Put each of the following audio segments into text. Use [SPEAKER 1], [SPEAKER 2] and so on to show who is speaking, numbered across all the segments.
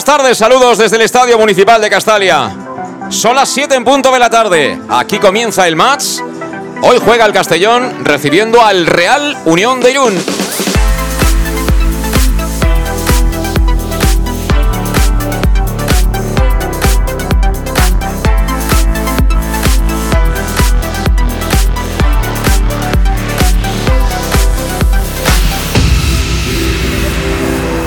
[SPEAKER 1] Buenas tardes. Saludos desde el Estadio Municipal de Castalia. Son las 7 en punto de la tarde. Aquí comienza el match. Hoy juega el Castellón recibiendo al Real Unión de Irún.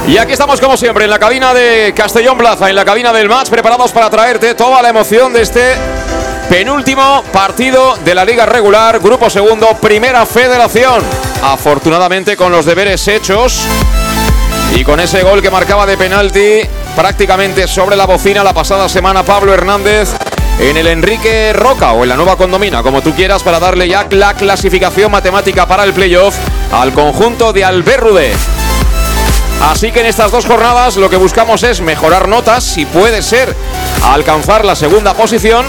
[SPEAKER 1] Y aquí estamos como siempre en la cabina de Castellón Plaza, en la cabina del match, preparados para traerte toda la emoción de este penúltimo partido de la liga regular, grupo segundo, primera federación. Afortunadamente con los deberes hechos y con ese gol que marcaba de penalti prácticamente sobre la bocina la pasada semana Pablo Hernández en el Enrique Roca o en la nueva condomina, como tú quieras, para darle ya la clasificación matemática para el playoff al conjunto de Alberrude. Así que en estas dos jornadas lo que buscamos es mejorar notas, si puede ser, alcanzar la segunda posición.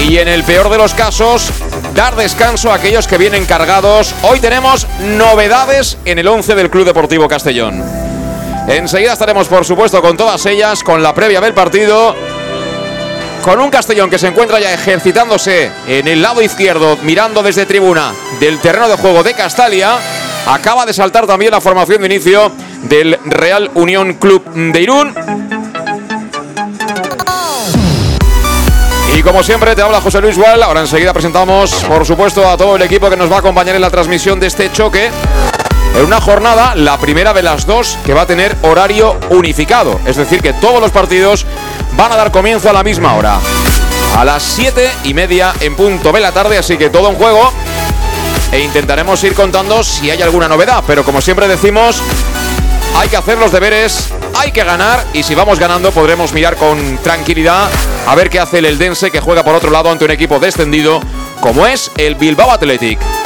[SPEAKER 1] Y en el peor de los casos, dar descanso a aquellos que vienen cargados. Hoy tenemos novedades en el 11 del Club Deportivo Castellón. Enseguida estaremos, por supuesto, con todas ellas, con la previa del partido. Con un Castellón que se encuentra ya ejercitándose en el lado izquierdo, mirando desde tribuna del terreno de juego de Castalia. Acaba de saltar también la formación de inicio del Real Unión Club de Irún. Y como siempre te habla José Luis Gual. Ahora enseguida presentamos, por supuesto, a todo el equipo que nos va a acompañar en la transmisión de este choque. En una jornada, la primera de las dos, que va a tener horario unificado. Es decir, que todos los partidos van a dar comienzo a la misma hora. A las siete y media en punto de la tarde, así que todo en juego e intentaremos ir contando si hay alguna novedad. Pero como siempre decimos, hay que hacer los deberes, hay que ganar y si vamos ganando podremos mirar con tranquilidad a ver qué hace el Eldense que juega por otro lado ante un equipo descendido como es el Bilbao Athletic.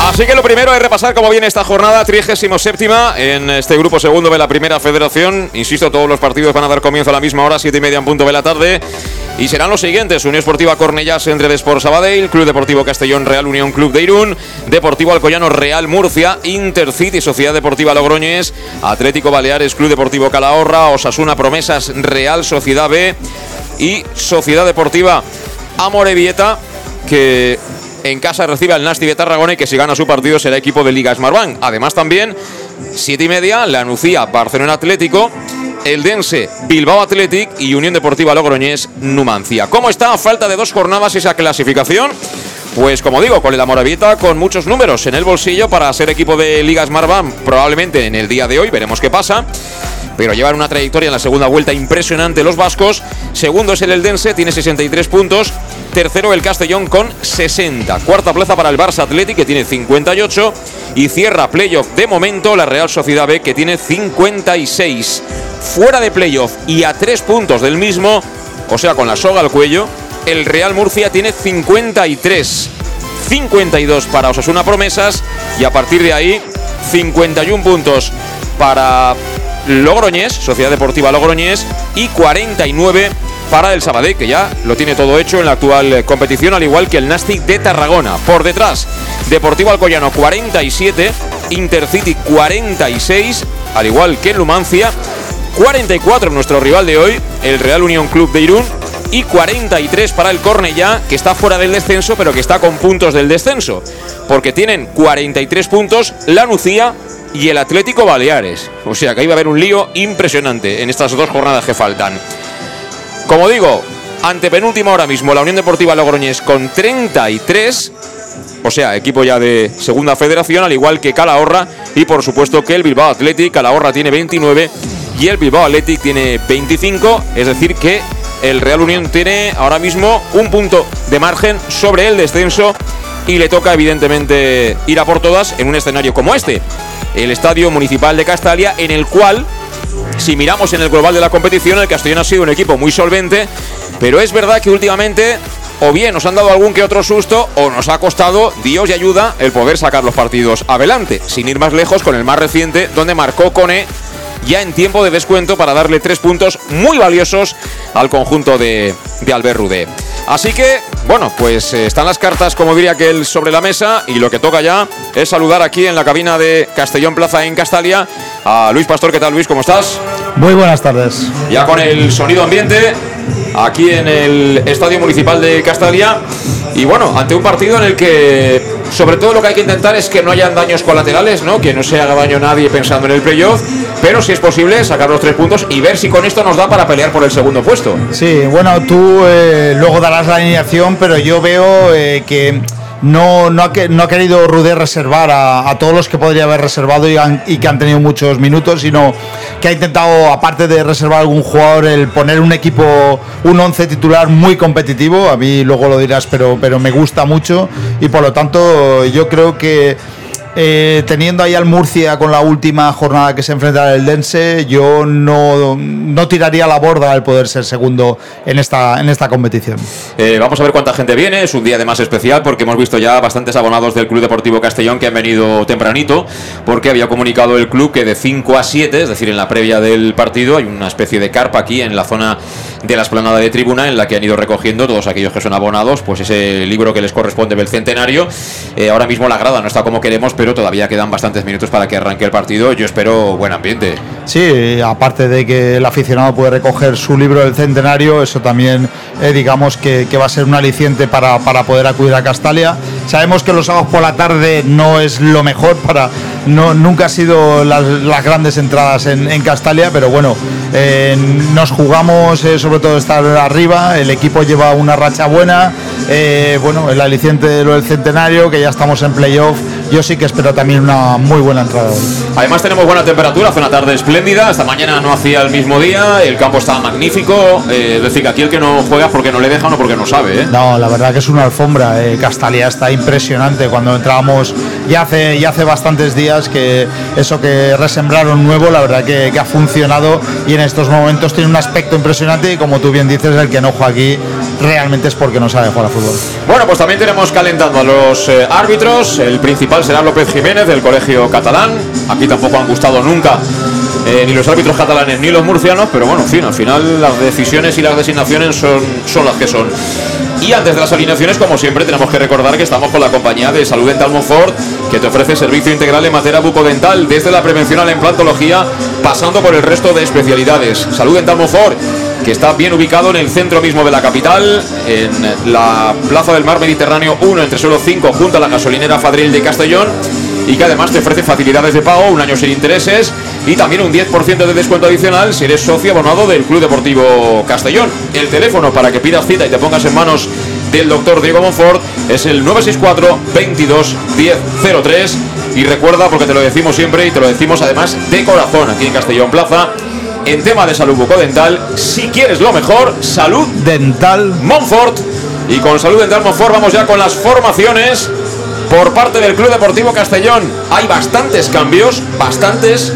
[SPEAKER 1] Así que lo primero es repasar cómo viene esta jornada 37 en este grupo segundo de la primera federación. Insisto, todos los partidos van a dar comienzo a la misma hora, 7 y media en punto de la tarde. Y serán los siguientes: Unión Esportiva Cornellas entre Desport Sabadell, Club Deportivo Castellón Real Unión Club de Irún, Deportivo Alcoyano Real Murcia, Intercity Sociedad Deportiva Logroñés, Atlético Baleares Club Deportivo Calahorra, Osasuna Promesas Real Sociedad B y Sociedad Deportiva Amorebieta, que en casa recibe al Nasti de Tarragona y que si gana su partido será equipo de Liga Smartbank. Además también, siete y media, la Nucía Barcelona Atlético, el Dense Bilbao Athletic y Unión Deportiva Logroñés Numancia. ¿Cómo está a falta de dos jornadas esa clasificación? Pues como digo, con el Amorebieta con muchos números en el bolsillo para ser equipo de Liga Smartbank probablemente en el día de hoy, veremos qué pasa pero llevan una trayectoria en la segunda vuelta impresionante los vascos. Segundo es el Eldense, tiene 63 puntos. Tercero el Castellón con 60. Cuarta plaza para el Barça Athletic que tiene 58. Y cierra playoff de momento la Real Sociedad B que tiene 56. Fuera de playoff y a tres puntos del mismo, o sea, con la soga al cuello, el Real Murcia tiene 53. 52 para Osasuna Promesas y a partir de ahí 51 puntos para Logroñés, Sociedad Deportiva Logroñés y 49 para el Sabadell, que ya lo tiene todo hecho en la actual competición, al igual que el Nastic de Tarragona. Por detrás, Deportivo Alcoyano 47, Intercity 46, al igual que Lumancia 44 nuestro rival de hoy, el Real Unión Club de Irún, y 43 para el Cornellá, que está fuera del descenso, pero que está con puntos del descenso, porque tienen 43 puntos la Nucía y el Atlético Baleares. O sea que ahí va a haber un lío impresionante en estas dos jornadas que faltan. Como digo, ante penúltima ahora mismo la Unión Deportiva Logroñés con 33, o sea, equipo ya de segunda federación, al igual que Calahorra y por supuesto que el Bilbao Athletic. Calahorra tiene 29 y el Bilbao Athletic tiene 25, es decir que el Real Unión tiene ahora mismo un punto de margen sobre el descenso y le toca evidentemente ir a por todas en un escenario como este, el Estadio Municipal de Castalia, en el cual si miramos en el global de la competición, el Castellón ha sido un equipo muy solvente, pero es verdad que últimamente o bien nos han dado algún que otro susto o nos ha costado, Dios y ayuda, el poder sacar los partidos adelante, sin ir más lejos con el más reciente, donde marcó Cone ya en tiempo de descuento para darle tres puntos muy valiosos al conjunto de, de Albert Rudé. Así que, bueno, pues eh, están las cartas, como diría que él, sobre la mesa y lo que toca ya es saludar aquí en la cabina de Castellón Plaza en Castalia a Luis Pastor. ¿Qué tal, Luis? ¿Cómo estás?
[SPEAKER 2] Muy buenas tardes.
[SPEAKER 1] Ya con el sonido ambiente aquí en el Estadio Municipal de Castalia y bueno, ante un partido en el que sobre todo lo que hay que intentar es que no hayan daños colaterales, ¿no? Que no se haga daño nadie pensando en el playoff, pero si es posible sacar los tres puntos y ver si con esto nos da para pelear por el segundo puesto.
[SPEAKER 2] Sí, bueno, tú eh, luego darás la alineación, pero yo veo eh, que no, no, ha, no ha querido Rudé reservar a, todos los que podría haber reservado y, que han tenido muchos minutos, sino que ha intentado, aparte de reservar algún jugador, el poner un equipo, un once titular muy competitivo. A mí luego lo dirás, pero, pero me gusta mucho y por lo tanto yo creo que eh, teniendo ahí al Murcia con la última jornada que se enfrentará el Dense, yo no, no tiraría la borda al poder ser segundo en esta, en esta competición.
[SPEAKER 1] Eh, vamos a ver cuánta gente viene. Es un día además especial porque hemos visto ya bastantes abonados del Club Deportivo Castellón que han venido tempranito porque había comunicado el club que de 5 a 7, es decir, en la previa del partido, hay una especie de carpa aquí en la zona de la esplanada de tribuna en la que han ido recogiendo todos aquellos que son abonados, pues ese libro que les corresponde del centenario. Eh, ahora mismo la grada no está como queremos, pero todavía quedan bastantes minutos para que arranque el partido. Yo espero buen ambiente.
[SPEAKER 2] Sí, aparte de que el aficionado puede recoger su libro del centenario, eso también eh, digamos que, va a ser un aliciente para, poder acudir a Castalia. Sabemos que los sábados por la tarde no es lo mejor para... No, nunca ha sido las, grandes entradas en, Castalia, pero bueno, eh, nos jugamos eh, sobre todo estar arriba, el equipo lleva una racha buena, bueno, el aliciente de lo del centenario, que ya estamos en playoff, yo sí que espero también una muy buena entrada
[SPEAKER 1] Además tenemos buena temperatura, hace una tarde espléndida, esta mañana no hacía el mismo día, el campo estaba magnífico, eh, es decir, que aquí el que no juega porque no le dejan o porque no sabe. ¿eh?
[SPEAKER 2] No, la verdad que es una alfombra, eh, Castalia está impresionante, cuando entrábamos ya hace, ya hace bastantes días que eso que resembraron nuevo, la verdad que, que ha funcionado y en estos momentos tiene un aspecto impresionante y como tú bien dices, el que no juega aquí realmente es porque no sabe jugar a fútbol.
[SPEAKER 1] Bueno, pues también tenemos calentando a los árbitros, el principal será López Jiménez del Colegio Catalán. Aquí tampoco han gustado nunca eh, ni los árbitros catalanes ni los murcianos, pero bueno, al final las decisiones y las designaciones son, son las que son. Y antes de las alineaciones, como siempre, tenemos que recordar que estamos con la compañía de Salud Dental Monfort, que te ofrece servicio integral en materia bucodental, desde la prevención a la implantología, pasando por el resto de especialidades. Salud Dental Monfort que está bien ubicado en el centro mismo de la capital, en la Plaza del Mar Mediterráneo 1, entre suelo 5, junto a la gasolinera Fadril de Castellón, y que además te ofrece facilidades de pago, un año sin intereses y también un 10% de descuento adicional si eres socio abonado del Club Deportivo Castellón. El teléfono para que pidas cita y te pongas en manos del doctor Diego Monfort es el 964 22 1003 y recuerda porque te lo decimos siempre y te lo decimos además de corazón aquí en Castellón Plaza en tema de salud bucodental. Si quieres lo mejor, salud dental Montfort. Y con salud dental Montfort vamos ya con las formaciones por parte del Club Deportivo Castellón. Hay bastantes cambios, bastantes.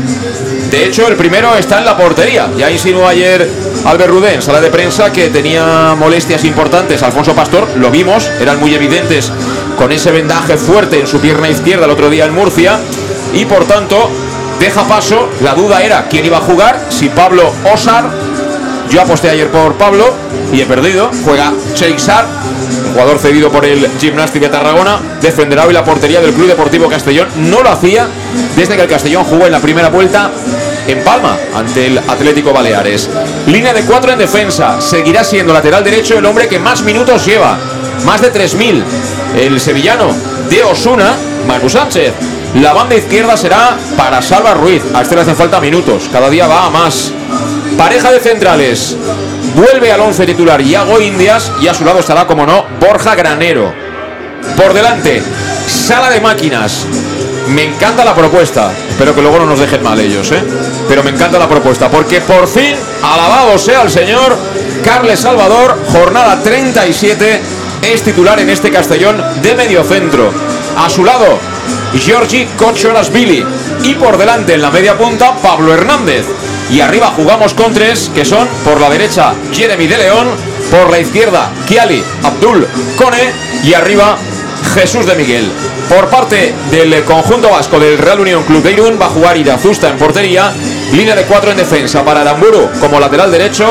[SPEAKER 1] De hecho, el primero está en la portería. Ya insinuó ayer Albert Rudé en sala de prensa que tenía molestias importantes. Alfonso Pastor, lo vimos, eran muy evidentes con ese vendaje fuerte en su pierna izquierda el otro día en Murcia y por tanto deja paso. La duda era quién iba a jugar, si Pablo Osar. Yo aposté ayer por Pablo y he perdido. Juega Cheixar, jugador cedido por el Gimnástica Tarragona. Defenderá hoy la portería del Club Deportivo Castellón. No lo hacía desde que el Castellón jugó en la primera vuelta en Palma ante el Atlético Baleares. Línea de cuatro en defensa. Seguirá siendo lateral derecho el hombre que más minutos lleva. Más de 3.000. El sevillano de Osuna, Manu Sánchez. La banda izquierda será para Salva Ruiz. A este le hacen falta minutos. Cada día va a más. Pareja de centrales. Vuelve al once titular Iago Indias y a su lado estará, como no, Borja Granero. Por delante, sala de máquinas. Me encanta la propuesta. Espero que luego no nos dejen mal ellos, ¿eh? Pero me encanta la propuesta porque por fin, alabado sea el señor Carles Salvador, jornada 37, es titular en este Castellón de mediocentro. A su lado, Giorgi Billy Y por delante, en la media punta, Pablo Hernández. Y arriba jugamos con tres, que son por la derecha Jeremy de León, por la izquierda Kiali Abdul Kone y arriba Jesús de Miguel. Por parte del conjunto vasco del Real Unión Club de Irún va a jugar Irazusta en portería, línea de cuatro en defensa para Aramburu como lateral derecho,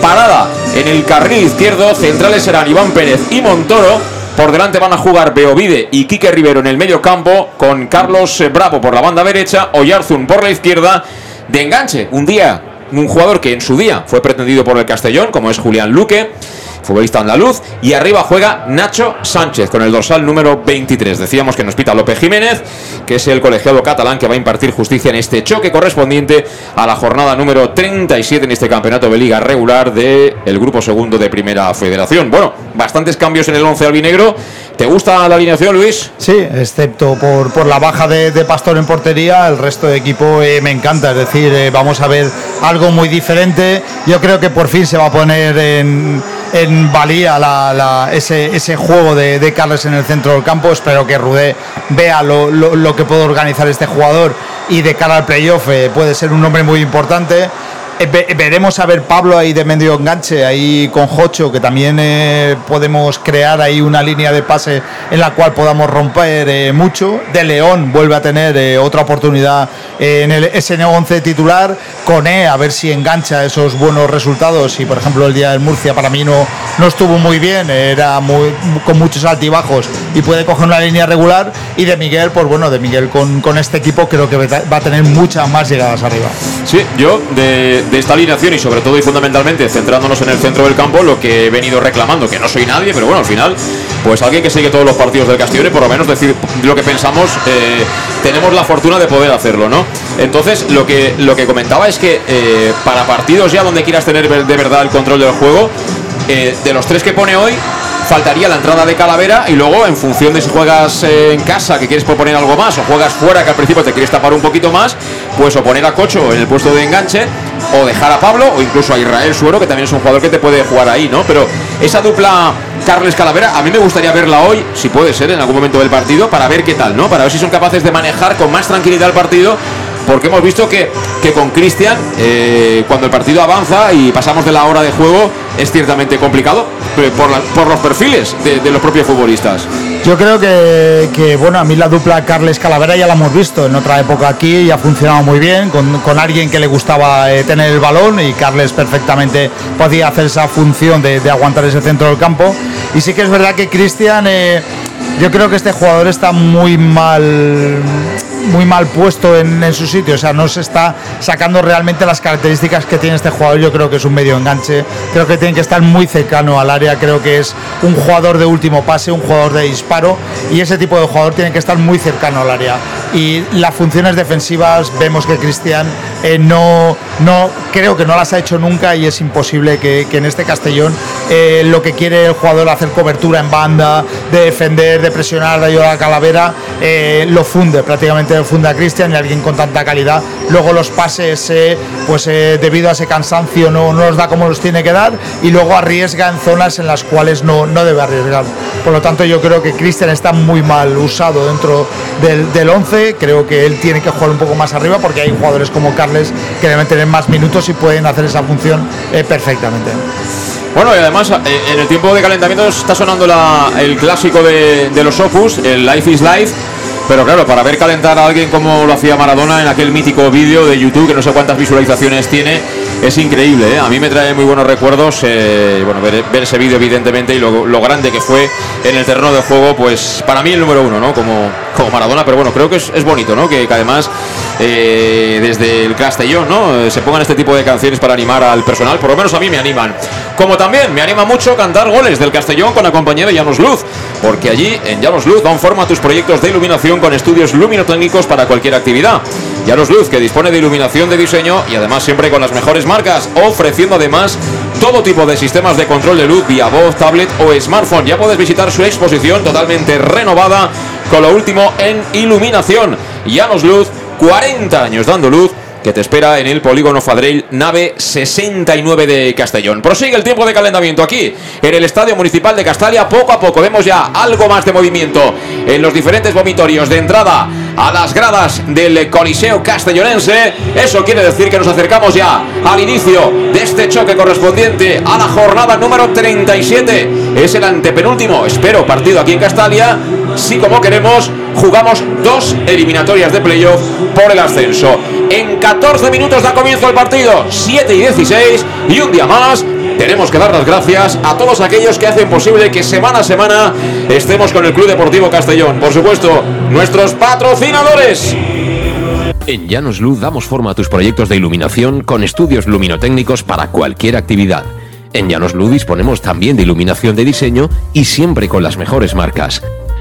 [SPEAKER 1] parada en el carril izquierdo, centrales serán Iván Pérez y Montoro. Por delante van a jugar Beovide y Quique Rivero en el medio campo, con Carlos Bravo por la banda derecha, Oyarzun por la izquierda. De enganche, un día, un jugador que en su día fue pretendido por el Castellón, como es Julián Luque futbolista andaluz. Y arriba juega Nacho Sánchez con el dorsal número 23. Decíamos que nos pita López Jiménez, que es el colegiado catalán que va a impartir justicia en este choque correspondiente a la jornada número 37 en este campeonato de liga regular del el grupo segundo de Primera Federación. Bueno, bastantes cambios en el 11 albinegro. ¿Te gusta la alineación, Luis?
[SPEAKER 2] Sí, excepto por, por la baja de, Pastor en portería, el resto de equipo eh, me encanta. Es decir, eh, vamos a ver algo muy diferente. Yo creo que por fin se va a poner en en valía ese, ese, juego de, de, Carles en el centro del campo. Espero que Rudé vea lo, que puede organizar este jugador y de cara al playoff eh, puede ser un hombre muy importante. Eh, veremos a ver Pablo ahí de medio enganche, ahí con Jocho, que también eh, podemos crear ahí una línea de pase en la cual podamos romper eh, mucho. De León vuelve a tener otra oportunidad en el SN11 titular. Con E, a ver si engancha esos buenos resultados. Y por ejemplo, el día del Murcia para mí no, no estuvo muy bien, era muy, con muchos altibajos y puede coger una línea regular. Y de Miguel, pues bueno, de Miguel con, con este equipo creo que va a tener muchas más llegadas arriba.
[SPEAKER 1] Sí, yo de de esta alineación y sobre todo y fundamentalmente centrándonos en el centro del campo, lo que he venido reclamando, que no soy nadie, pero bueno, al final, pues alguien que sigue todos los partidos del Castellón y por lo menos decir lo que pensamos, eh, tenemos la fortuna de poder hacerlo, ¿no? Entonces, lo que, lo que comentaba es que eh, para partidos ya donde quieras tener de verdad el control del juego, eh, de los tres que pone hoy, faltaría la entrada de Calavera y luego en función de si juegas en casa que quieres proponer algo más o juegas fuera que al principio te quieres tapar un poquito más, pues o poner a Cocho en el puesto de enganche o dejar a Pablo o incluso a Israel Suero que también es un jugador que te puede jugar ahí, ¿no? Pero esa dupla Carles Calavera a mí me gustaría verla hoy, si puede ser en algún momento del partido, para ver qué tal, ¿no? Para ver si son capaces de manejar con más tranquilidad el partido porque hemos visto que, que con Cristian, eh, cuando el partido avanza y pasamos de la hora de juego, es ciertamente complicado eh, por, por los perfiles de, los propios futbolistas.
[SPEAKER 2] Yo creo que, bueno, a mí la dupla Carles Calavera ya la hemos visto en otra época aquí y ha funcionado muy bien, con, alguien que le gustaba eh, tener el balón y Carles perfectamente podía hacer esa función de, aguantar ese centro del campo. Y sí que es verdad que Cristian, yo creo que este jugador está muy mal muy mal puesto en, su sitio, o sea, no se está sacando realmente las características que tiene este jugador, yo creo que es un medio enganche, creo que tiene que estar muy cercano al área, creo que es un jugador de último pase, un jugador de disparo. Y ese tipo de jugador tiene que estar muy cercano al área. Y las funciones defensivas vemos que Cristian eh, no, no, creo que no las ha hecho nunca y es imposible que, en este Castellón eh, lo que quiere el jugador hacer cobertura en banda, de defender, de presionar, de ayudar a Calavera, eh, lo funde prácticamente funda Cristian y alguien con tanta calidad. Luego los pases, eh, pues eh, debido a ese cansancio, no, no los da como los tiene que dar y luego arriesga en zonas en las cuales no, no debe arriesgar. Por lo tanto, yo creo que Cristian está muy mal usado dentro del, del 11. Creo que él tiene que jugar un poco más arriba porque hay jugadores como Carles que deben tener más minutos y pueden hacer esa función eh, perfectamente.
[SPEAKER 1] Bueno, y además eh, en el tiempo de calentamiento está sonando el clásico de, de los Opus, el Life is Life. Pero claro, para ver calentar a alguien como lo hacía Maradona en aquel mítico vídeo de YouTube, que no sé cuántas visualizaciones tiene, es increíble. ¿eh? A mí me trae muy buenos recuerdos eh, bueno, ver, ese vídeo, evidentemente, y lo, grande que fue en el terreno de juego, pues para mí el número uno, ¿no? Como, como Maradona, pero bueno, creo que es, bonito, ¿no? Que, además eh, desde el Castellón, ¿no? Se pongan este tipo de canciones para animar al personal, por lo menos a mí me animan. Como también me anima mucho cantar goles del Castellón con la compañía de Llanos Luz, porque allí en Llanos Luz dan forma a tus proyectos de iluminación con estudios luminotécnicos para cualquier actividad. Llanos Luz, que dispone de iluminación de diseño y además siempre con las mejores marcas, ofreciendo además todo tipo de sistemas de control de luz vía voz, tablet o smartphone. Ya puedes visitar su exposición totalmente renovada con lo último en iluminación. Llanos Luz, 40 años dando luz que te espera en el polígono Fadrell, nave 69 de Castellón. Prosigue el tiempo de calentamiento aquí, en el Estadio Municipal de Castalia. Poco a poco vemos ya algo más de movimiento en los diferentes vomitorios de entrada a las gradas del Coliseo Castellonense. Eso quiere decir que nos acercamos ya al inicio de este choque correspondiente a la jornada número 37. Es el antepenúltimo, espero, partido aquí en Castalia. Si como queremos, jugamos dos eliminatorias de playoff por el ascenso. En 14 minutos da comienzo el partido, 7 y 16, y un día más tenemos que dar las gracias a todos aquellos que hacen posible que semana a semana estemos con el Club Deportivo Castellón. Por supuesto, nuestros patrocinadores.
[SPEAKER 3] En Llanos Luz damos forma a tus proyectos de iluminación con estudios luminotécnicos para cualquier actividad. En Llanos Luz disponemos también de iluminación de diseño y siempre con las mejores marcas.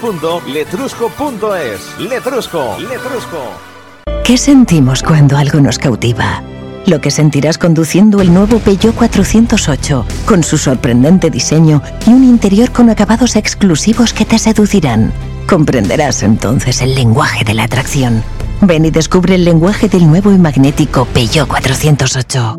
[SPEAKER 4] www.letrusco.es. Letrusco, Letrusco.
[SPEAKER 5] ¿Qué sentimos cuando algo nos cautiva? Lo que sentirás conduciendo el nuevo Peugeot 408, con su sorprendente diseño y un interior con acabados exclusivos que te seducirán. Comprenderás entonces el lenguaje de la atracción. Ven y descubre el lenguaje del nuevo y magnético Peugeot 408.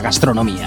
[SPEAKER 6] gastronomía.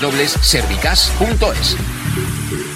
[SPEAKER 3] www.servicas.es.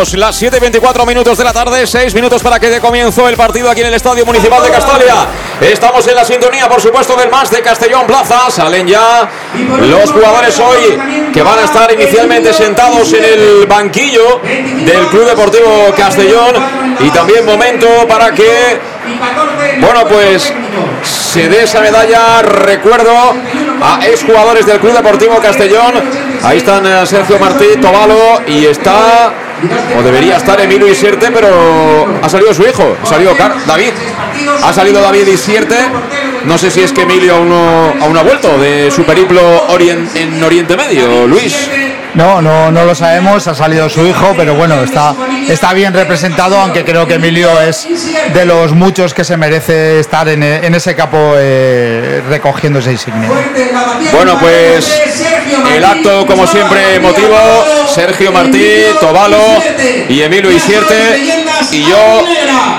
[SPEAKER 1] Las 7 y 24 minutos de la tarde, 6 minutos para que dé comienzo el partido aquí en el Estadio Municipal de Castalia. Estamos en la sintonía, por supuesto, del más de Castellón Plaza. Salen ya los jugadores hoy que van a estar inicialmente sentados en el banquillo del Club Deportivo Castellón. Y también momento para que, bueno, pues se dé esa medalla, recuerdo, a exjugadores del Club Deportivo Castellón. Ahí están eh, Sergio Martí, Tobalo y está, o debería estar Emilio Isierte, pero ha salido su hijo, ha salido David. Ha salido David Isierte. No sé si es que Emilio aún no, aún ha vuelto de su periplo en Oriente Medio, Luis.
[SPEAKER 2] No, no, no lo sabemos, ha salido su hijo, pero bueno, está, está bien representado, aunque creo que Emilio es de los muchos que se merece estar en, ese capo eh, recogiendo ese insignia.
[SPEAKER 1] Bueno, pues el acto, como siempre, emotivo, Sergio Martí, Tobalo y Emilio Isierte. Y yo,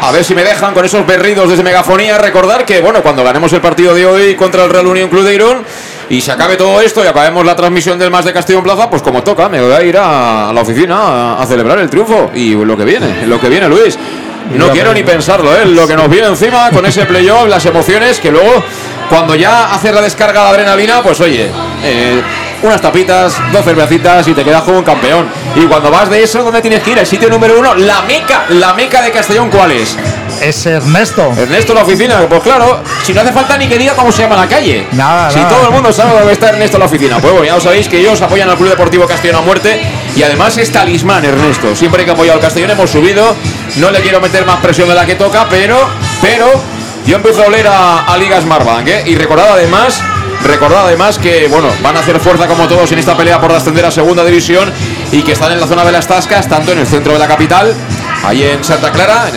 [SPEAKER 1] a ver si me dejan con esos berridos desde megafonía, recordar que, bueno, cuando ganemos el partido de hoy contra el Real Unión Club de Irún, y se acabe todo esto y acabemos la transmisión del más de Castillo Plaza, pues como toca, me voy a ir a, la oficina a, celebrar el triunfo y lo que viene, lo que viene, Luis. No quiero ni pensarlo, ¿eh? lo que nos viene encima con ese playoff, las emociones que luego, cuando ya haces la descarga de adrenalina, pues oye, eh, unas tapitas, dos cervecitas y te quedas como un campeón. Y cuando vas de eso, ¿dónde tienes que ir? El sitio número uno, la meca, la meca de Castellón, ¿cuál es?
[SPEAKER 2] Es Ernesto.
[SPEAKER 1] Ernesto la oficina, pues claro, si no hace falta ni que diga cómo se llama la calle.
[SPEAKER 2] Nada,
[SPEAKER 1] Si todo el mundo sabe dónde está Ernesto la oficina. Pues bueno, ya lo sabéis que ellos apoyan al Club Deportivo Castellón a muerte y además es talismán Ernesto. Siempre que ha apoyado al Castellón hemos subido. No le quiero meter más presión de la que toca, pero, pero yo empiezo a oler a, Ligas Marbank, ¿eh? Y recordad además Recordad además que bueno, van a hacer fuerza como todos en esta pelea por ascender a segunda división y que están en la zona de las Tascas, tanto en el centro de la capital ahí en Santa Clara, en,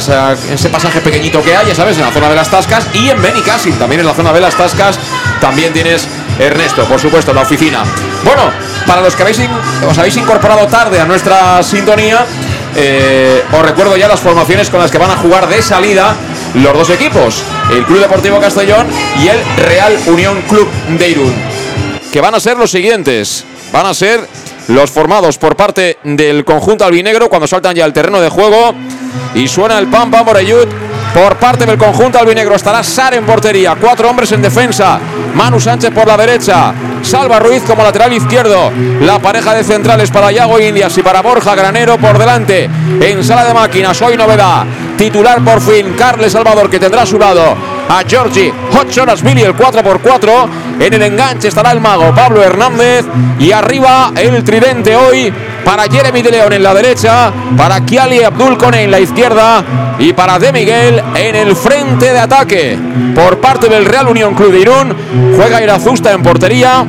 [SPEAKER 1] ese pasaje pequeñito que hay, ya sabes, en la zona de las Tascas, y en Benicassim, también en la zona de las Tascas, también tienes Ernesto, por supuesto, la oficina. Bueno, para los que habéis os habéis incorporado tarde a nuestra sintonía, eh, os recuerdo ya las formaciones con las que van a jugar de salida los dos equipos, el Club Deportivo Castellón y el Real Unión Club de Irún, que van a ser los siguientes. Van a ser los formados por parte del conjunto albinegro cuando saltan ya al terreno de juego y suena el pam pam Moreyut por parte del conjunto albinegro. Estará Sar en portería, cuatro hombres en defensa. Manu Sánchez por la derecha, Salva Ruiz como lateral izquierdo. La pareja de centrales para Yago Indias y para Borja Granero por delante. En sala de máquinas, hoy novedad. Titular por fin, Carles Salvador que tendrá a su lado a Georgie Billy el 4x4. En el enganche estará el mago Pablo Hernández. Y arriba el tridente hoy para Jeremy de León en la derecha, para Kiali Abdul Kone en la izquierda y para De Miguel en el frente de ataque. Por parte del Real Unión Club de Irún, juega Irazusta en portería.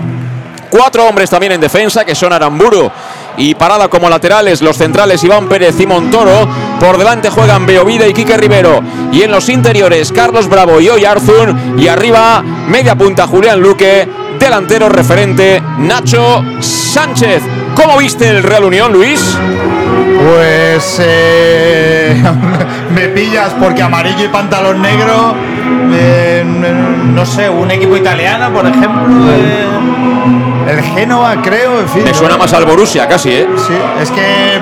[SPEAKER 1] Cuatro hombres también en defensa, que son Aramburu y parada como laterales los centrales Iván Pérez y Montoro. Por delante juegan Beovida y Quique Rivero. Y en los interiores Carlos Bravo y Oyarzun. Y arriba media punta Julián Luque. Delantero referente Nacho Sánchez. ¿Cómo viste el Real Unión, Luis?
[SPEAKER 2] Pues eh, me pillas porque amarillo y pantalón negro, eh, no sé, un equipo italiano, por ejemplo. Eh, el Genoa, creo, en fin.
[SPEAKER 1] Me suena más al Borussia, casi, ¿eh?
[SPEAKER 2] Sí, es que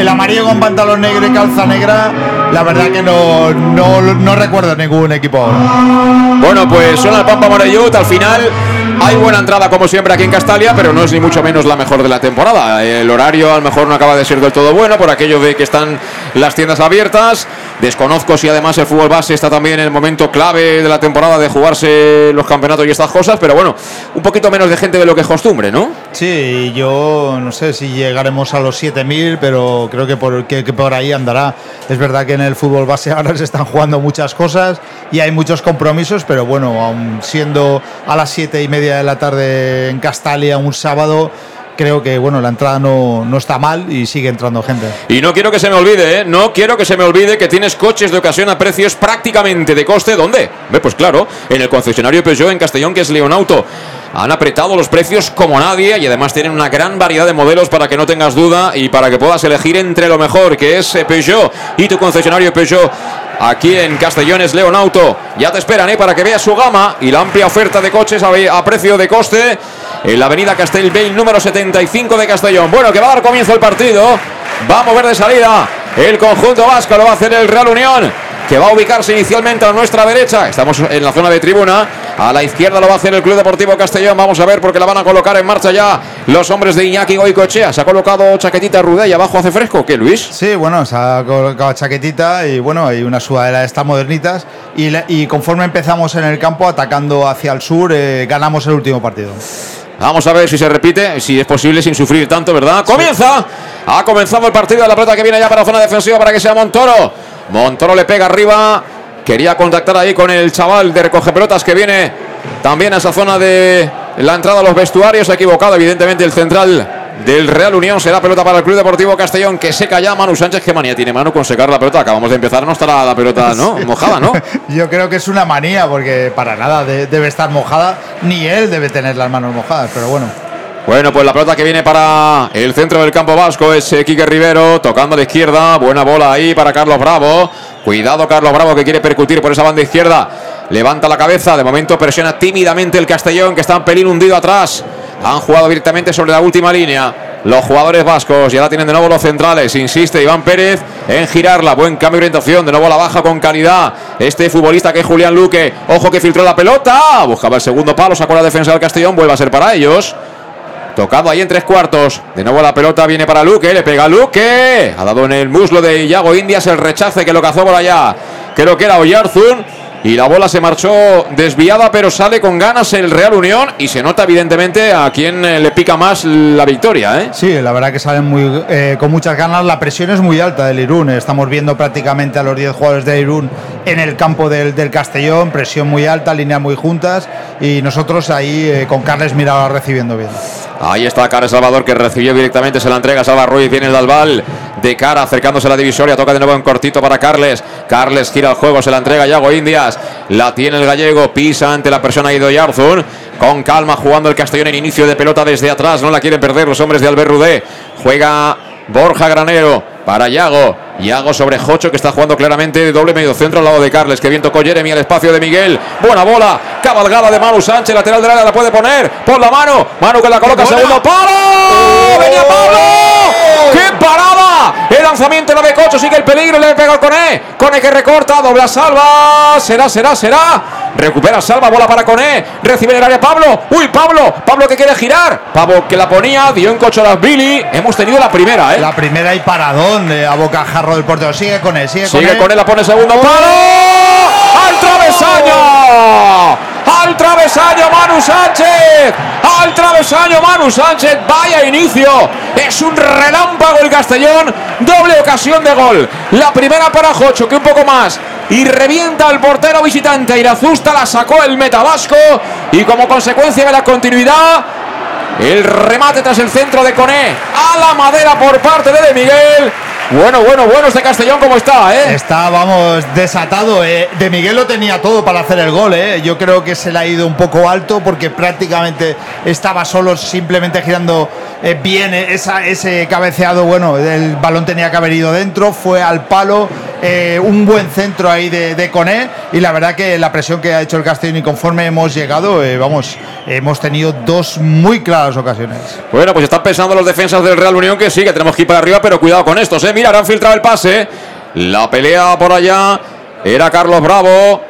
[SPEAKER 2] el amarillo con pantalón negro y calza negra, la verdad que no, no, recuerdo ningún equipo ahora.
[SPEAKER 1] Bueno, pues suena el Pampa Morellut, al final hay buena entrada como siempre aquí en Castalia, pero no es ni mucho menos la mejor de la temporada. El horario a lo mejor no acaba de ser del todo bueno por aquello de que están las tiendas abiertas. Desconozco si además el fútbol base está también en el momento clave de la temporada de jugarse los campeonatos y estas cosas, pero bueno, un poquito menos de gente de lo que es costumbre, ¿no?
[SPEAKER 2] Sí, yo no sé si llegaremos a los 7.000, pero creo que por, que, por ahí andará. Es verdad que en el fútbol base ahora se están jugando muchas cosas y hay muchos compromisos, pero bueno, aún siendo a las 7 y media de la tarde en Castalia un sábado, creo que bueno, la entrada no, no, está mal y sigue entrando gente.
[SPEAKER 1] Y no quiero que se me olvide, ¿eh? no quiero que se me olvide que tienes coches de ocasión a precios prácticamente de coste. ¿Dónde? Pues claro, en el concesionario Peugeot en Castellón, que es León Auto. Han apretado los precios como nadie y además tienen una gran variedad de modelos para que no tengas duda y para que puedas elegir entre lo mejor que es Peugeot y tu concesionario Peugeot aquí en Castellón es León Auto. Ya te esperan ¿eh? para que veas su gama y la amplia oferta de coches a, precio de coste en la avenida Castellbell número 75 de Castellón. Bueno, que va a dar comienzo el partido. Va a mover de salida el conjunto vasco, lo va a hacer el Real Unión que va a ubicarse inicialmente a nuestra derecha. Estamos en la zona de tribuna. A la izquierda lo va a hacer el Club Deportivo Castellón. Vamos a ver porque la van a colocar en marcha ya los hombres de Iñaki Goicochea. Se ha colocado chaquetita ruda y abajo hace fresco. ¿Qué, Luis?
[SPEAKER 2] Sí, bueno, se ha colocado chaquetita y bueno, hay una sudadera de estas modernitas. Y, y, conforme empezamos en el campo atacando hacia el sur, eh, ganamos el último partido.
[SPEAKER 1] Vamos a ver si se repite, si es posible sin sufrir tanto, ¿verdad? ¡Comienza! Ha comenzado el partido de la pelota que viene ya para la zona defensiva para que sea Montoro. Montoro le pega arriba. Quería contactar ahí con el chaval de recoge pelotas que viene también a esa zona de la entrada a los vestuarios. Ha equivocado, evidentemente, el central del Real Unión. Será pelota para el Club Deportivo Castellón que seca ya Manu Sánchez. ¿Qué manía tiene Manu con secar la pelota? Acabamos de empezar, no estará la pelota ¿no? mojada, ¿no?
[SPEAKER 2] Yo creo que es una manía porque para nada debe estar mojada. Ni él debe tener las manos mojadas, pero bueno.
[SPEAKER 1] Bueno, pues la pelota que viene para el centro del campo vasco es eh, Quique Rivero, tocando a la izquierda. Buena bola ahí para Carlos Bravo. Cuidado Carlos Bravo que quiere percutir por esa banda izquierda. Levanta la cabeza, de momento presiona tímidamente el Castellón que está en pelín hundido atrás. Han jugado directamente sobre la última línea. Los jugadores vascos y ahora tienen de nuevo los centrales. Insiste Iván Pérez en girarla. Buen cambio de orientación. De nuevo la baja con calidad. Este futbolista que es Julián Luque. Ojo que filtró la pelota. Buscaba el segundo palo. Sacó la defensa del Castellón. Vuelve a ser para ellos. Tocado ahí en tres cuartos. De nuevo la pelota viene para Luque. Le pega Luque. Ha dado en el muslo de Iago Indias el rechace que lo cazó por allá. Creo que era Oyarzun. Y la bola se marchó desviada, pero sale con ganas el Real Unión y se nota evidentemente a quien eh, le pica más la victoria. ¿eh?
[SPEAKER 2] Sí, la verdad que salen muy, eh, con muchas ganas. La presión es muy alta del Irún. Estamos viendo prácticamente a los 10 jugadores de Irún en el campo del, del, Castellón. Presión muy alta, líneas muy juntas y nosotros ahí eh, con Carles Mirada recibiendo bien.
[SPEAKER 1] Ahí está Carles Salvador que recibió directamente, se la entrega Salva Ruiz, viene el Dalval de cara acercándose a la divisoria, toca de nuevo en cortito para Carles. Carles gira el juego, se la entrega Yago Indias, la tiene el gallego, pisa ante la persona Ido Yarzun. Con calma jugando el Castellón en inicio de pelota desde atrás, no la quieren perder los hombres de Albert Rudé. Juega Borja Granero para Yago. Yago sobre Jocho que está jugando claramente de doble medio centro al lado de Carles. Que bien tocó Jeremy al espacio de Miguel. Buena bola. Cabalgada de Manu Sánchez. Lateral del área la puede poner. Por la mano. Manu que la coloca. Segundo palo. Venía Pablo. ¡Qué parada! El lanzamiento la de Cocho. Sigue el peligro. Le pega al Cone. Cone que recorta. Dobla salva. Será, será, será. Recupera Salva, bola para Coné. Recibe el área Pablo. Uy, Pablo. Pablo que quiere girar. Pablo que la ponía. Dio en cocho a las Billy. Hemos tenido la primera, ¿eh?
[SPEAKER 2] La primera y paradón de a bocajarro del portero. Sigue con él, sigue,
[SPEAKER 1] sigue
[SPEAKER 2] con
[SPEAKER 1] él. la pone segundo palo. ¡Al travesaño! ¡Al travesaño Manu Sánchez! ¡Al travesaño Manu Sánchez! ¡Vaya inicio! Es un relámpago el Castellón. Doble ocasión de gol. La primera para Jocho, que un poco más y revienta al portero visitante. Irazusta la sacó el metabasco y como consecuencia de la continuidad, el remate tras el centro de Coné a la madera por parte de, de Miguel. Bueno, bueno, bueno este Castellón cómo está, ¿eh?
[SPEAKER 2] Está, vamos, desatado. Eh. De Miguel lo tenía todo para hacer el gol, ¿eh? Yo creo que se le ha ido un poco alto porque prácticamente estaba solo simplemente girando eh, bien esa, ese cabeceado. Bueno, el balón tenía que haber ido dentro, fue al palo. Eh, un buen centro ahí de, de, Coné y la verdad que la presión que ha hecho el Castellón y conforme hemos llegado, eh, vamos, hemos tenido dos muy claras ocasiones.
[SPEAKER 1] Bueno, pues están pensando los defensas del Real Unión que sí, que tenemos que ir para arriba, pero cuidado con estos, eh. Mira, han filtrado el pase. La pelea por allá era Carlos Bravo.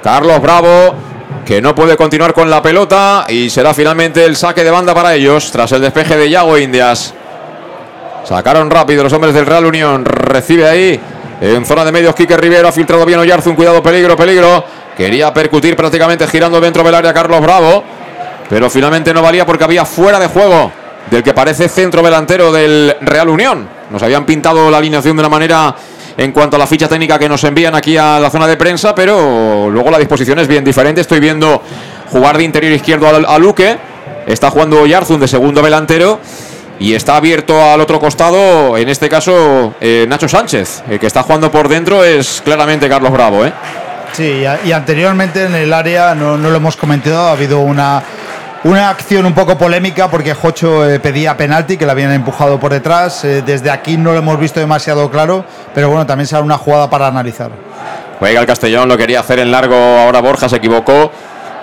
[SPEAKER 1] Carlos Bravo que no puede continuar con la pelota y será finalmente el saque de banda para ellos tras el despeje de Yago Indias. Sacaron rápido los hombres del Real Unión. Recibe ahí en zona de medios, Quique Rivero ha filtrado bien Oyarzun. Cuidado, peligro, peligro. Quería percutir prácticamente girando dentro del área Carlos Bravo. Pero finalmente no valía porque había fuera de juego del que parece centro delantero del Real Unión. Nos habían pintado la alineación de una manera en cuanto a la ficha técnica que nos envían aquí a la zona de prensa, pero luego la disposición es bien diferente. Estoy viendo jugar de interior izquierdo a, Luque. Está jugando Oyarzun de segundo delantero. Y está abierto al otro costado, en este caso, eh, Nacho Sánchez. El que está jugando por dentro es claramente Carlos Bravo. ¿eh?
[SPEAKER 2] Sí, y anteriormente en el área, no, no lo hemos comentado, ha habido una, una acción un poco polémica porque Jocho eh, pedía penalti, que le habían empujado por detrás. Eh, desde aquí no lo hemos visto demasiado claro, pero bueno, también será una jugada para analizar.
[SPEAKER 1] Juega el Castellón, lo quería hacer en largo, ahora Borja se equivocó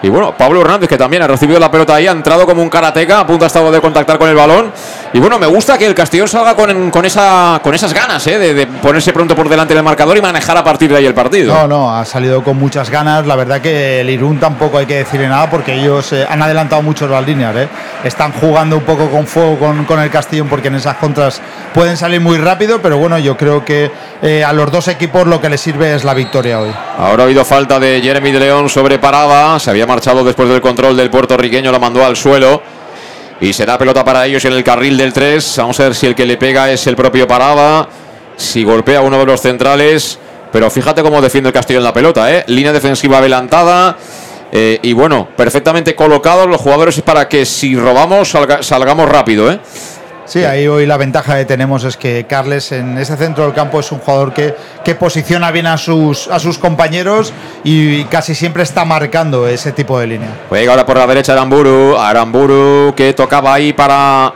[SPEAKER 1] Y bueno, Pablo Hernández, que también ha recibido la pelota ahí, ha entrado como un karateca, a punto ha estado de contactar con el balón. Y bueno, me gusta que el Castellón salga con, con, esa, con esas ganas, ¿eh? de, ponerse pronto por delante del marcador y manejar a partir de ahí el partido.
[SPEAKER 2] No, no, ha salido con muchas ganas. La verdad que el Irún tampoco hay que decirle nada porque ellos eh, han adelantado mucho las líneas. ¿eh? Están jugando un poco con fuego con, con, el Castellón porque en esas contras pueden salir muy rápido, pero bueno, yo creo que eh, a los dos equipos lo que les sirve es la victoria hoy.
[SPEAKER 1] Ahora ha habido falta de Jeremy de León sobre Parada, se había marchado después del control del puertorriqueño, lo mandó al suelo. Y será pelota para ellos en el carril del 3. Vamos a ver si el que le pega es el propio Parada. Si golpea uno de los centrales. Pero fíjate cómo defiende el Castillo en la pelota. ¿eh? Línea defensiva adelantada. Eh, y bueno, perfectamente colocados los jugadores para que si robamos salgamos rápido. ¿eh?
[SPEAKER 2] Sí, ahí hoy la ventaja que tenemos es que Carles en ese centro del campo es un jugador que, que posiciona bien a sus, a sus compañeros y casi siempre está marcando ese tipo de línea.
[SPEAKER 1] Juega ahora por la derecha Aramburu, Aramburu que tocaba ahí para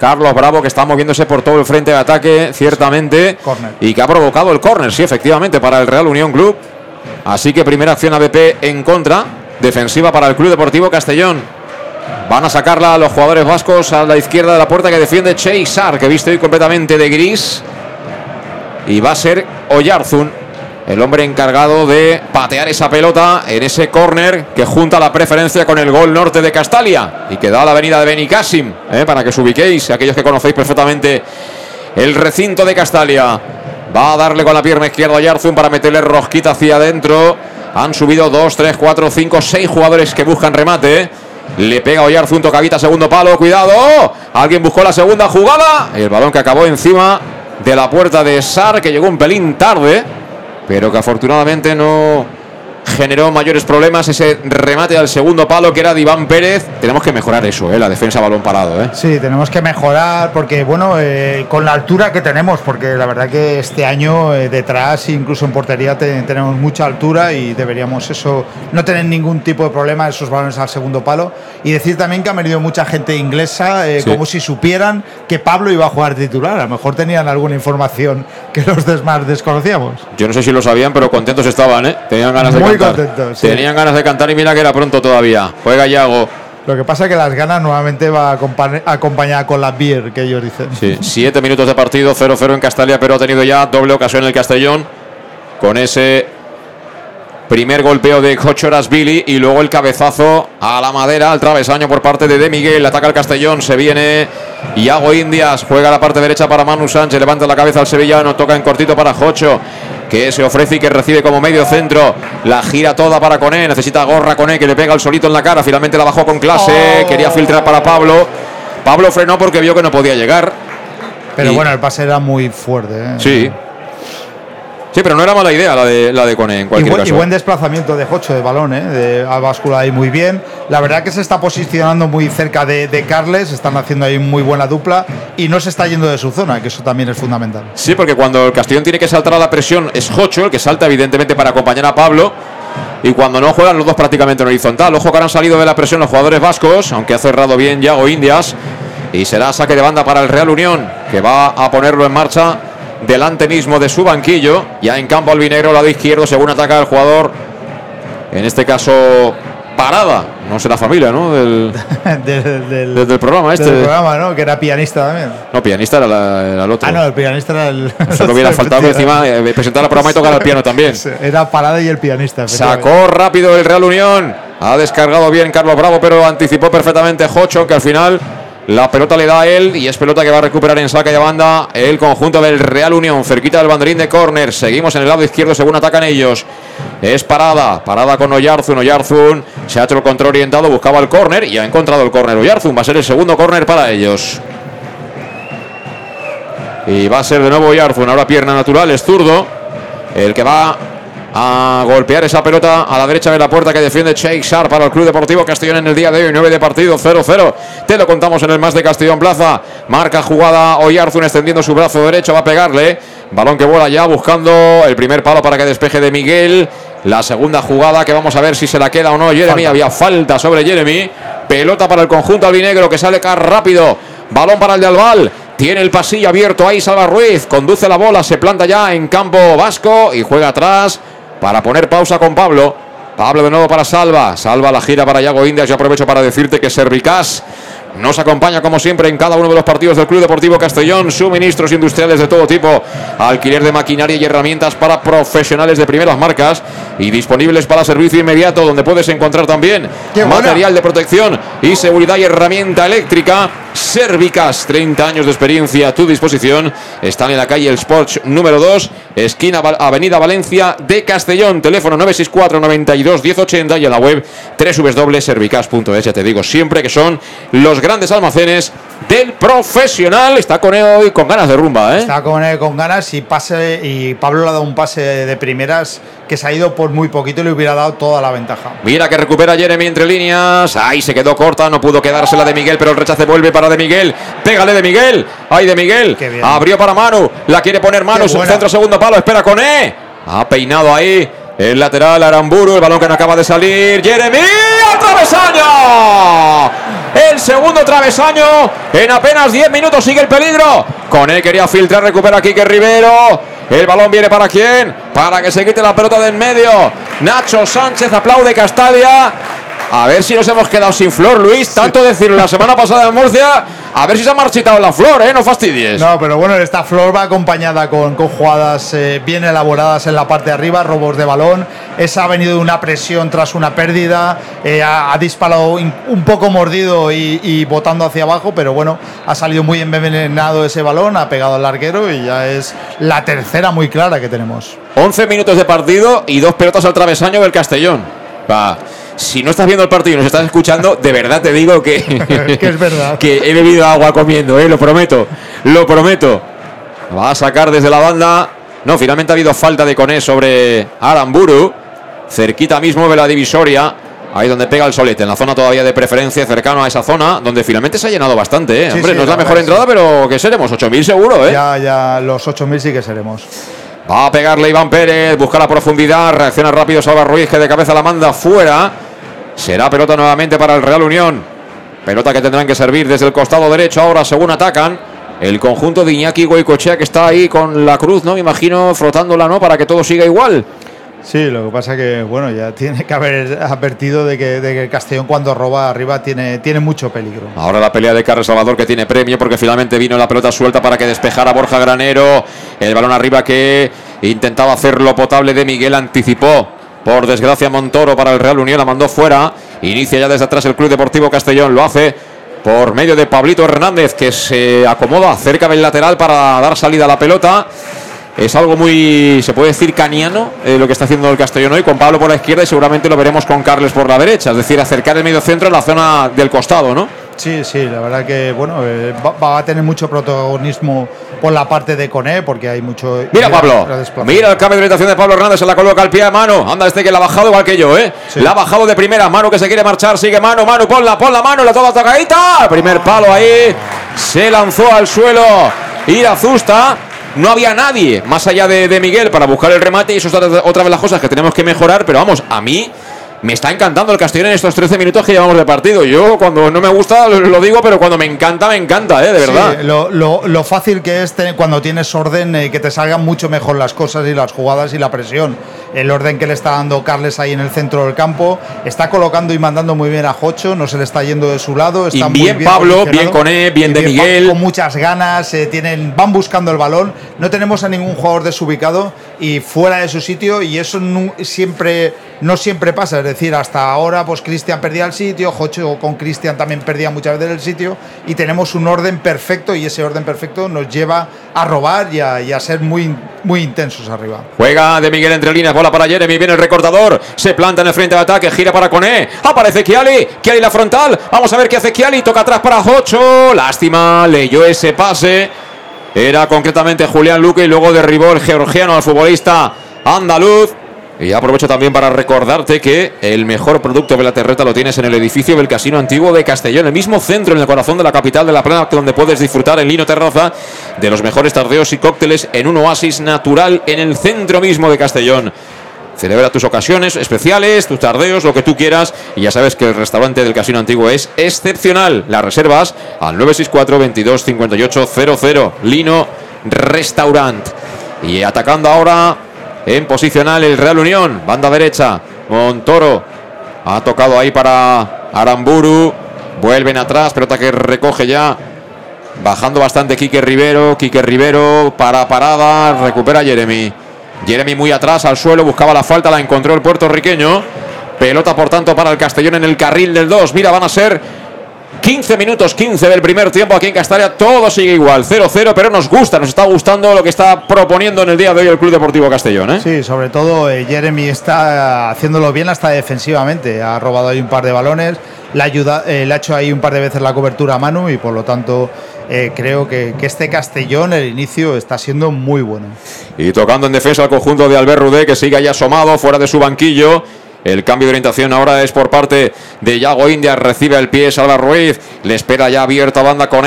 [SPEAKER 1] Carlos Bravo que está moviéndose por todo el frente de ataque, ciertamente, y que ha provocado el córner, sí, efectivamente, para el Real Unión Club. Así que primera acción ABP en contra, defensiva para el Club Deportivo Castellón. Van a sacarla a los jugadores vascos a la izquierda de la puerta que defiende Cheisar, que viste hoy completamente de gris. Y va a ser Oyarzun, el hombre encargado de patear esa pelota en ese córner que junta la preferencia con el gol norte de Castalia y que da la avenida de Benicassim, ¿eh? para que os ubiquéis, aquellos que conocéis perfectamente el recinto de Castalia. Va a darle con la pierna izquierda a Oyarzun para meterle rosquita hacia adentro. Han subido 2, 3, 4, 5, 6 jugadores que buscan remate. Le pega Oyarzun, tocavita, segundo palo, cuidado. Alguien buscó la segunda jugada. El balón que acabó encima de la puerta de Sar, que llegó un pelín tarde, pero que afortunadamente no generó mayores problemas ese remate al segundo palo que era de Iván Pérez. Tenemos que mejorar eso, ¿eh? la defensa balón parado. ¿eh?
[SPEAKER 2] Sí, tenemos que mejorar porque, bueno, eh, con la altura que tenemos, porque la verdad que este año eh, detrás, incluso en portería, tenemos mucha altura y deberíamos eso, no tener ningún tipo de problema esos balones al segundo palo. Y decir también que ha venido mucha gente inglesa, como si supieran que Pablo iba a jugar titular. A lo mejor tenían alguna información que los demás desconocíamos.
[SPEAKER 1] Yo no sé si lo sabían, pero contentos estaban, ¿eh? Tenían ganas de Tenían ganas de cantar y mira que era pronto todavía. Juega Yago.
[SPEAKER 2] Lo que pasa es que las ganas nuevamente va acompañada con la beer que ellos dicen.
[SPEAKER 1] Sí, siete minutos de partido, 0-0 en Castalia, pero ha tenido ya doble ocasión en el Castellón con ese primer golpeo de Cochoras Billy y luego el cabezazo a la madera, al travesaño por parte de De Miguel. Ataca el Castellón, se viene Iago Indias, juega la parte derecha para Manu Sánchez, levanta la cabeza al sevillano, toca en cortito para Jocho que se ofrece y que recibe como medio centro. La gira toda para Coné. Necesita gorra Coné que le pega el solito en la cara. Finalmente la bajó con clase. Oh. Quería filtrar para Pablo. Pablo frenó porque vio que no podía llegar.
[SPEAKER 2] Pero bueno, el pase era muy fuerte. ¿eh?
[SPEAKER 1] Sí. Sí, pero no era mala idea la de, la de Cone en cualquier
[SPEAKER 2] y
[SPEAKER 1] buen,
[SPEAKER 2] Y buen desplazamiento de Jocho de balón, ¿eh? de a báscula ahí muy bien. La verdad que se está posicionando muy cerca de, de, Carles, están haciendo ahí muy buena dupla y no se está yendo de su zona, que eso también es fundamental.
[SPEAKER 1] Sí, porque cuando el Castellón tiene que saltar a la presión es Jocho el que salta evidentemente para acompañar a Pablo. Y cuando no juegan los dos prácticamente en horizontal. Ojo que han salido de la presión los jugadores vascos, aunque ha cerrado bien Yago Indias. Y será saque de banda para el Real Unión, que va a ponerlo en marcha delante mismo de su banquillo. Ya en campo albinegro, lado izquierdo, según ataca el jugador. En este caso, Parada. No será familia, ¿no? Del, del, programa este.
[SPEAKER 2] Del programa, ¿no? Que era pianista también.
[SPEAKER 1] No, pianista era, el otro.
[SPEAKER 2] Ah, no, el pianista era el.
[SPEAKER 1] Solo hubiera faltado encima eh, presentar el programa y tocar el piano también.
[SPEAKER 2] Era Parada y el pianista.
[SPEAKER 1] Sacó rápido el Real Unión. Ha descargado bien Carlos Bravo, pero anticipó perfectamente Jocho, que al final la pelota le da a él y es pelota que va a recuperar en saca y banda el conjunto del Real Unión, cerquita del banderín de córner. Seguimos en el lado izquierdo según atacan ellos. Es parada, parada con Oyarzun. Oyarzun se ha hecho el control orientado, buscaba el córner y ha encontrado el córner. Oyarzun va a ser el segundo córner para ellos. Y va a ser de nuevo Oyarzun, ahora pierna natural, es zurdo. El que va a golpear esa pelota a la derecha de la puerta que defiende Sheikh Shar para el Club Deportivo Castellón en el día de hoy. 9 de partido, 0-0. Te lo contamos en el más de Castellón Plaza. Marca jugada Oyarzun extendiendo su brazo derecho, va a pegarle. Balón que vuela ya buscando el primer palo para que despeje de Miguel. La segunda jugada que vamos a ver si se la queda o no. Jeremy, había falta sobre Jeremy. Pelota para el conjunto albinegro que sale acá rápido. Balón para el de Albal. Tiene el pasillo abierto ahí Salva Ruiz. Conduce la bola, se planta ya en campo vasco y juega atrás para poner pausa con Pablo. Pablo de nuevo para Salva. Salva la gira para Yago Indias. Yo aprovecho para decirte que Servicas nos acompaña como siempre en cada uno de los partidos del Club Deportivo Castellón. Suministros industriales de todo tipo. Alquiler de maquinaria y herramientas para profesionales de primeras marcas. Y disponibles para servicio inmediato donde puedes encontrar también material de protección y seguridad y herramienta eléctrica. Servicas, 30 años de experiencia a tu disposición. Están en la calle El Sports número 2, esquina Avenida Valencia de Castellón. Teléfono 964 92 1080 y en la web www.servicas.es. Ya te digo siempre que son los grandes almacenes del profesional. Está con él hoy con ganas de rumba, ¿eh?
[SPEAKER 2] Está con él con ganas y pase y Pablo le ha dado un pase de primeras que se ha ido por muy poquito y le hubiera dado toda la ventaja.
[SPEAKER 1] Mira que recupera Jeremy entre líneas. Ahí se quedó corta, no pudo quedársela de Miguel, pero el rechace vuelve para de Miguel. Pégale de Miguel. Ay de Miguel. Abrió para Manu. La quiere poner Manu. Centro segundo palo. Espera con E. Ha peinado ahí. El lateral Aramburu, el balón que no acaba de salir. Jeremy al travesaño. El segundo travesaño. En apenas 10 minutos sigue el peligro. Con él quería filtrar, recupera Quique Rivero. El balón viene para quién? Para que se quite la pelota de en medio. Nacho Sánchez aplaude Castalia. A ver si nos hemos quedado sin flor, Luis. Tanto decirlo la semana pasada en Murcia. A ver si se ha marchitado la flor, ¿eh? No fastidies.
[SPEAKER 2] No, pero bueno, esta flor va acompañada con, con jugadas eh, bien elaboradas en la parte de arriba, robos de balón. Esa ha venido de una presión tras una pérdida. Eh, ha, disparado un poco mordido y, y, botando hacia abajo, pero bueno, ha salido muy envenenado ese balón, ha pegado al larguero y ya es la tercera muy clara que tenemos.
[SPEAKER 1] 11 minutos de partido y dos pelotas al travesaño del Castellón. Va si no estás viendo el partido y nos estás escuchando, de verdad te digo que,
[SPEAKER 2] que es verdad.
[SPEAKER 1] que he bebido agua comiendo, ¿eh? lo prometo, lo prometo. Va a sacar desde la banda. No, finalmente ha habido falta de Coné sobre Aramburu. Cerquita mismo de la divisoria. Ahí donde pega el solete, en la zona todavía de preferencia, cercano a esa zona, donde finalmente se ha llenado bastante. ¿eh? Hombre, no es la mejor entrada, pero que seremos 8.000 seguro. ¿eh?
[SPEAKER 2] Ya, ya, los 8.000 sí que seremos.
[SPEAKER 1] Va a pegarle Iván Pérez, busca la profundidad, reacciona rápido Salva Ruiz, que de cabeza la manda fuera. Será pelota nuevamente para el Real Unión. Pelota que tendrán que servir desde el costado derecho ahora según atacan. El conjunto de Iñaki Goicochea que está ahí con la cruz, ¿no? Me imagino frotándola, ¿no? Para que todo siga igual.
[SPEAKER 2] Sí, lo que pasa que, bueno, ya tiene que haber advertido de que, de que Castellón cuando roba arriba tiene, tiene mucho peligro.
[SPEAKER 1] Ahora la pelea de Carlos Salvador que tiene premio porque finalmente vino la pelota suelta para que despejara Borja Granero. El balón arriba que intentaba hacerlo potable de Miguel anticipó. Por desgracia Montoro para el Real Unión la mandó fuera. Inicia ya desde atrás el Club Deportivo Castellón. Lo hace por medio de Pablito Hernández que se acomoda cerca del lateral para dar salida a la pelota. Es algo muy, se puede decir, caniano eh, lo que está haciendo el Castellón hoy, con Pablo por la izquierda y seguramente lo veremos con Carles por la derecha, es decir, acercar el medio centro en la zona del costado, ¿no?
[SPEAKER 2] Sí, sí, la verdad que bueno, eh, va, a tener mucho protagonismo por la parte de Coné, porque hay mucho.
[SPEAKER 1] Mira, Pablo, mira el cambio de orientación de Pablo Hernández, se la coloca al pie a mano. Anda, este que la ha bajado igual que yo, ¿eh? La ha bajado de primera, mano que se quiere marchar, sigue mano, mano, ponla, pon la mano, la toda tocadita. Primer palo ahí, se lanzó al suelo. Irazusta, no había nadie más allá de, de, Miguel para buscar el remate y eso es otra de las cosas que tenemos que mejorar, pero vamos, a mí me está encantando el Castellón en estos 13 minutos que llevamos de partido. Yo cuando no me gusta lo digo, pero cuando me encanta, me encanta, ¿eh? de verdad.
[SPEAKER 2] lo, fácil que es cuando tienes orden, eh, que te salgan mucho mejor las cosas y las jugadas y la presión. El orden que le está dando Carles ahí en el centro del campo, está colocando y mandando muy bien a Jocho, no se le está yendo de su lado. Está
[SPEAKER 1] bien,
[SPEAKER 2] muy
[SPEAKER 1] Pablo, bien con él, bien, de Miguel.
[SPEAKER 2] Con muchas ganas, eh, tienen, van buscando el balón. No tenemos a ningún jugador desubicado y fuera de su sitio y eso siempre, no siempre pasa. Es decir, hasta ahora pues Cristian perdía el sitio, Jocho con Cristian también perdía muchas veces el sitio y tenemos un orden perfecto y ese orden perfecto nos lleva a robar y a, ser muy, muy intensos arriba.
[SPEAKER 1] Juega de Miguel entre líneas, bola para Jeremy, viene el recortador, se planta en el frente de ataque, gira para Coné, aparece Kiali, Kiali la frontal, vamos a ver qué hace Kiali, toca atrás para Jocho, lástima, leyó ese pase. Era concretamente Julián Luque y luego derribó el georgiano al futbolista andaluz. Y aprovecho también para recordarte que el mejor producto de la terreta lo tienes en el edificio del Casino Antiguo de Castellón, el mismo centro en el corazón de la capital de la plana, donde puedes disfrutar en Lino Terraza de los mejores tardeos y cócteles en un oasis natural en el centro mismo de Castellón. Celebra tus ocasiones especiales, tus tardeos, lo que tú quieras. Y ya sabes que el restaurante del Casino Antiguo es excepcional. Las reservas al 964 22 58 00. Lino Restaurant. Y atacando ahora en posicional el Real Unión. Banda derecha. Montoro ha tocado ahí para Aramburu. Vuelven atrás, pelota que recoge ya. Bajando bastante Quique Rivero. Quique Rivero para parada. Recupera Jeremy. Jeremy muy atrás al suelo. Buscaba la falta. La encontró el puertorriqueño. Pelota por tanto para el Castellón en el carril del 2. Mira, van a ser 15 minutos 15 del primer tiempo aquí en Castalia. Todo sigue igual, 0-0, pero nos gusta, nos está gustando lo que está proponiendo en el día de hoy el Club Deportivo Castellón. ¿eh?
[SPEAKER 2] Sí, sobre todo eh, Jeremy está haciéndolo bien hasta defensivamente. Ha robado ahí un par de balones, le ha, ayuda, eh, le ha hecho ahí un par de veces la cobertura a Manu y por lo tanto eh, creo que, que este Castellón, el inicio, está siendo muy bueno.
[SPEAKER 1] Y tocando en defensa al conjunto de Albert Rudé, que sigue ahí asomado fuera de su banquillo. El cambio de orientación ahora es por parte de Yago India. Recibe el pie Salva Ruiz. Le espera ya abierta banda con.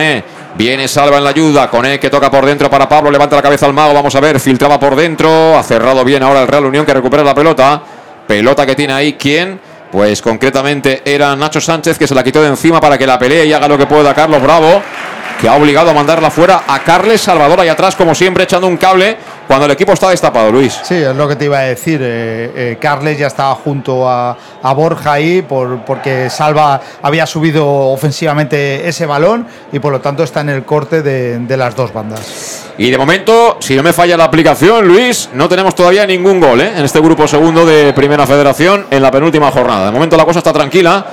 [SPEAKER 1] Viene Salva en la ayuda. Con que toca por dentro para Pablo. Levanta la cabeza al mago. Vamos a ver. Filtraba por dentro. Ha cerrado bien ahora el Real Unión que recupera la pelota. Pelota que tiene ahí. ¿Quién? Pues concretamente era Nacho Sánchez que se la quitó de encima para que la pelee y haga lo que pueda Carlos Bravo. Que ha obligado a mandarla fuera a Carles Salvador ahí atrás, como siempre, echando un cable cuando el equipo está destapado, Luis.
[SPEAKER 2] Sí, es lo que te iba a decir. Eh, eh, Carles ya estaba junto a, a Borja ahí por, porque Salva había subido ofensivamente ese balón y por lo tanto está en el corte de, de las dos bandas.
[SPEAKER 1] Y de momento, si no me falla la aplicación, Luis, no tenemos todavía ningún gol ¿eh? en este grupo segundo de Primera Federación en la penúltima jornada. De momento la cosa está tranquila.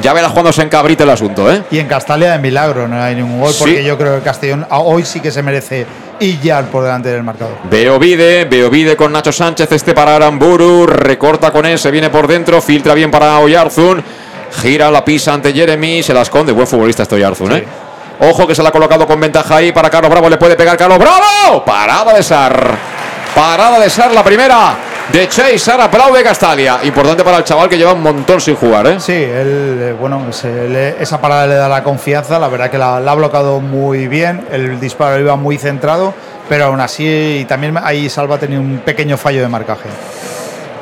[SPEAKER 1] Ya verás cuando se encabrite el asunto, ¿eh?
[SPEAKER 2] Y en Castalia de milagro no hay ningún gol porque
[SPEAKER 1] Sí.
[SPEAKER 2] yo creo que Castellón a- hoy sí que se merece Illar por delante del marcador.
[SPEAKER 1] Beovide, Beovide con Nacho Sánchez, este para Aramburu, recorta con él, se viene por dentro, filtra bien para Oyarzun, gira la pisa ante Jeremy, se la esconde, buen futbolista este Oyarzun, ¿eh? Ojo que se la ha colocado con ventaja ahí para Carlos Bravo, le puede pegar Carlos Bravo, parada de Sar, parada de Sar, la primera de Chase, Sar aplaude Castalia, importante para el chaval que lleva un montón sin jugar, ¿eh?
[SPEAKER 2] Sí, él, eh, bueno, se le- esa parada le da la confianza, la verdad que la, la ha bloqueado muy bien, el disparo iba muy centrado, pero aún así y también ahí Salva ha tenido un pequeño fallo de marcaje.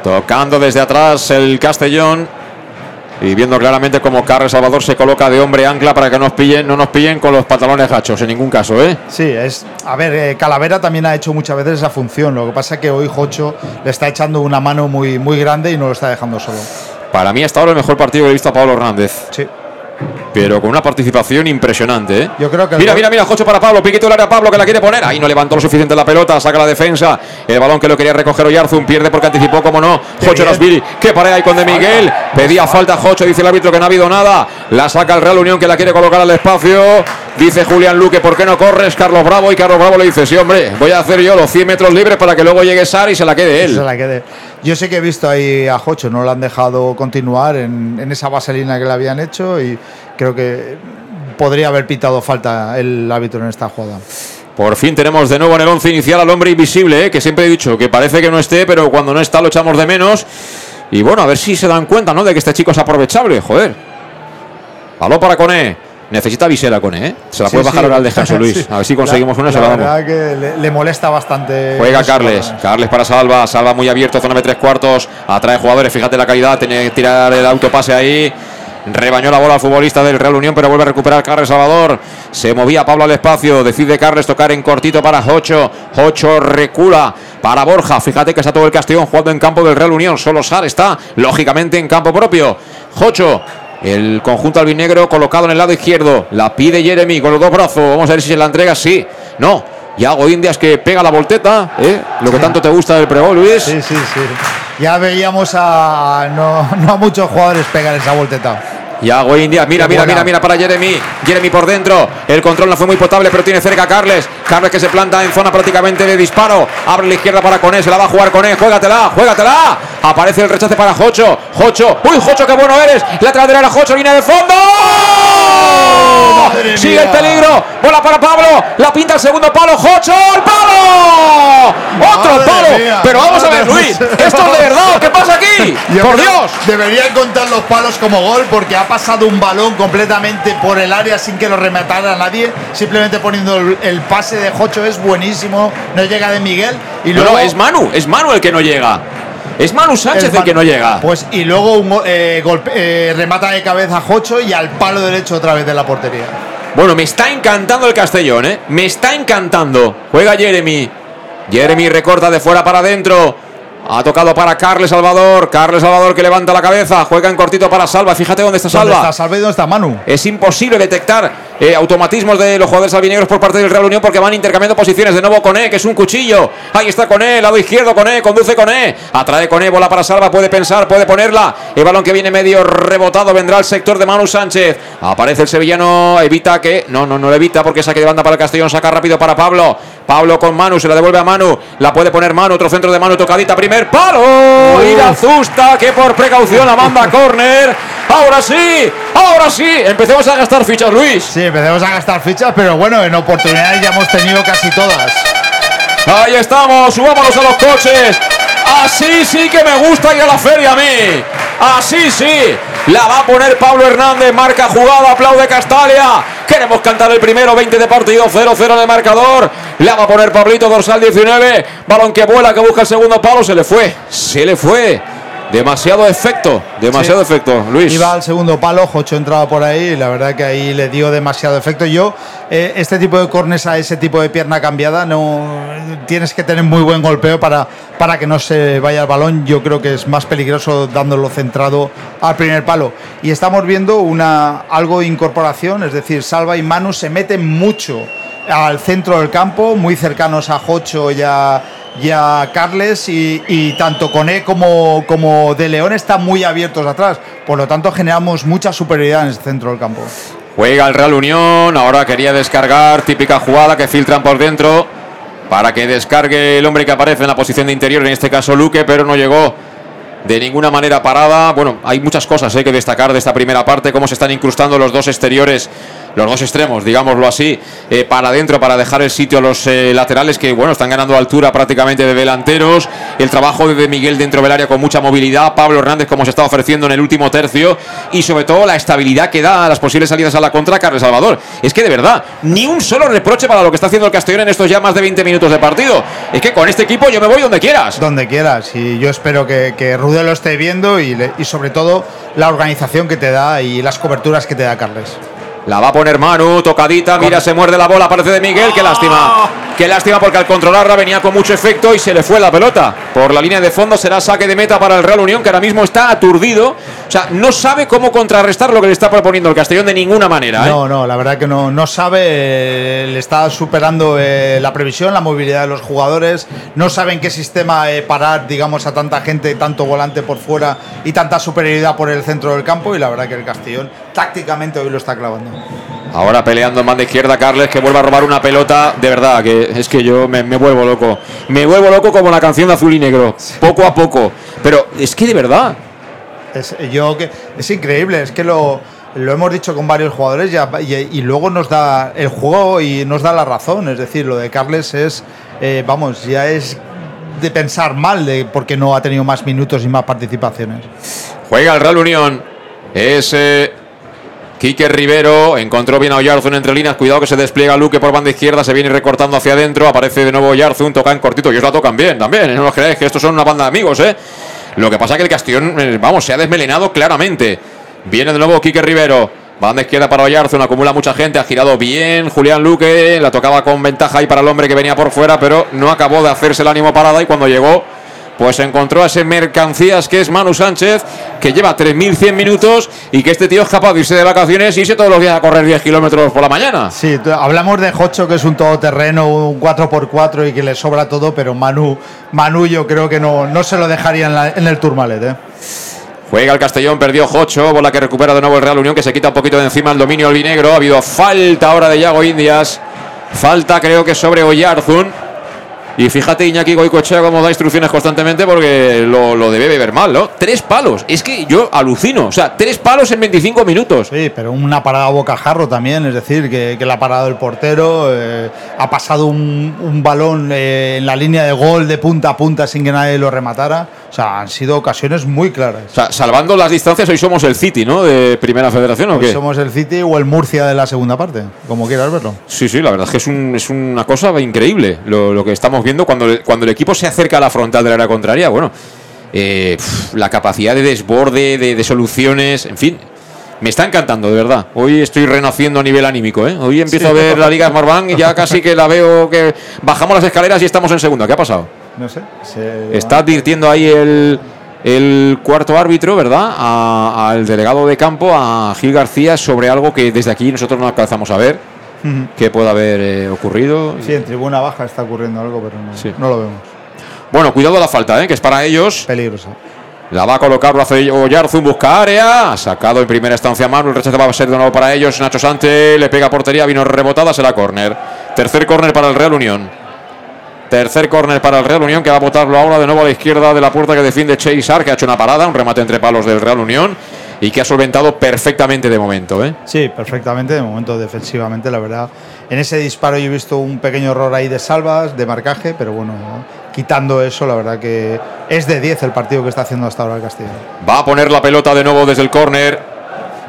[SPEAKER 1] Tocando desde atrás el Castellón. Y viendo claramente cómo Carles Salvador se coloca de hombre ancla para que nos pillen, no nos pillen con los pantalones gachos, en ningún caso, ¿eh?
[SPEAKER 2] Sí, es. A ver, eh, Calavera también ha hecho muchas veces esa función. Lo que pasa es que hoy Jocho le está echando una mano muy, muy grande y no lo está dejando solo.
[SPEAKER 1] Para mí hasta ahora el mejor partido que he visto a Pablo Hernández.
[SPEAKER 2] Sí.
[SPEAKER 1] Pero con una participación impresionante, ¿eh?
[SPEAKER 2] Yo creo que
[SPEAKER 1] Mira, mira, mira, Jocho para Pablo, piquito el área Pablo que la quiere poner. Ahí no levantó lo suficiente la pelota, saca la defensa. El balón que lo quería recoger Oyarzun, pierde porque anticipó, como no. Jocho. Rasvili, que pared ahí con De Miguel. Pedía falta Jocho, dice el árbitro que no ha habido nada. La saca el Real Unión que la quiere colocar al espacio. Dice Julián Luque, ¿por qué no corres, Carlos Bravo? Y Carlos Bravo le dice, sí, hombre, voy a hacer yo los 100 metros libres para que luego llegue Sar y se la quede él.
[SPEAKER 2] Se la quede. Yo sé que he visto ahí a Jocho, no lo han dejado continuar en, en esa vaselina que le habían hecho y creo que podría haber pitado falta el árbitro en esta jugada.
[SPEAKER 1] Por fin tenemos de nuevo en el once inicial al hombre invisible, ¿eh? que siempre he dicho que parece que no esté, pero cuando no está lo echamos de menos. Y bueno, a ver si se dan cuenta, ¿no? De que este chico es aprovechable, joder. Balón para Cone. Necesita visera Cone, ¿eh? Se la
[SPEAKER 2] Sí,
[SPEAKER 1] puede bajar
[SPEAKER 2] sí.
[SPEAKER 1] ahora al descanso, Luis. A ver si conseguimos
[SPEAKER 2] La-
[SPEAKER 1] una, se
[SPEAKER 2] la
[SPEAKER 1] la damos.
[SPEAKER 2] que le, le molesta bastante.
[SPEAKER 1] Juega Carles. Carles para Salva, Salva muy abierto, zona de tres cuartos, atrae jugadores, fíjate la calidad, tiene que tirar el autopase ahí. Rebañó la bola al futbolista del Real Unión, pero vuelve a recuperar Carles Salvador. Se movía Pablo al espacio, decide Carles tocar en cortito para Jocho. Jocho recula para Borja. Fíjate que está todo el Castellón jugando en campo del Real Unión. Solo Sar está, lógicamente, en campo propio. Jocho, el conjunto albinegro colocado en el lado izquierdo. La pide Jeremy con los dos brazos. Vamos a ver si se la entrega. Sí, no. Y hago Indias que pega la volteta. ¿eh? Lo que tanto te gusta del pregón, Luis.
[SPEAKER 2] Sí, sí, sí. Ya veíamos a no, no a muchos jugadores pegar esa volteta.
[SPEAKER 1] Y hago Indias, mira, mira, mira, mira para Jeremy. Jeremy por dentro. El control no fue muy potable, pero tiene cerca a Carles. Carles que se planta en zona prácticamente de disparo. Abre la izquierda para Coné, se la va a jugar Coné. Juégatela, juégatela. Aparece el rechace para Jocho. Jocho, uy, Jocho, qué bueno eres. Lateral derecha, Jocho, línea de fondo. Sigue
[SPEAKER 2] mía.
[SPEAKER 1] el peligro. Bola para Pablo. La pinta el segundo palo. Jocho, el palo. Otro
[SPEAKER 2] Madre
[SPEAKER 1] palo.
[SPEAKER 2] mía.
[SPEAKER 1] Pero vamos a ver, Luis. Esto es de verdad. ¿Qué pasa aquí?
[SPEAKER 2] Yo
[SPEAKER 1] Por Dios.
[SPEAKER 2] Deberían contar los palos como gol porque ha pasado un balón completamente por el área sin que lo rematara nadie. Simplemente poniendo el, el pase de Jocho es buenísimo. No llega de Miguel. Y luego
[SPEAKER 1] no, es Manu, es Manu el que no llega. Es Manu Sánchez
[SPEAKER 2] es
[SPEAKER 1] el que no llega.
[SPEAKER 2] Pues y luego un eh, golpe- eh, remata de cabeza a Jocho y al palo derecho otra vez de la portería.
[SPEAKER 1] Bueno, me está encantando el Castellón, ¿eh? Me está encantando. Juega Jeremy. Jeremy recorta de fuera para adentro. Ha tocado para Carles Salvador. Carles Salvador que levanta la cabeza. Juega en cortito para Salva. Fíjate dónde está Salva.
[SPEAKER 2] ¿Dónde está Salva y dónde está Manu?
[SPEAKER 1] Es imposible detectar eh, automatismos de los jugadores albinegros por parte del Real Unión porque van intercambiando posiciones. De nuevo Coné, que es un cuchillo. Ahí está Coné, lado izquierdo Coné, conduce Coné. Atrae Coné, bola para Salva. Puede pensar, puede ponerla. El balón que viene medio rebotado vendrá al sector de Manu Sánchez. Aparece el sevillano, evita que. No, no, no lo evita porque saque de banda para el Castellón. Saca rápido para Pablo. Pablo con Manu, se la devuelve a Manu. La puede poner Manu, otro centro de Manu, tocadita, primer palo. Y la Zusta que por precaución la manda a córner. Ahora sí, ahora sí. Empecemos a gastar fichas, Luis.
[SPEAKER 2] Sí, empecemos a gastar fichas, pero bueno, en oportunidades ya hemos tenido casi todas.
[SPEAKER 1] Ahí estamos, subámonos a los coches. Así sí que me gusta ir a la feria a mí. Así sí. La va a poner Pablo Hernández. Marca jugada. Aplaude Castalia. Queremos cantar el primero. 20 de partido. 0-0 en el marcador. La va a poner Pablito. Dorsal 19. Balón que vuela. Que busca el segundo palo. Se le fue. Se le fue. Demasiado efecto, demasiado
[SPEAKER 2] Sí.
[SPEAKER 1] efecto, Luis.
[SPEAKER 2] Iba al segundo palo, Jocho entraba por ahí y la verdad que ahí le dio demasiado efecto. Yo, eh, este tipo de cornes a ese tipo de pierna cambiada, no tienes que tener muy buen golpeo para, para que no se vaya el balón. Yo creo que es más peligroso dándolo centrado al primer palo. Y estamos viendo una algo de incorporación, es decir, Salva y Manu se meten mucho al centro del campo, muy cercanos a Jocho y a, y Carles, y, tanto Coné como, como De León están muy abiertos atrás. Por lo tanto, generamos mucha superioridad en el centro del campo.
[SPEAKER 1] Juega el Real Unión, ahora quería descargar, típica jugada que filtran por dentro para que descargue el hombre que aparece en la posición de interior, en este caso Luque, pero no llegó de ninguna manera parada. Bueno, hay muchas cosas eh, que destacar de esta primera parte, cómo se están incrustando los dos exteriores, los dos extremos, digámoslo así, eh, para adentro, para dejar el sitio a los eh, laterales que, bueno, están ganando altura prácticamente de delanteros. El trabajo de Miguel dentro del área con mucha movilidad, Pablo Hernández como se está ofreciendo en el último tercio y sobre todo la estabilidad que da a las posibles salidas a la contra Carles Salvador. Es que de verdad, ni un solo reproche para lo que está haciendo el Castellón en estos ya más de 20 minutos de partido. Es que con este equipo yo me voy donde quieras.
[SPEAKER 2] Donde quieras. Y yo espero que, que Rudé lo esté viendo y, le- y sobre todo la organización que te da y las coberturas que te da Carles.
[SPEAKER 1] La va a poner Manu, tocadita, mira, se muerde la bola, aparece de Miguel, qué lástima. Qué lástima porque al controlarla venía con mucho efecto y se le fue la pelota. Por la línea de fondo será saque de meta para el Real Unión, que ahora mismo está aturdido. O sea, no sabe cómo contrarrestar lo que le está proponiendo el Castellón de ninguna manera. ¿eh?
[SPEAKER 2] No, no, la verdad que no, no sabe, eh, le está superando eh, la previsión, la movilidad de los jugadores, no sabe en qué sistema parar, digamos, a tanta gente, tanto volante por fuera y tanta superioridad por el centro del campo y la verdad que el Castellón tácticamente hoy lo está clavando.
[SPEAKER 1] Ahora peleando en banda izquierda Carles, que vuelve a robar una pelota. De verdad, que es que yo me, me vuelvo loco. Me vuelvo loco como la canción de Azul y Negro, poco a poco. Pero es que de verdad,
[SPEAKER 2] Es, yo que, es increíble, es que lo, lo hemos dicho con varios jugadores ya, y, y luego nos da el juego y nos da la razón. Es decir, lo de Carles es, eh, vamos, ya es de pensar mal de porque no ha tenido más minutos y más participaciones.
[SPEAKER 1] Juega el Real Unión. Es eh, Quique Rivero. Encontró bien a Oyarzún entre líneas. Cuidado que se despliega Luque por banda izquierda. Se viene recortando hacia adentro. Aparece de nuevo Oyarzún. Toca en cortito. Ellos la tocan bien también. ¿eh? No os creáis que estos son una banda de amigos, ¿eh? Lo que pasa es que el Castellón, eh, vamos, se ha desmelenado claramente. Viene de nuevo Quique Rivero. Banda izquierda para Oyarzún, acumula mucha gente, ha girado bien. Julián Luque la tocaba con ventaja ahí para el hombre que venía por fuera, pero no acabó de hacerse el ánimo parada y cuando llegó pues encontró a ese mercancías que es Manu Sánchez, que lleva 3.100 minutos y que este tío es capaz de irse de vacaciones y irse todos los días a correr 10 kilómetros por la mañana.
[SPEAKER 2] Sí, hablamos de Jocho, que es un todoterreno, un 4x4 y que le sobra todo, pero Manu, Manu yo creo que no, no se lo dejaría en, la- en el Tourmalet. ¿eh?
[SPEAKER 1] Juega el Castellón, perdió Jocho, bola que recupera de nuevo el Real Unión, que se quita un poquito de encima el dominio albinegro. Ha habido falta ahora de Yago Indias. Falta creo que sobre Oyarzún. Y fíjate Iñaki Goicoechea cómo da instrucciones constantemente porque lo, lo debe ver mal, ¿no? Tres palos. Es que yo alucino. O sea, tres palos en 25 minutos.
[SPEAKER 2] Sí, pero una parada a bocajarro también, es decir, que, que la ha parado el portero, eh, ha pasado un, un balón eh, en la línea de gol de punta a punta sin que nadie lo rematara. O sea, han sido ocasiones muy claras.
[SPEAKER 1] O sea, salvando las distancias, hoy somos el City, ¿no? De Primera Federación, ¿o
[SPEAKER 2] Hoy
[SPEAKER 1] qué?
[SPEAKER 2] somos el City o el Murcia de la segunda parte, como quieras verlo.
[SPEAKER 1] Sí, sí, la verdad es que es, un- es una cosa increíble lo, lo que estamos viendo cuando, el- cuando el equipo se acerca a la frontal del área contraria. Bueno, eh, pf, la capacidad de desborde, de, de soluciones, en fin. Me está encantando, de verdad. Hoy estoy renaciendo a nivel anímico, ¿eh? Hoy empiezo
[SPEAKER 2] Sí.
[SPEAKER 1] a ver la Liga Smartbank y ya casi que la veo que bajamos las escaleras y estamos en segunda. ¿Qué ha pasado?
[SPEAKER 2] no sé. se-
[SPEAKER 1] Está advirtiendo ahí el, el cuarto árbitro, ¿verdad? Al delegado de campo, a Gil García, sobre algo que desde aquí nosotros no alcanzamos a ver. Que pueda haber eh, ocurrido.
[SPEAKER 2] Sí, en tribuna baja está ocurriendo algo, pero no,
[SPEAKER 1] Sí.
[SPEAKER 2] no lo vemos.
[SPEAKER 1] Bueno, cuidado la falta, ¿eh? que es para ellos.
[SPEAKER 2] Peligrosa.
[SPEAKER 1] La va a colocar, lo hace Oyarzun, busca área. Ha sacado en primera instancia Manu. El rechazo va a ser de nuevo para ellos. Nacho Sante le pega a portería, vino rebotada, será córner. Tercer córner para el Real Unión. Tercer córner para el Real Unión que va a botarlo ahora de nuevo a la izquierda de la puerta que defiende Cheisar, que ha hecho una parada, un remate entre palos del Real Unión y que ha solventado perfectamente de momento. ¿eh?
[SPEAKER 2] Sí, perfectamente. De momento, defensivamente, la verdad. En ese disparo yo he visto un pequeño error ahí de salvas, de marcaje, pero bueno, quitando eso, la verdad que es de 10 el partido que está haciendo hasta ahora el Castellón.
[SPEAKER 1] Va a poner la pelota de nuevo desde el córner.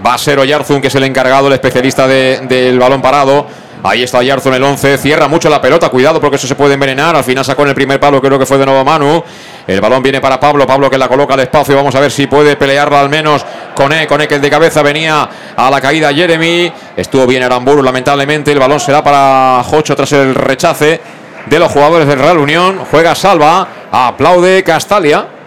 [SPEAKER 1] Va a ser Oyarzun, que es el encargado, el especialista de- del balón parado. Ahí está Oyarzun el 11. Cierra mucho la pelota. Cuidado porque eso se puede envenenar. Al final sacó en el primer palo, creo que fue de nuevo Manu. El balón viene para Pablo. Pablo que la coloca al espacio. Vamos a ver si puede pelearla al menos. Coné, Coné que el de cabeza venía a la caída Jeremy. Estuvo bien Aramburu, lamentablemente. El balón será para Jocho tras el rechace de los jugadores del Real Unión. Juega Salva. Aplaude Castalia.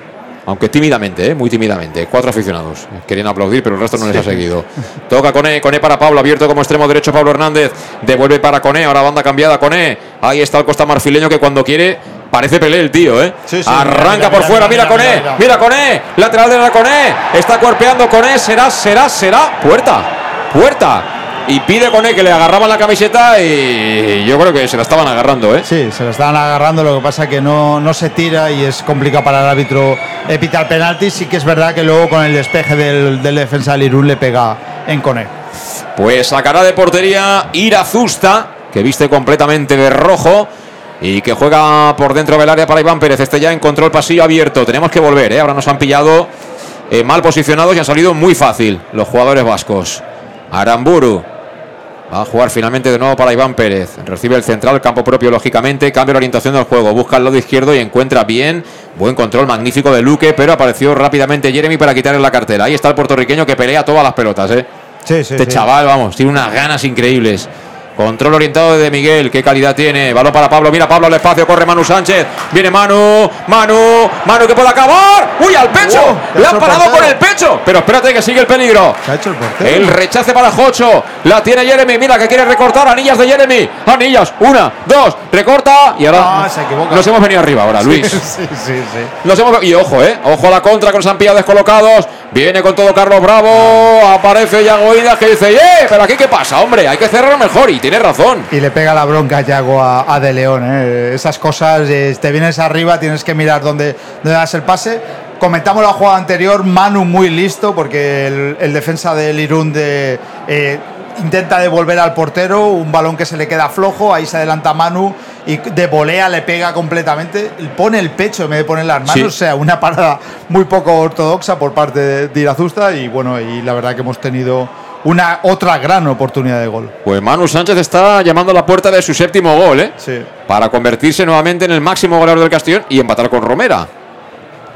[SPEAKER 1] Aunque tímidamente, ¿eh? muy tímidamente. Cuatro aficionados querían aplaudir, pero el resto no les ha seguido. Toca Coné, Coné para Pablo, abierto como extremo derecho Pablo Hernández. Devuelve para Coné, ahora banda cambiada Coné. Ahí está el Costa Marfileño que cuando quiere parece Pelé el tío, ¿eh?
[SPEAKER 2] Sí, sí,
[SPEAKER 1] Arranca
[SPEAKER 2] mira, mira,
[SPEAKER 1] por fuera, mira,
[SPEAKER 2] mira,
[SPEAKER 1] Coné,
[SPEAKER 2] mira
[SPEAKER 1] Coné, lateral de la Coné. Está cuerpeando Coné, será, será, será. Puerta, puerta. Y pide Coné que le agarraban la camiseta y yo creo que se la estaban agarrando, ¿eh?
[SPEAKER 2] Sí, se lo estaban agarrando, lo que pasa que no, no se tira y es complicado para el árbitro pitar penalti. Sí que es verdad que luego con el despeje del, del defensa del Irún le pega en Coné.
[SPEAKER 1] Pues sacará de portería Irazusta, que viste completamente de rojo y que juega por dentro del área para Iván Pérez. Este ya encontró el pasillo abierto. Tenemos que volver, ¿eh? ahora nos han pillado eh, mal posicionados y han salido muy fácil los jugadores vascos. Aramburu va a jugar finalmente de nuevo para Iván Pérez. Recibe el central, campo propio lógicamente. Cambia la orientación del juego. Busca el lado izquierdo y encuentra bien. Buen control magnífico de Luque, pero apareció rápidamente Jeremy para quitarle la cartera. Ahí está el puertorriqueño que pelea todas las pelotas. ¿eh?
[SPEAKER 2] Sí, sí,
[SPEAKER 1] Este
[SPEAKER 2] sí.
[SPEAKER 1] chaval, vamos, tiene unas ganas increíbles. Control orientado de Miguel, qué calidad tiene. Balón para Pablo, mira Pablo al espacio, corre Manu Sánchez. Viene Manu, Manu, Manu que puede acabar. ¡Uy, al pecho!
[SPEAKER 2] Oh, ¿qué
[SPEAKER 1] Le
[SPEAKER 2] ha
[SPEAKER 1] han parado con el pecho. Pero espérate que sigue el peligro.
[SPEAKER 2] ¿Qué ha hecho el portero?
[SPEAKER 1] El rechace para Jocho. La tiene Jeremy. Mira que quiere recortar. Anillas de Jeremy. Anillas. Una, dos. Recorta. Y ahora
[SPEAKER 2] Ah, se
[SPEAKER 1] nos hemos venido arriba ahora, Luis.
[SPEAKER 2] Sí, sí, sí.
[SPEAKER 1] Nos hemos- y ojo, eh. Ojo a la contra con San Pío descolocados. Viene con todo Carlos Bravo. Aparece Yago Idas que dice, ¡eh! Pero aquí qué pasa, hombre. Hay que cerrar mejor. Y tiene razón.
[SPEAKER 2] Y le pega la bronca Yago a, De León. ¿eh? Esas cosas, eh, te vienes arriba, tienes que mirar dónde, dónde das el pase. Comentamos la jugada anterior, Manu muy listo, porque el, el defensa del Irún de, eh, intenta devolver al portero, un balón que se le queda flojo, ahí se adelanta Manu y de volea le pega completamente, pone el pecho en vez de poner las manos,
[SPEAKER 1] Sí.
[SPEAKER 2] o sea, una parada muy poco ortodoxa por parte de, de Irazusta y bueno, y la verdad que hemos tenido una otra gran oportunidad de gol.
[SPEAKER 1] Pues Manu Sánchez está llamando a la puerta de su séptimo gol, ¿eh?
[SPEAKER 2] Sí.
[SPEAKER 1] Para convertirse nuevamente en el máximo goleador del Castellón y empatar con Romera.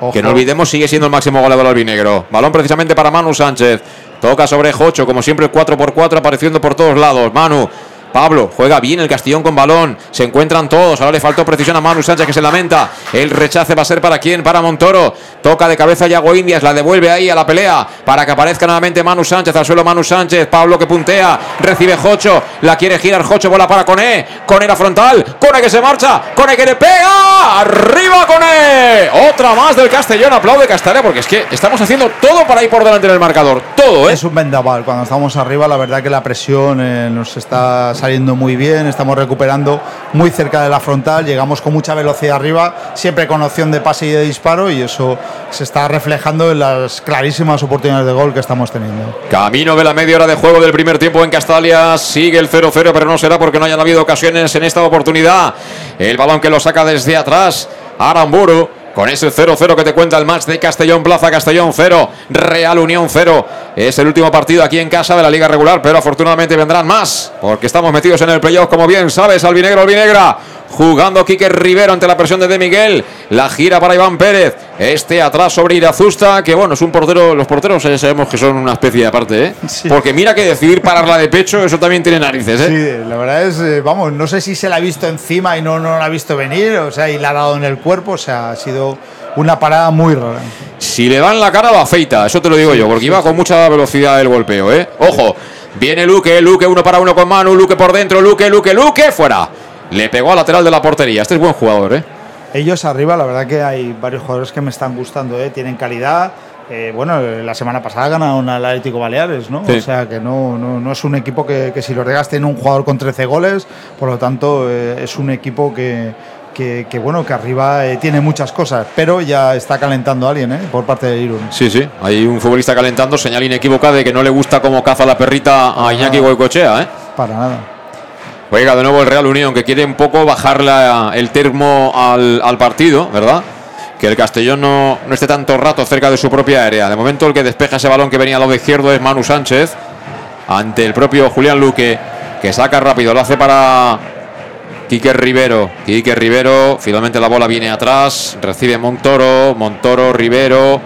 [SPEAKER 2] Ojo.
[SPEAKER 1] Que no olvidemos, sigue siendo el máximo goleador albinegro. Balón precisamente para Manu Sánchez. Toca sobre Jocho, como siempre el 4x4 apareciendo por todos lados. Manu. Pablo juega bien el Castellón con balón. Se encuentran todos. Ahora le faltó precisión a Manu Sánchez que se lamenta. El rechace va a ser para quién? Para Montoro. Toca de cabeza Yago Indias. La devuelve ahí a la pelea. Para que aparezca nuevamente Manu Sánchez. Al suelo Manu Sánchez. Pablo que puntea. Recibe Jocho. La quiere girar Jocho. Bola para Coné. Coné la frontal. Coné que se marcha. Coné que le pega. Arriba Coné. Otra más del Castellón. Aplaude Castalia porque es que estamos haciendo todo para ir por delante en el marcador. Todo, ¿eh?
[SPEAKER 2] Es un vendaval. Cuando estamos arriba, la verdad que la presión eh, nos está saliendo muy bien. Estamos recuperando muy cerca de la frontal. Llegamos con mucha velocidad arriba, siempre con opción de pase y de disparo. Y eso se está reflejando en las clarísimas oportunidades de gol que estamos teniendo.
[SPEAKER 1] Camino de la media hora de juego del primer tiempo en Castalia. Sigue el 0-0, pero no será porque no hayan habido ocasiones en esta oportunidad. El balón que lo saca desde atrás. Aramburu. Con ese 0-0 que te cuenta el match de Castellón Plaza, Castellón 0, Real Unión 0. Es el último partido aquí en casa de la liga regular, pero afortunadamente vendrán más, porque estamos metidos en el playoff, como bien sabes, albinegro, albinegra. Jugando Quique Rivero ante la presión de De Miguel. La gira para Iván Pérez. Este atrás sobre Irazusta, que bueno, es un portero. Los porteros sabemos que son una especie de aparte, ¿eh? Porque mira que decidir pararla de pecho, eso también tiene narices, ¿eh?
[SPEAKER 2] Sí, la verdad es, eh, vamos, no sé si se la ha visto encima y no, no la ha visto venir, o sea, y la ha dado en el cuerpo, o sea, ha sido una parada muy rara.
[SPEAKER 1] Si le dan la cara, lo afeita, eso te lo digo yo, porque iba con mucha velocidad el golpeo, ¿eh? Ojo, viene Luque, Luque uno para uno con Manu, Luque por dentro, Luque, Luque, Luque, fuera. Le pegó al lateral de la portería. Este es buen jugador, ¿eh?
[SPEAKER 2] Ellos arriba, la verdad que hay varios jugadores que me están gustando, ¿eh? tienen calidad. Eh, bueno, la semana pasada ganaron al Atlético Baleares, ¿no?
[SPEAKER 1] Sí.
[SPEAKER 2] O sea que no, no, no es un equipo que, que si los regas tiene un jugador con 13 goles, por lo tanto eh, es un equipo que, que, que, bueno, que arriba eh, tiene muchas cosas, pero ya está calentando a alguien, ¿eh? Por parte de Irún.
[SPEAKER 1] Sí, sí. Hay un futbolista calentando, señal inequívoca de que no le gusta cómo caza la perrita a Iñaki Goicochea, ¿eh?
[SPEAKER 2] Para nada.
[SPEAKER 1] Juega de nuevo el Real Unión, que quiere un poco bajar la- el termo al, partido, ¿verdad? Que el Castellón no, no esté tanto rato cerca de su propia área. De momento el que despeja ese balón que venía al lado izquierdo es Manu Sánchez. Ante el propio Julián Luque, que saca rápido, lo hace para Quique Rivero. Quique Rivero, finalmente la bola viene atrás, recibe Montoro, Montoro, Rivero.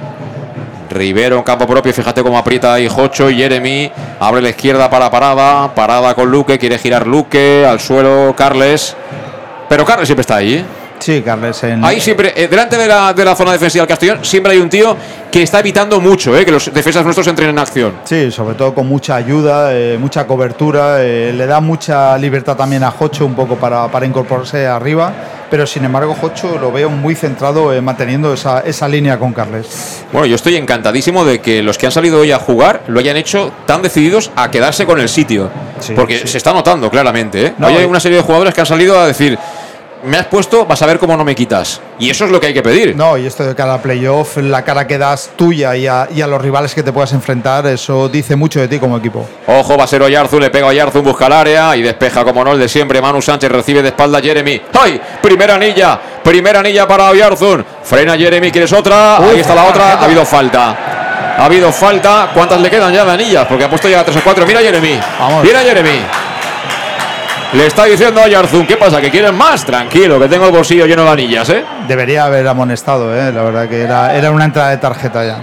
[SPEAKER 1] Rivero en campo propio, fíjate cómo aprieta ahí Jocho Jeremy. Abre la izquierda para parada, parada con Luque, quiere girar Luque, al suelo Carles. Pero Carles siempre está ahí, ¿eh?
[SPEAKER 2] Sí, Carles. En,
[SPEAKER 1] Ahí siempre, eh, delante de la, de la zona defensiva del Castellón, siempre hay un tío que está evitando mucho, ¿eh? que los defensas nuestros entren en acción.
[SPEAKER 2] Sí, sobre todo con mucha ayuda, eh, mucha cobertura, eh, le da mucha libertad también a Jocho un poco para, para incorporarse arriba, pero sin embargo Jocho lo veo muy centrado en manteniendo esa, esa línea con Carles.
[SPEAKER 1] Bueno, yo estoy encantadísimo de que los que han salido hoy a jugar lo hayan hecho tan decididos a quedarse con el sitio.
[SPEAKER 2] Sí,
[SPEAKER 1] porque
[SPEAKER 2] sí.
[SPEAKER 1] se está notando claramente. ¿eh?
[SPEAKER 2] No,
[SPEAKER 1] hoy hay una serie de jugadores que han salido a decir, me has puesto, vas a ver cómo no me quitas. Y eso es lo que hay que pedir.
[SPEAKER 2] No, y esto de cada playoff, la cara que das tuya y a, y a los rivales que te puedas enfrentar, eso dice mucho de ti como equipo.
[SPEAKER 1] Ojo, va a ser Oyarzu, le pega a Oyarzu, busca el área y despeja como no el de siempre. Manu Sánchez recibe de espalda a Jeremy. ¡Ay! Primera anilla, primera anilla para Oyarzun. Frena Jeremy, ¿quieres otra? Ahí está la otra, ha habido falta. Ha habido falta. ¿Cuántas le quedan ya de anillas? Porque ha puesto ya tres o cuatro. Mira Jeremy.
[SPEAKER 2] Vamos.
[SPEAKER 1] Mira Jeremy. Le está diciendo a Oyarzun, ¿qué pasa? ¿Que quieren más? Tranquilo, que tengo el bolsillo lleno de anillas, ¿eh?
[SPEAKER 2] Debería haber amonestado, ¿eh? la verdad que era, era una entrada de tarjeta ya.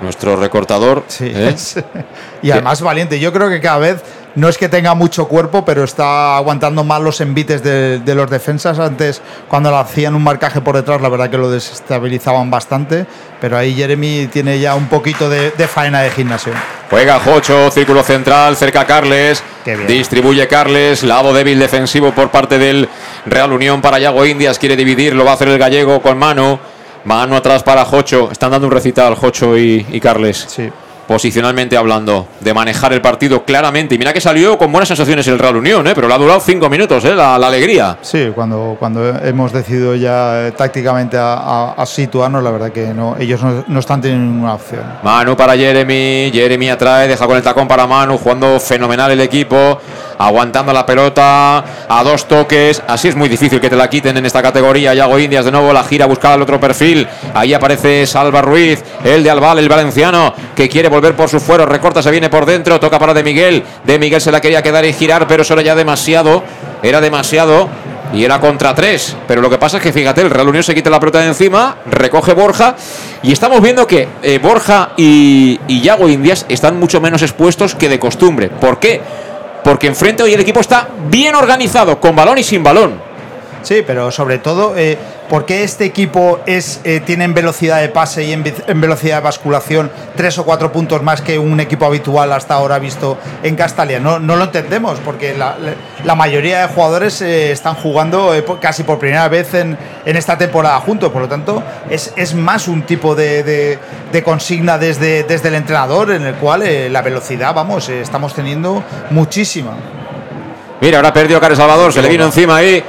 [SPEAKER 1] Nuestro recortador.
[SPEAKER 2] Sí.
[SPEAKER 1] ¿eh?
[SPEAKER 2] y además valiente. Yo creo que cada vez no es que tenga mucho cuerpo, pero está aguantando más los envites de, de los defensas. Antes, cuando le hacían un marcaje por detrás, la verdad que lo desestabilizaban bastante. Pero ahí Jeremy tiene ya un poquito de, de faena de gimnasio.
[SPEAKER 1] Juega Jocho, círculo central, cerca Carles. Distribuye Carles, lado débil defensivo por parte del Real Unión para Yago Indias. Quiere dividir, lo va a hacer el gallego con mano. Mano atrás para Jocho. Están dando un recital Jocho y, y Carles.
[SPEAKER 2] Sí.
[SPEAKER 1] Posicionalmente hablando, de manejar el partido claramente. Y mira que salió con buenas sensaciones el Real Unión, ¿eh? pero le ha durado cinco minutos ¿eh? la, la alegría.
[SPEAKER 2] Sí, cuando, cuando hemos decidido ya eh, tácticamente a, a- a situarnos, la verdad que no, ellos no, no están teniendo ninguna opción.
[SPEAKER 1] Manu para Jeremy, Jeremy atrae, deja con el tacón para Manu, jugando fenomenal el equipo, aguantando la pelota a dos toques, así es muy difícil que te la quiten en esta categoría. Yago Indias de nuevo la gira a buscar al otro perfil, ahí aparece Salva Ruiz, el de Albal, el valenciano, que quiere volver por su fuero, recorta, se viene por dentro, toca para De Miguel, De Miguel se la quería quedar y girar, pero eso era ya demasiado, era demasiado. Y era contra tres. Pero lo que pasa es que, fíjate, el Real Unión se quita la pelota de encima, recoge Borja. Y estamos viendo que eh, Borja y, y Yago Indias están mucho menos expuestos que de costumbre. ¿Por qué? Porque enfrente hoy el equipo está bien organizado, con balón y sin balón.
[SPEAKER 2] Sí, pero sobre todo, eh, ¿por qué este equipo es, eh, tiene en velocidad de pase y en, ve- en velocidad de basculación tres o cuatro puntos más que un equipo habitual hasta ahora visto en Castalia? No, no lo entendemos, porque la, mayoría de jugadores eh, están jugando eh, casi por primera vez en, en esta temporada juntos, por lo tanto, es, es más un tipo de, de- de consigna desde, desde el entrenador en el cual la velocidad, vamos, estamos teniendo muchísima.
[SPEAKER 1] Mira, ahora perdió Care Salvador, se le vino encima ahí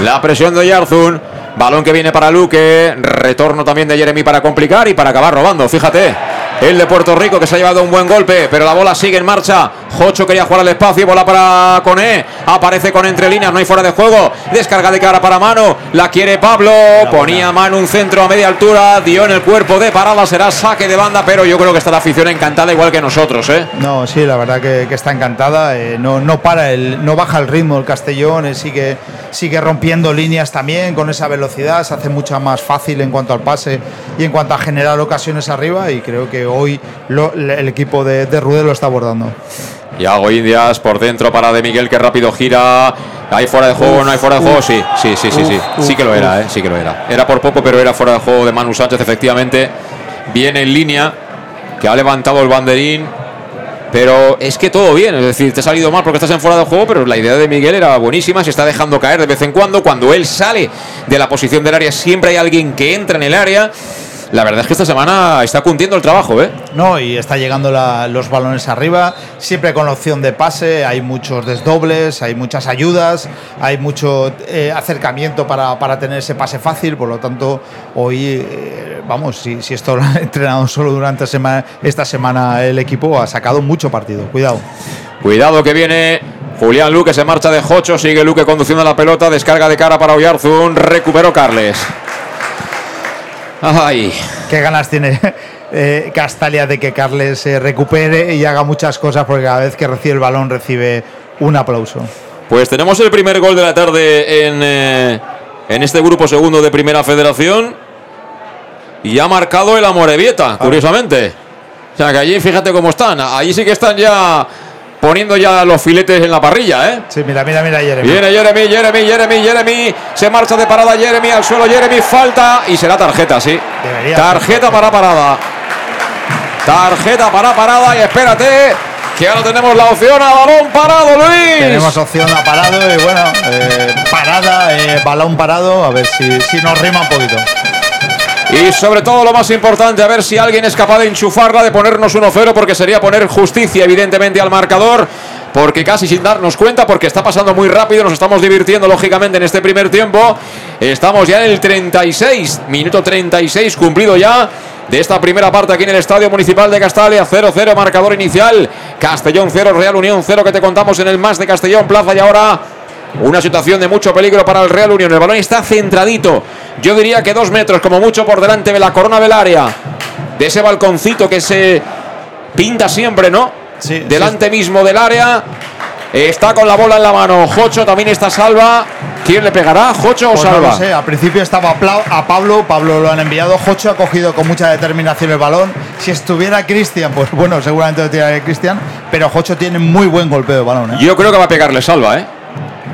[SPEAKER 1] la presión de Yarzun. Balón que viene para Luque, retorno también de Jeremy para complicar y para acabar robando. Fíjate, el de Puerto Rico que se ha llevado un buen golpe, pero la bola sigue en marcha. Jocho quería jugar al espacio, bola para Coné. Aparece con entre líneas, no hay fuera de juego. Descarga de cara para Mano. La quiere Pablo. Ponía Mano un centro a media altura. Dio en el cuerpo de parada. Será saque de banda, pero yo creo que está la afición encantada igual que nosotros. ¿eh?
[SPEAKER 2] No, sí, la verdad que, que está encantada. eh, no, no para, el, no baja el ritmo el Castellón. eh, sigue, sigue rompiendo líneas también con esa velocidad. Se hace mucho más fácil en cuanto al pase y en cuanto a generar ocasiones arriba. Y creo que hoy lo- el equipo de, de Rudé lo está abordando.
[SPEAKER 1] Yago Indias por dentro para De Miguel que rápido gira. Hay fuera de juego, no hay fuera de juego. Sí, sí, sí, sí, sí.
[SPEAKER 2] uf,
[SPEAKER 1] Sí que lo era,
[SPEAKER 2] uf.
[SPEAKER 1] eh, sí que lo era. Era por poco, pero era fuera de juego de Manu Sánchez, efectivamente. Viene en línea, que ha levantado el banderín. Pero es que todo bien, es decir, te ha salido mal porque estás en fuera de juego, pero la idea de Miguel era buenísima, se está dejando caer de vez en cuando. Cuando él sale de la posición del área, siempre hay alguien que entra en el área. La verdad es que esta semana está cundiendo el trabajo, ¿eh?
[SPEAKER 2] No, y está llegando la- los balones arriba, siempre con la opción de pase, hay muchos desdobles, hay muchas ayudas, hay mucho eh, acercamiento para, para tener ese pase fácil, por lo tanto, hoy, eh, vamos, si, si esto lo ha entrenado solo durante esta semana el equipo, ha sacado mucho partido, cuidado.
[SPEAKER 1] Cuidado que viene Julián Luque, se marcha de Jocho, sigue Luque conduciendo la pelota, descarga de cara para Oyarzún, recuperó Carles. Ay,
[SPEAKER 2] Qué ganas tiene eh, Castalia de que Carles se recupere y haga muchas cosas, porque cada vez que recibe el balón recibe un aplauso.
[SPEAKER 1] pues tenemos el primer gol de la tarde en, eh, en este grupo segundo de Primera Federación. Y ha marcado el Amorebieta, curiosamente. O sea que allí fíjate cómo están. Allí sí que están ya poniendo ya los filetes en la parrilla, ¿eh?
[SPEAKER 2] Sí, mira, mira, mira, Jeremy.
[SPEAKER 1] Viene Jeremy, Jeremy, Jeremy, Jeremy. Se marcha de parada Jeremy al suelo. Jeremy falta y será tarjeta, sí.
[SPEAKER 2] Debería
[SPEAKER 1] tarjeta para parada. Tarjeta para parada y espérate que ahora tenemos la opción a balón parado, Luis.
[SPEAKER 2] Tenemos opción a parado y bueno, eh, parada, eh, balón parado, a ver si, si nos rima un poquito.
[SPEAKER 1] Y sobre todo lo más importante, a ver si alguien es capaz de enchufarla, de ponernos 1-0, porque sería poner justicia evidentemente al marcador, porque casi sin darnos cuenta, porque está pasando muy rápido, nos estamos divirtiendo lógicamente en este primer tiempo. Estamos ya en el 36, minuto 36 cumplido ya. De esta primera parte aquí en el Estadio Municipal de Castalia, 0-0 marcador inicial. Castellón 0, Real Unión 0 que te contamos en el más de Castellón Plaza y ahora una situación de mucho peligro para el Real Unión. El balón está centradito. Yo diría que dos metros, como mucho, por delante de la corona del área. De ese balconcito que se pinta siempre, ¿no?
[SPEAKER 2] Sí,
[SPEAKER 1] Delante mismo del área. Está con la bola en la mano. Jocho también está salva. ¿Quién le pegará? ¿Jocho o
[SPEAKER 2] Pues no
[SPEAKER 1] salva?
[SPEAKER 2] lo sé, al principio estaba a Pablo, Pablo lo han enviado, Jocho ha cogido con mucha determinación el balón. Si estuviera Cristian, pues bueno, seguramente lo tiraría Cristian, pero Jocho tiene muy buen golpeo de balón. ¿eh?
[SPEAKER 1] Yo creo que va a pegarle salva, ¿eh?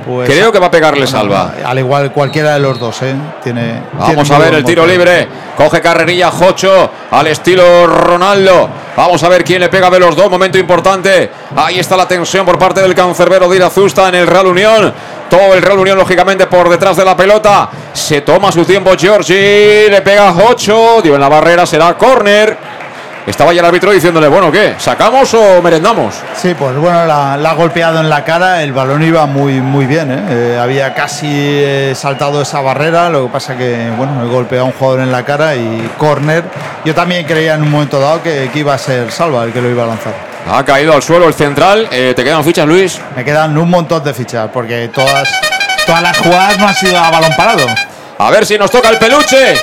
[SPEAKER 2] Pues,
[SPEAKER 1] Creo que va a pegarle salva.
[SPEAKER 2] Al igual cualquiera de los dos, ¿eh? Tiene,
[SPEAKER 1] Vamos
[SPEAKER 2] tiene
[SPEAKER 1] a ver el tiro libre. Coge carrerilla Jocho al estilo Ronaldo. Vamos a ver quién le pega de los dos. Momento importante. Ahí está la tensión por parte del cancerbero de Irazusta en el Real Unión. Todo el Real Unión, lógicamente, por detrás de la pelota. Se toma su tiempo Giorgi. Le pega Jocho. Dio en la barrera. Será córner. Estaba ya el árbitro diciéndole, bueno, ¿qué? ¿Sacamos o merendamos?
[SPEAKER 2] Sí, pues bueno, la, la ha golpeado en la cara, el balón iba muy, muy bien, ¿eh? Eh, había casi eh, saltado esa barrera, lo que pasa que, bueno, he golpeado a un jugador en la cara y córner. Yo también creía en un momento dado que, que iba a ser Salva el que lo iba a lanzar.
[SPEAKER 1] Ha caído al suelo el central. Eh, ¿Te quedan fichas, Luis?
[SPEAKER 2] Me quedan un montón de fichas, porque todas, todas las jugadas no han sido a balón parado.
[SPEAKER 1] A ver si nos toca el peluche.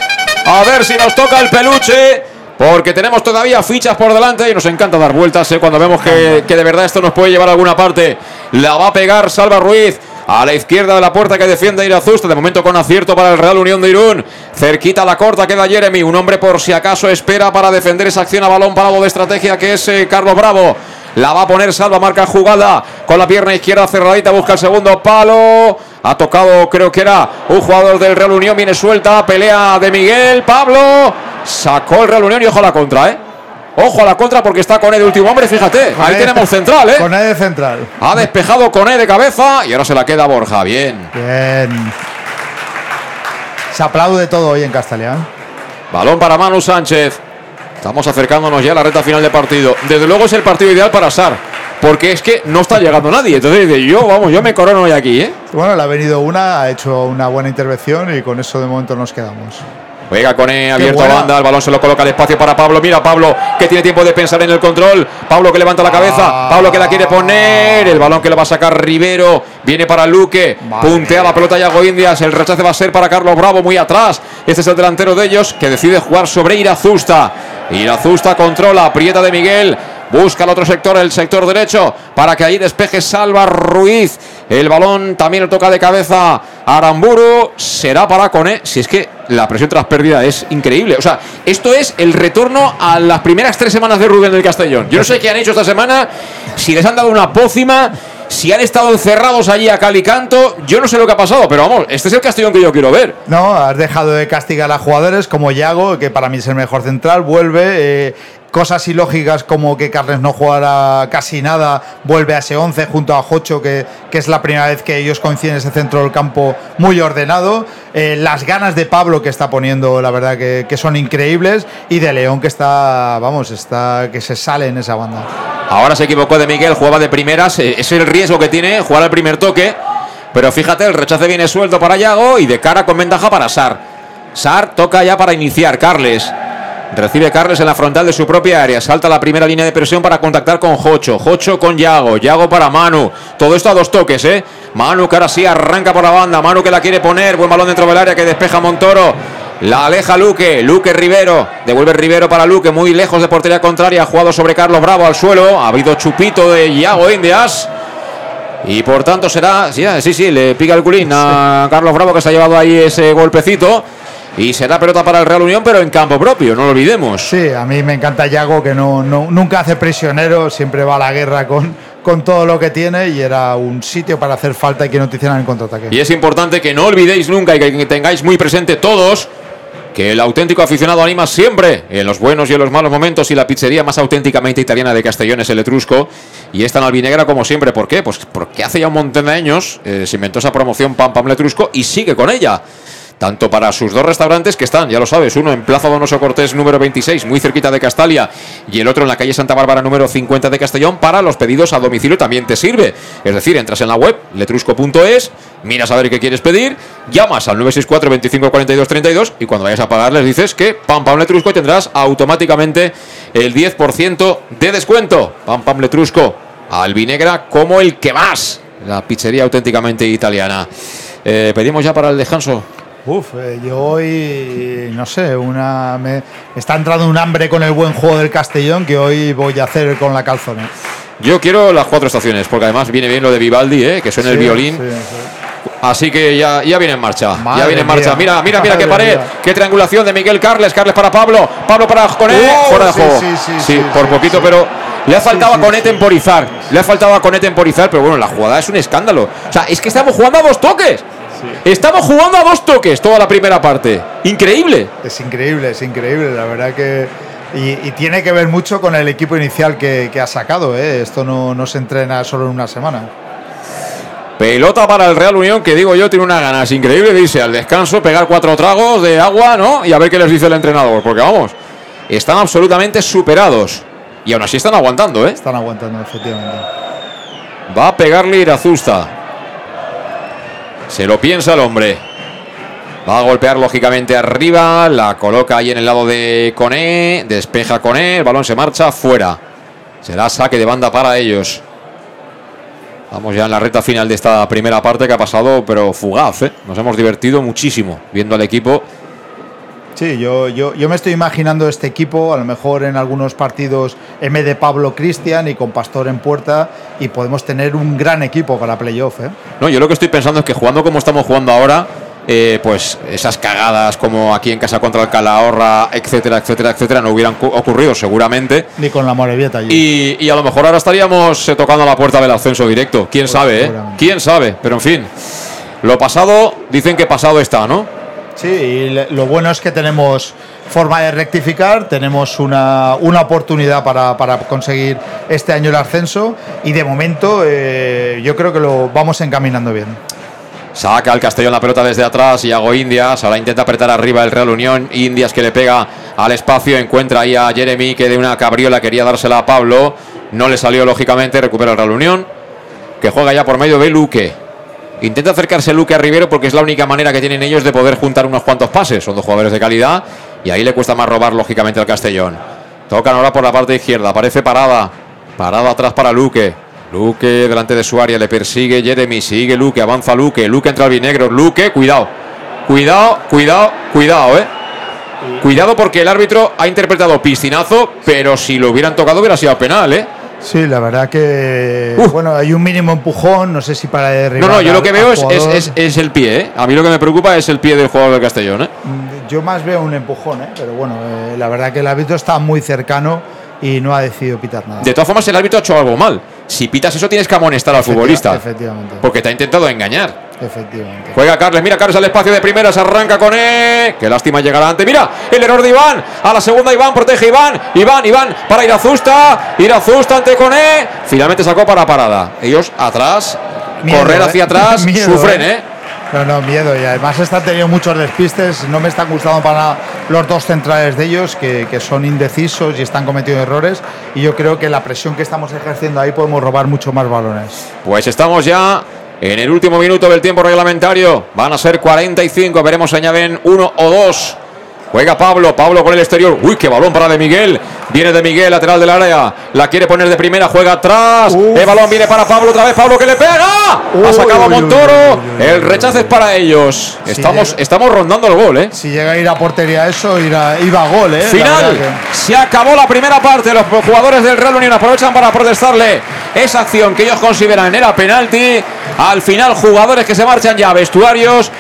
[SPEAKER 1] A ver si nos toca el peluche. Porque tenemos todavía fichas por delante y nos encanta dar vueltas ¿eh? cuando vemos que, que de verdad esto nos puede llevar a alguna parte. La va a pegar Salva Ruiz. A la izquierda de la puerta que defiende Irazusta. De momento con acierto para el Real Unión de Irún. Cerquita a la corta queda Jeremy. Un hombre por si acaso espera para defender esa acción a balón parado de estrategia que es eh, Carlos Bravo. La va a poner Salva, marca jugada con la pierna izquierda cerradita, busca el segundo palo. Ha tocado, creo que era un jugador del Real Unión, viene suelta, pelea de Miguel, Pablo. Sacó el Real Unión y ojo a la contra, ¿eh? Ojo a la contra porque está con el último hombre, fíjate. Ahí
[SPEAKER 2] Con
[SPEAKER 1] tenemos
[SPEAKER 2] E-
[SPEAKER 1] central, ¿eh?
[SPEAKER 2] Con E de central.
[SPEAKER 1] Ha despejado con E de cabeza y ahora se la queda Borja. Bien.
[SPEAKER 2] Bien. Se aplaude todo hoy en Castellán.
[SPEAKER 1] Balón para Manu Sánchez. Estamos acercándonos ya a la recta final de partido. Desde luego es el partido ideal para Sar. Porque es que no está llegando nadie. Entonces dice, yo, vamos, yo me corono hoy aquí, ¿eh?
[SPEAKER 2] Bueno, le ha venido una, ha hecho una buena intervención y con eso de momento nos quedamos.
[SPEAKER 1] Juega con E, abierto a banda, el balón se lo coloca al espacio para Pablo. Mira Pablo que tiene tiempo de pensar en el control. Pablo que levanta la cabeza. Pablo que la quiere poner. El balón que lo va a sacar Rivero. Viene para Luque. Puntea la pelota Yago Indias. El rechace va a ser para Carlos Bravo muy atrás. Este es el delantero de ellos que decide jugar sobre Irazusta. Irazusta controla, aprieta de Miguel. Busca el otro sector, el sector derecho, para que ahí despeje Salva Ruiz. El balón también lo toca de cabeza Aramburu. Será para Cone. Si es que la presión tras pérdida es increíble. O sea, esto es el retorno a las primeras tres semanas de Rubén del Castellón. Yo no sé qué han hecho esta semana, si les han dado una pócima si han estado encerrados allí a Calicanto, yo no sé lo que ha pasado, pero vamos, este es el Castellón que yo quiero ver.
[SPEAKER 2] No, has dejado de castigar a jugadores como Yago, que para mí es el mejor central, vuelve. Eh, cosas ilógicas como que Carles no jugara casi nada, vuelve a ese 11 junto a Jocho, que, que es la primera vez que ellos coinciden en ese centro del campo muy ordenado. Eh, las ganas de Pablo que está poniendo, la verdad que, que, son increíbles. Y de León que está, vamos, está que se sale en esa banda.
[SPEAKER 1] Ahora se equivocó de Miguel, jugaba de primeras. Eh, es el riesgo que tiene jugar al primer toque. Pero fíjate, el rechace viene suelto para Yago y de cara con ventaja para Sar. Sar toca ya para iniciar. Carles Recibe Carles en la frontal de su propia área. Salta la primera línea de presión para contactar con Jocho. Jocho con Yago. Yago para Manu. Todo esto a dos toques, ¿eh? Manu que ahora sí arranca por la banda. Manu que la quiere poner. Buen balón dentro del área que despeja Montoro. La aleja Luque. Luque Rivero. Devuelve Rivero para Luque. Muy lejos de portería contraria. Ha jugado sobre Carlos Bravo al suelo. Ha habido chupito de Yago Indias. Y por tanto será. Sí, sí, sí, le pica el culín a Carlos Bravo que se ha llevado ahí ese golpecito. Y será pelota para el Real Unión, pero en campo propio, no lo olvidemos.
[SPEAKER 2] Sí, a mí me encanta Yago, que no, nunca hace prisionero, siempre va a la guerra con, con todo lo que tiene y era un sitio para hacer falta y que no te hicieran el contraataque.
[SPEAKER 1] Y es importante que no olvidéis nunca y que tengáis muy presente todos que el auténtico aficionado anima siempre en los buenos y en los malos momentos y la pizzería más auténticamente italiana de Castellón es el Etrusco y esta en albinegra como siempre. ¿Por qué? Pues porque hace ya un montón de años eh, se inventó esa promoción Pam Pam Letrusco y sigue con ella tanto para sus dos restaurantes que están, ya lo sabes, uno en Plaza Donoso Cortés número 26, muy cerquita de Castalia, y el otro en la calle Santa Bárbara número 50 de Castellón, para los pedidos a domicilio también te sirve. Es decir, entras en la web letrusco.es, miras a ver qué quieres pedir, llamas al 964 25 42 32 y cuando vayas a pagar les dices que Pam Pam Letrusco tendrás automáticamente el 10% de descuento. Pam Pam Letrusco, albinegra como el que más. La pizzería auténticamente italiana. Eh, pedimos ya para el descanso.
[SPEAKER 2] Uf, eh, yo hoy, no sé, una me está entrando un hambre con el buen juego del Castellón que hoy voy a hacer con la calzona.
[SPEAKER 1] Yo quiero las cuatro estaciones, porque además viene bien lo de Vivaldi, ¿eh? que suena el violín. Así que ya, ya viene en marcha. ya viene en marcha. Mira, mira, mira qué pared. Qué triangulación de Miguel Carles. Carles para Pablo. Pablo para Coné. Oh, fuera de juego. Sí, por poquito, pero le ha faltado a Coné temporizar. Le ha faltado a Coné temporizar, pero bueno, la jugada es un escándalo. O sea, es que estamos jugando a dos toques. Estamos jugando a dos toques toda la primera parte. Increíble.
[SPEAKER 2] Es increíble, es increíble. La verdad que. Y, tiene que ver mucho con el equipo inicial que, ha sacado. ¿eh? Esto no, se entrena solo en una semana.
[SPEAKER 1] Pelota para el Real Unión, que digo yo, tiene una ganas increíble de irse al descanso, pegar cuatro tragos de agua, ¿no? Y a ver qué les dice el entrenador, porque vamos, están absolutamente superados. Y aún así están aguantando, ¿eh?
[SPEAKER 2] Están aguantando, efectivamente.
[SPEAKER 1] Va a pegarle Irazusta. Se lo piensa el hombre. Va a golpear lógicamente arriba. La coloca ahí en el lado de Coné. Despeja Coné. El balón se marcha fuera. Será saque de banda para ellos. Vamos ya en la recta final de esta primera parte que ha pasado, pero fugaz. ¿eh? Nos hemos divertido muchísimo viendo al equipo
[SPEAKER 2] Sí, yo, yo, yo me estoy imaginando este equipo, a lo mejor en algunos partidos M de Pablo Cristian y con Pastor en puerta, y podemos tener un gran equipo para playoff. ¿eh?
[SPEAKER 1] No, yo lo que estoy pensando es que jugando como estamos jugando ahora, eh, pues esas cagadas como aquí en casa contra el Calahorra, etcétera, etcétera, etcétera, no hubieran ocurrido seguramente.
[SPEAKER 2] Ni con la Morevieta allí.
[SPEAKER 1] Y, y a lo mejor ahora estaríamos eh, tocando la puerta del ascenso directo. ¿Quién pues sabe, eh? ¿Quién sabe? Pero en fin, lo pasado, dicen que pasado está, ¿no?
[SPEAKER 2] Sí, y lo bueno es que tenemos forma de rectificar, tenemos una, oportunidad para, conseguir este año el ascenso y de momento eh, yo creo que lo vamos encaminando bien.
[SPEAKER 1] Saca el Castellón la pelota desde atrás y hago Indias. Ahora intenta apretar arriba el Real Unión. Indias que le pega al espacio. Encuentra ahí a Jeremy que de una cabriola quería dársela a Pablo. No le salió lógicamente. Recupera el Real Unión. Que juega ya por medio de Luque. Intenta acercarse Luque a Rivero porque es la única manera que tienen ellos de poder juntar unos cuantos pases. Son dos jugadores de calidad y ahí le cuesta más robar, lógicamente, al Castellón. Tocan ahora por la parte izquierda. Aparece parada. Parada atrás para Luque. Luque delante de su área. Le persigue Jeremy. Sigue Luque. Avanza Luque. Luque entra al vinegro. Luque. Cuidado. Cuidado, cuidado, cuidado, eh. Cuidado porque el árbitro ha interpretado piscinazo, pero si lo hubieran tocado hubiera sido penal, ¿eh?
[SPEAKER 2] Sí, la verdad que. Bueno, hay un mínimo empujón, no sé si para derribar.
[SPEAKER 1] No, no, yo lo que veo es, es, es- es el pie, ¿eh? A mí lo que me preocupa es el pie del jugador del Castellón, ¿eh?
[SPEAKER 2] Yo más veo un empujón, ¿eh? pero bueno, eh, la verdad que el árbitro está muy cercano y no ha decidido pitar nada.
[SPEAKER 1] De todas formas, el árbitro ha hecho algo mal. Si pitas eso, tienes que amonestar al futbolista.
[SPEAKER 2] Efectivamente.
[SPEAKER 1] Porque te ha intentado engañar.
[SPEAKER 2] Efectivamente.
[SPEAKER 1] Juega Carles, mira Carles al espacio de primera, se arranca con E. Qué lástima llegar adelante. Mira el error de Iván. A la segunda Iván, protege Iván. Iván, Iván para Irazusta. Irazusta ante con E. Finalmente sacó para parada. Ellos atrás,
[SPEAKER 2] Miedo,
[SPEAKER 1] correr
[SPEAKER 2] ¿eh?
[SPEAKER 1] hacia atrás,
[SPEAKER 2] Miedo,
[SPEAKER 1] sufren, ¿eh?
[SPEAKER 2] No, no, miedo. Y además están teniendo muchos despistes. No me están gustando para nada los dos centrales de ellos, que, que son indecisos y están cometiendo errores. Y yo creo que la presión que estamos ejerciendo ahí podemos robar mucho más balones.
[SPEAKER 1] Pues estamos ya en el último minuto del tiempo reglamentario. Van a ser 45. Veremos si añaden uno o dos. Juega Pablo, Pablo con el exterior. Uy, qué balón para de Miguel. Viene de Miguel, lateral del área. La quiere poner de primera, juega atrás. El balón viene para Pablo, otra vez Pablo que le pega. ha sacado
[SPEAKER 2] uy,
[SPEAKER 1] Montoro.
[SPEAKER 2] uy, uy,
[SPEAKER 1] el rechazo es para ellos. Estamos,
[SPEAKER 2] llega-
[SPEAKER 1] estamos rondando el gol, ¿eh?
[SPEAKER 2] Si llega a ir a portería eso, irá- iba a gol, ¿eh?
[SPEAKER 1] Final.
[SPEAKER 2] que-
[SPEAKER 1] Se acabó la primera parte. Los jugadores del Real Unión aprovechan para protestarle esa acción que ellos consideran era penalti. Al final, jugadores que se marchan ya a vestuarios.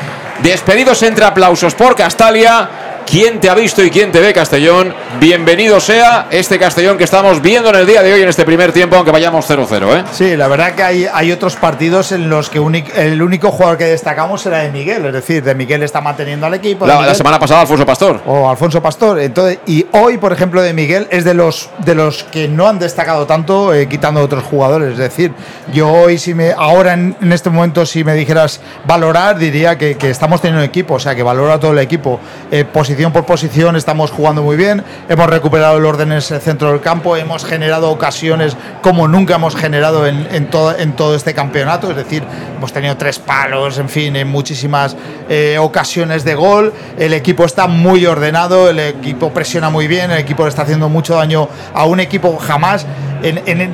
[SPEAKER 1] Despedidos entre aplausos por Castalia. ¿Quién te ha visto y quién te ve, Castellón? Bienvenido sea este Castellón que estamos viendo en el día de hoy en este primer tiempo, aunque vayamos 0-0, ¿eh?
[SPEAKER 2] Sí, la verdad que hay, hay otros partidos en los que el único jugador que destacamos era de Miguel, es decir, de Miguel está manteniendo al equipo.
[SPEAKER 1] La, semana pasada, Alfonso Pastor.
[SPEAKER 2] o Alfonso Pastor. Entonces, y hoy, por ejemplo, de Miguel es de los de los que no han destacado tanto, eh, quitando otros jugadores. Es decir, yo hoy, si me, ahora en, en este momento, si me dijeras valorar, diría que, que estamos teniendo equipo, o sea, que valora todo el equipo. Eh, posición por posición, estamos jugando muy bien, hemos recuperado el orden en ese centro del campo, hemos generado ocasiones como nunca hemos generado en, todo, este campeonato. Es decir, hemos tenido tres palos, en fin, en muchísimas eh, ocasiones de gol. El equipo está muy ordenado, el equipo presiona muy bien, el equipo está haciendo mucho daño a un equipo jamás.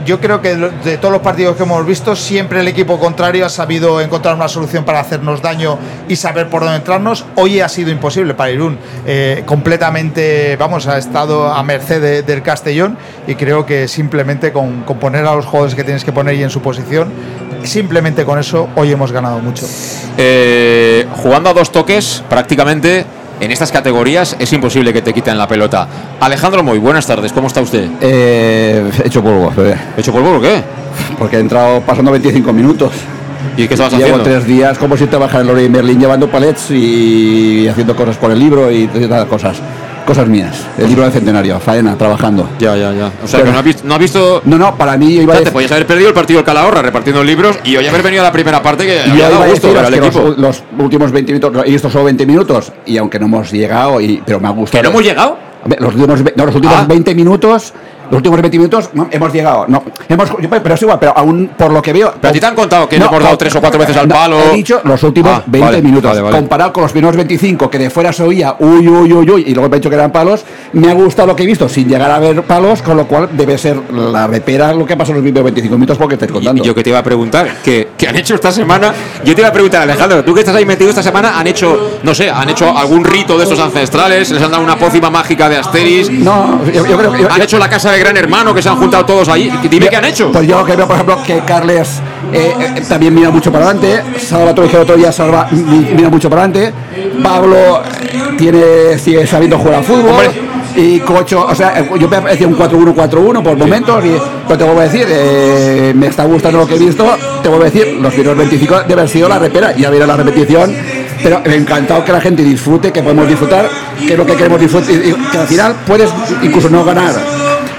[SPEAKER 2] Yo creo que de- todos los partidos que hemos visto, siempre el equipo contrario ha sabido encontrar una solución para hacernos daño y saber por dónde entrarnos. Hoy ha sido imposible para Irún. Eh, completamente, vamos, ha estado a merced de- del Castellón y creo que simplemente con, con poner a los jugadores que tienes que poner y en su posición, simplemente con eso hoy hemos ganado mucho.
[SPEAKER 1] Eh, jugando a dos toques, prácticamente en estas categorías es imposible que te quiten la pelota. Alejandro Moy, buenas tardes, ¿cómo está usted?
[SPEAKER 7] Eh, hecho polvo.
[SPEAKER 1] ¿Hecho polvo o qué?
[SPEAKER 7] Porque he entrado pasando 25 minutos.
[SPEAKER 1] ¿Y qué estabas
[SPEAKER 7] Llevo
[SPEAKER 1] haciendo?
[SPEAKER 7] tres días como si trabajara en Lorey Merlin llevando palets y haciendo cosas por el libro y todas cosas. Cosas mías. El libro del centenario, faena, trabajando.
[SPEAKER 1] Ya, ya, ya. O sea,
[SPEAKER 7] Pero-
[SPEAKER 1] que no has visto. No, has visto
[SPEAKER 7] No, no, para mí yo
[SPEAKER 1] o
[SPEAKER 7] iba a
[SPEAKER 1] sea, te
[SPEAKER 7] decir,
[SPEAKER 1] podías haber perdido el partido del Calahorra repartiendo libros y hoy haber venido a la primera parte que
[SPEAKER 7] yo
[SPEAKER 1] había dado gusto ver al equipo.
[SPEAKER 7] los, los últimos 20 minutos, y estos solo 20 minutos, y aunque no hemos llegado, y, pero me ha gustado.
[SPEAKER 1] ¿Que no hemos llegado?
[SPEAKER 7] Los últimos, no, los últimos
[SPEAKER 1] Ah.
[SPEAKER 7] 20 minutos, los últimos 20 minutos no, hemos llegado. No, hemos, pero es igual, pero aún por lo que veo.
[SPEAKER 1] Pero a ti te han contado que le hemos dado tres o cuatro veces al
[SPEAKER 7] no,
[SPEAKER 1] palo.
[SPEAKER 7] He dicho los últimos
[SPEAKER 1] Ah,
[SPEAKER 7] 20
[SPEAKER 1] vale,
[SPEAKER 7] minutos.
[SPEAKER 1] vale, vale.
[SPEAKER 7] Comparado con los primeros 25, que de fuera se oía uy, uy, uy, uy, y luego me he dicho que eran palos, me ha gustado lo que he visto sin llegar a ver palos, con lo cual debe ser la repera lo que pasó en los primeros 25 minutos porque te estoy contando.
[SPEAKER 1] Y yo que te iba a preguntar, ¿qué, qué han hecho esta semana? Yo te iba a preguntar, Alejandro, tú que estás ahí metido esta semana, ¿han hecho, no sé, han hecho algún rito de estos ancestrales? ¿Les han dado una pócima mágica de Asteris?
[SPEAKER 7] no, yo, yo creo que. yo-
[SPEAKER 1] ¿Han hecho la casa de Gran Hermano que se han juntado todos ahí? Dime qué han hecho.
[SPEAKER 7] Pues yo que veo, por ejemplo, que Carles eh, eh, también mira mucho para adelante. Salva, te lo dije el otro día, Salva mi- mira mucho para adelante. Pablo tiene, sigue sabiendo jugar al fútbol.
[SPEAKER 1] Hombre.
[SPEAKER 7] Y Cocho, o sea, yo me decía un 4-1-4-1 por momentos, y, pero te vuelvo a decir, eh, me está gustando lo que he visto, te vuelvo a decir, los primeros 25 debe haber sido la repera, ya verá la repetición, pero encantado que la gente disfrute, que podemos disfrutar, que es lo que queremos disfrutar, y que al final puedes incluso no ganar,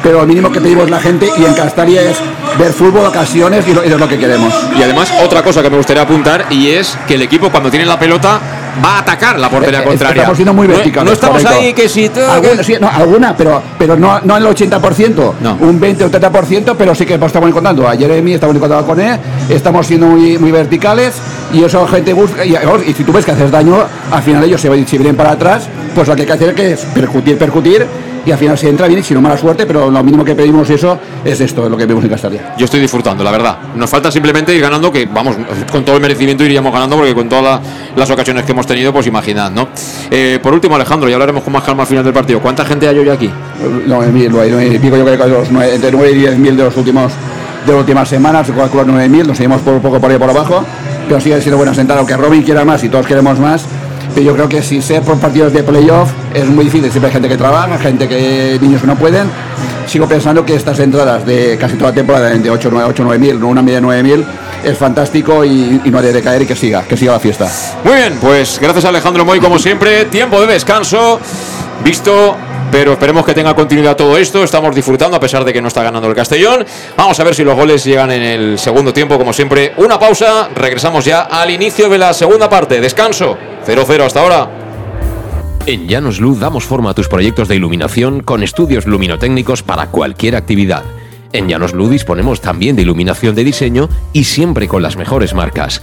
[SPEAKER 7] pero lo mínimo que pedimos la gente y en Castalia es ver fútbol, ocasiones y, lo- y es lo que queremos.
[SPEAKER 1] Y además, otra cosa que me gustaría apuntar y es que el equipo cuando tiene la pelota va a atacar la portería contraria.
[SPEAKER 7] Estamos siendo muy verticales.
[SPEAKER 1] No, estamos
[SPEAKER 7] correcto.
[SPEAKER 1] ahí que si.
[SPEAKER 7] Alguna, sí, no, alguna, pero, pero no, no el 80%,
[SPEAKER 1] No.
[SPEAKER 7] un 20 o 30%, pero sí que estamos encontrando a Jeremy, estamos encontrando con él, estamos siendo muy, muy verticales y eso gente busca. Y, y si tú ves que haces daño, al final ellos se, van- se vienen para atrás, pues lo que hay que hacer es percutir, percutir. Y al final si entra bien, y si no mala suerte, pero lo mínimo que pedimos eso es esto, es lo que vemos en Castalia.
[SPEAKER 1] Yo estoy disfrutando, la verdad. Nos falta simplemente ir ganando, que vamos, con todo el merecimiento iríamos ganando, porque con todas la- las ocasiones que hemos tenido, pues imaginad, ¿no? Eh, por último, Alejandro, ya hablaremos con más calma al final del partido. ¿Cuánta gente hay hoy aquí?
[SPEAKER 7] 9.000, 9.000 y pico, yo creo que los nueve- entre 9 y 10.000 de los últimos de las últimas semanas, se calcula 9.000, nos seguimos por poco por ahí por abajo, pero sigue siendo buena sentada, aunque Robin quiera más y todos queremos más. Pero yo creo que si ser por partidos de playoff es muy difícil, siempre hay gente que trabaja, gente que niños que no pueden. Sigo pensando que estas entradas de casi toda la temporada, de 8, 9, 8, 9 mil, una media de 9 mil, es fantástico y, no ha de decaer y que siga, que siga la fiesta.
[SPEAKER 1] Muy bien, pues gracias a Alejandro Moy, como siempre. Tiempo de descanso. Visto. Pero esperemos que tenga continuidad todo esto. Estamos disfrutando a pesar de que no está ganando el Castellón. Vamos a ver si los goles llegan en el segundo tiempo, como siempre. Una pausa. Regresamos ya al inicio de la segunda parte. Descanso. 0-0 hasta ahora.
[SPEAKER 3] En Llanos Luz damos forma a tus proyectos de iluminación con estudios luminotécnicos para cualquier actividad. En Llanos Luz disponemos también de iluminación de diseño y siempre con las mejores marcas.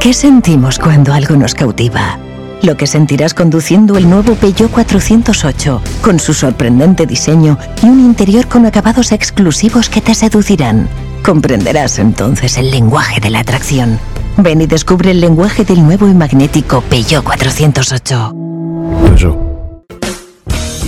[SPEAKER 5] ¿Qué sentimos cuando algo nos cautiva? Lo que sentirás conduciendo el nuevo Peugeot 408, con su sorprendente diseño y un interior con acabados exclusivos que te seducirán. Comprenderás entonces el lenguaje de la atracción. Ven y descubre el lenguaje del nuevo y magnético Peugeot 408.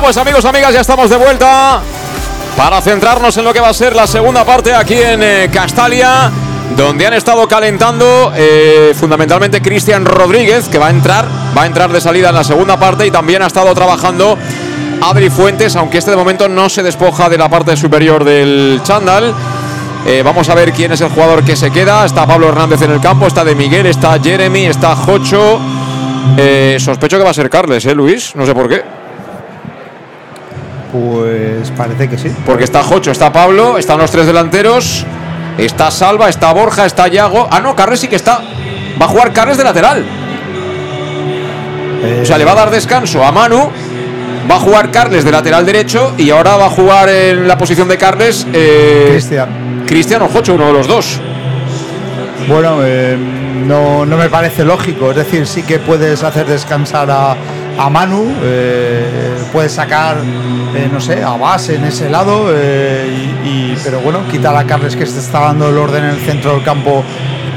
[SPEAKER 1] Pues amigos, amigas, ya estamos de vuelta para centrarnos en lo que va a ser la segunda parte aquí en eh, Castalia, donde han estado calentando eh, fundamentalmente Cristian Rodríguez, que va a entrar, va a entrar de salida en la segunda parte y también ha estado trabajando Adri Fuentes, aunque este de momento no se despoja de la parte superior del chándal. Eh, vamos a ver quién es el jugador que se queda. Está Pablo Hernández en el campo, está De Miguel, está Jeremy, está Jocho. Sospecho que va a ser Carles, ¿eh, Luis? No sé por qué.
[SPEAKER 2] Pues parece que sí.
[SPEAKER 1] Porque está Jocho, está Pablo, están los tres delanteros, está Salva, está Borja, está Yago. Ah, no, Carles sí que está. Va a jugar Carles de lateral. O sea, le va a dar descanso a Manu. Va a jugar Carles de lateral derecho y ahora va a jugar en la posición de Carles eh,
[SPEAKER 2] Cristian.
[SPEAKER 1] Cristian o Jocho, uno de los dos.
[SPEAKER 2] Bueno, eh, no, no me parece lógico. Es decir, sí que puedes hacer descansar a, a Manu, eh, puedes sacar, eh, no sé, a base en ese lado, eh, y, pero bueno, quitar a Carles que se está dando el orden en el centro del campo.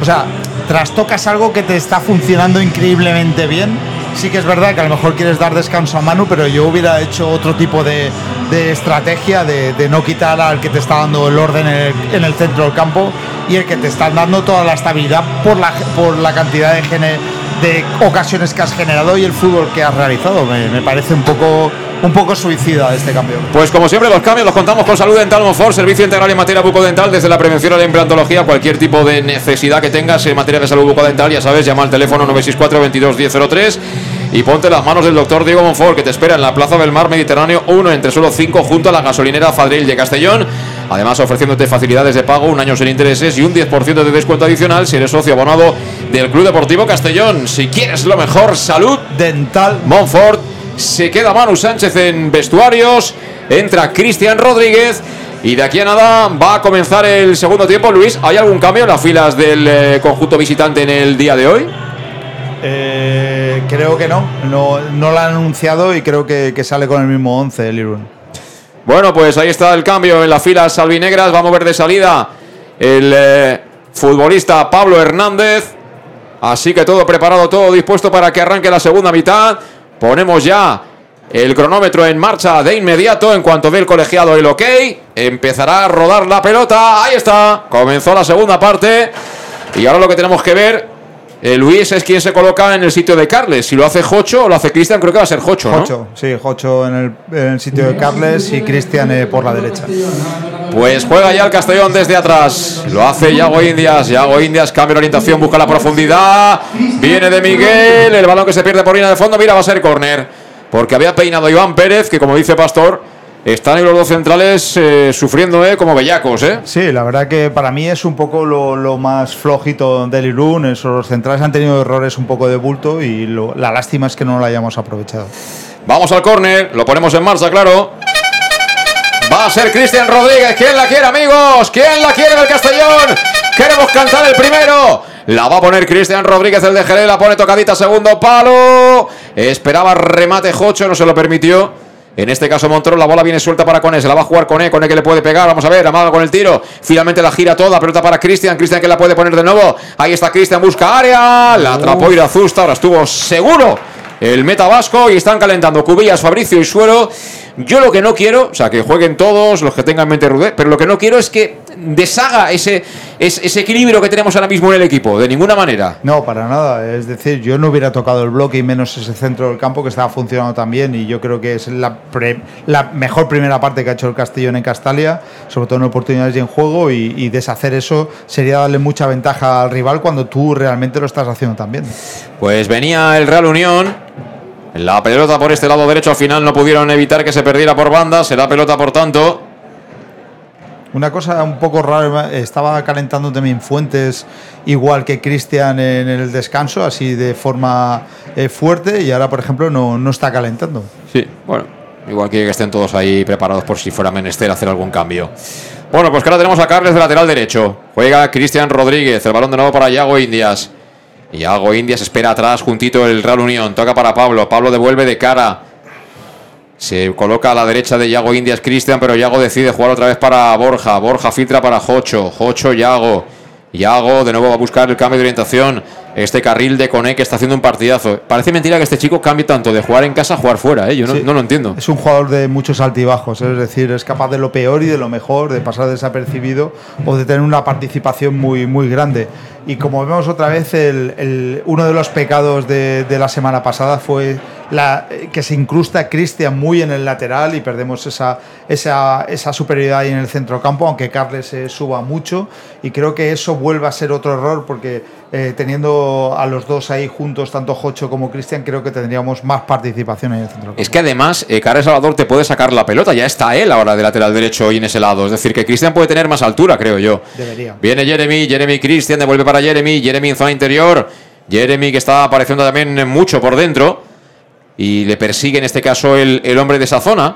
[SPEAKER 2] O sea, trastocas algo que te está funcionando increíblemente bien. Sí que es verdad que a lo mejor quieres dar descanso a Manu, pero yo hubiera hecho otro tipo de, estrategia de, no quitar al que te está dando el orden en el, en el centro del campo y el que te está dando toda la estabilidad por la, por la cantidad de, gene- de ocasiones que has generado y el fútbol que has realizado. Me, parece un poco, un poco suicida este cambio.
[SPEAKER 1] Pues como siempre los cambios los contamos con Salud Dental Monfort, servicio integral en materia bucodental, desde la prevención a la implantología, cualquier tipo de necesidad que tengas en materia de salud bucodental, ya sabes, llama al teléfono 964 22 1003 y ponte las manos del doctor Diego Monfort, que te espera en la Plaza del Mar Mediterráneo 1 entre solo 5 junto a la gasolinera Fadril de Castellón. Además, ofreciéndote facilidades de pago, un año sin intereses y un 10% de descuento adicional si eres socio abonado del Club Deportivo Castellón. Si quieres lo mejor, salud
[SPEAKER 2] dental
[SPEAKER 1] Monfort. Se queda Manu Sánchez en vestuarios. Entra Cristian Rodríguez. Y de aquí a nada va a comenzar el segundo tiempo. Luis, ¿hay algún cambio en las filas del eh, conjunto visitante en el día de hoy?
[SPEAKER 2] Eh, creo que no. no, no lo han anunciado y creo que, que sale con el mismo 11 el Irún.
[SPEAKER 1] Bueno, pues ahí está el cambio en las filas albinegras. Vamos a ver de salida el eh, futbolista Pablo Hernández. Así que todo preparado, todo dispuesto para que arranque la segunda mitad. Ponemos ya el cronómetro en marcha de inmediato. En cuanto ve el colegiado el ok, empezará a rodar la pelota. Ahí está. Comenzó la segunda parte. Y ahora lo que tenemos que ver, eh, Luis, es quién se coloca en el sitio de Carles. Si lo hace Jocho o lo hace Cristian, creo que va a ser Jocho, ¿no?
[SPEAKER 2] Jocho, sí, Jocho en el, en el sitio de Carles y Cristian eh, por la derecha.
[SPEAKER 1] Pues juega ya el Castellón desde atrás. Lo hace Yago Indias. Yago Indias cambia de orientación, busca la profundidad. Viene de Miguel. El balón que se pierde por línea de fondo. Mira, va a ser córner. Porque había peinado Iván Pérez, que como dice Pastor, están ahí los dos centrales eh, sufriendo eh, como bellacos. ¿eh?
[SPEAKER 2] Sí, la verdad que para mí es un poco lo, lo más flojito del Irún. Esos los centrales han tenido errores un poco de bulto y lo- la lástima es que no lo hayamos aprovechado.
[SPEAKER 1] Vamos al córner. Lo ponemos en marcha, claro. Va a ser Cristian Rodríguez. ¿Quién la quiere, amigos? ¿Quién la quiere del Castellón? Queremos cantar el primero. La va a poner Cristian Rodríguez, el de Jerez. La pone tocadita, segundo palo. Esperaba remate Jocho, no se lo permitió. En este caso Montoro, la bola viene suelta para Cone, se la va a jugar Cone, Cone que le puede pegar, vamos a ver, amaga con el tiro, finalmente la gira toda, pelota para Cristian, Cristian que la puede poner de nuevo, ahí está Cristian, busca área, la atrapó Irazusta, ahora estuvo seguro el meta vasco y están calentando Cubillas, Fabricio y Suero. Yo lo que no quiero, o sea, que jueguen todos los que tengan mente rude, pero lo que no quiero es que deshaga ese, ese, ese equilibrio que tenemos ahora mismo en el equipo, de ninguna manera.
[SPEAKER 2] No, para nada. Es decir, yo no hubiera tocado el bloque y menos ese centro del campo que estaba funcionando tan bien. Y yo creo que es la, pre- la mejor primera parte que ha hecho el Castellón en Castalia, sobre todo en oportunidades y en juego. Y, y deshacer eso sería darle mucha ventaja al rival cuando tú realmente lo estás haciendo también.
[SPEAKER 1] Pues venía el Real Unión. La pelota por este lado derecho al final no pudieron evitar que se perdiera por banda. Será pelota por tanto.
[SPEAKER 2] Una cosa un poco rara, estaba calentando también Fuentes, igual que Cristian en el descanso, así de forma eh, fuerte, y ahora, por ejemplo, no, no está calentando.
[SPEAKER 1] Sí, bueno, igual que estén todos ahí preparados por si fuera menester hacer algún cambio. Bueno, pues ahora tenemos a Carles de lateral derecho. Juega Cristian Rodríguez, el balón de nuevo para Yago Indias. Yago Indias espera atrás, juntito el Real Unión. Toca para Pablo. Pablo devuelve de cara. Se coloca a la derecha de Yago Indias Cristian, pero Yago decide jugar otra vez para Borja. Borja filtra para Jocho. Jocho, Yago. Yago de nuevo va a buscar el cambio de orientación. Este carril de Cone que está haciendo un partidazo. Parece mentira que este chico cambie tanto de jugar en casa a jugar fuera. ¿eh? Yo no,
[SPEAKER 2] Sí.
[SPEAKER 1] no lo entiendo.
[SPEAKER 2] Es un jugador de muchos altibajos, es decir, es capaz de lo peor y de lo mejor, de pasar desapercibido o de tener una participación muy, muy grande. Y como vemos otra vez, el- el- uno de los pecados de, de la semana pasada fue la, que se incrusta Cristian muy en el lateral y perdemos esa, esa, esa superioridad ahí en el centro campo, aunque Carles se suba mucho. Y creo que eso vuelve a ser otro error porque eh, teniendo a los dos ahí juntos, tanto Jocho como Cristian, creo que tendríamos más participación en el centro.
[SPEAKER 1] Es que además, eh, Carles Salvador te puede sacar la pelota. Ya está él ahora de lateral derecho y en ese lado. Es decir, que Cristian puede tener más altura, creo yo.
[SPEAKER 2] Debería.
[SPEAKER 1] Viene Jeremy, Jeremy Cristian, devuelve para Jeremy, Jeremy en zona interior. Jeremy que está apareciendo también mucho por dentro. Y le persigue en este caso el, el hombre de esa zona.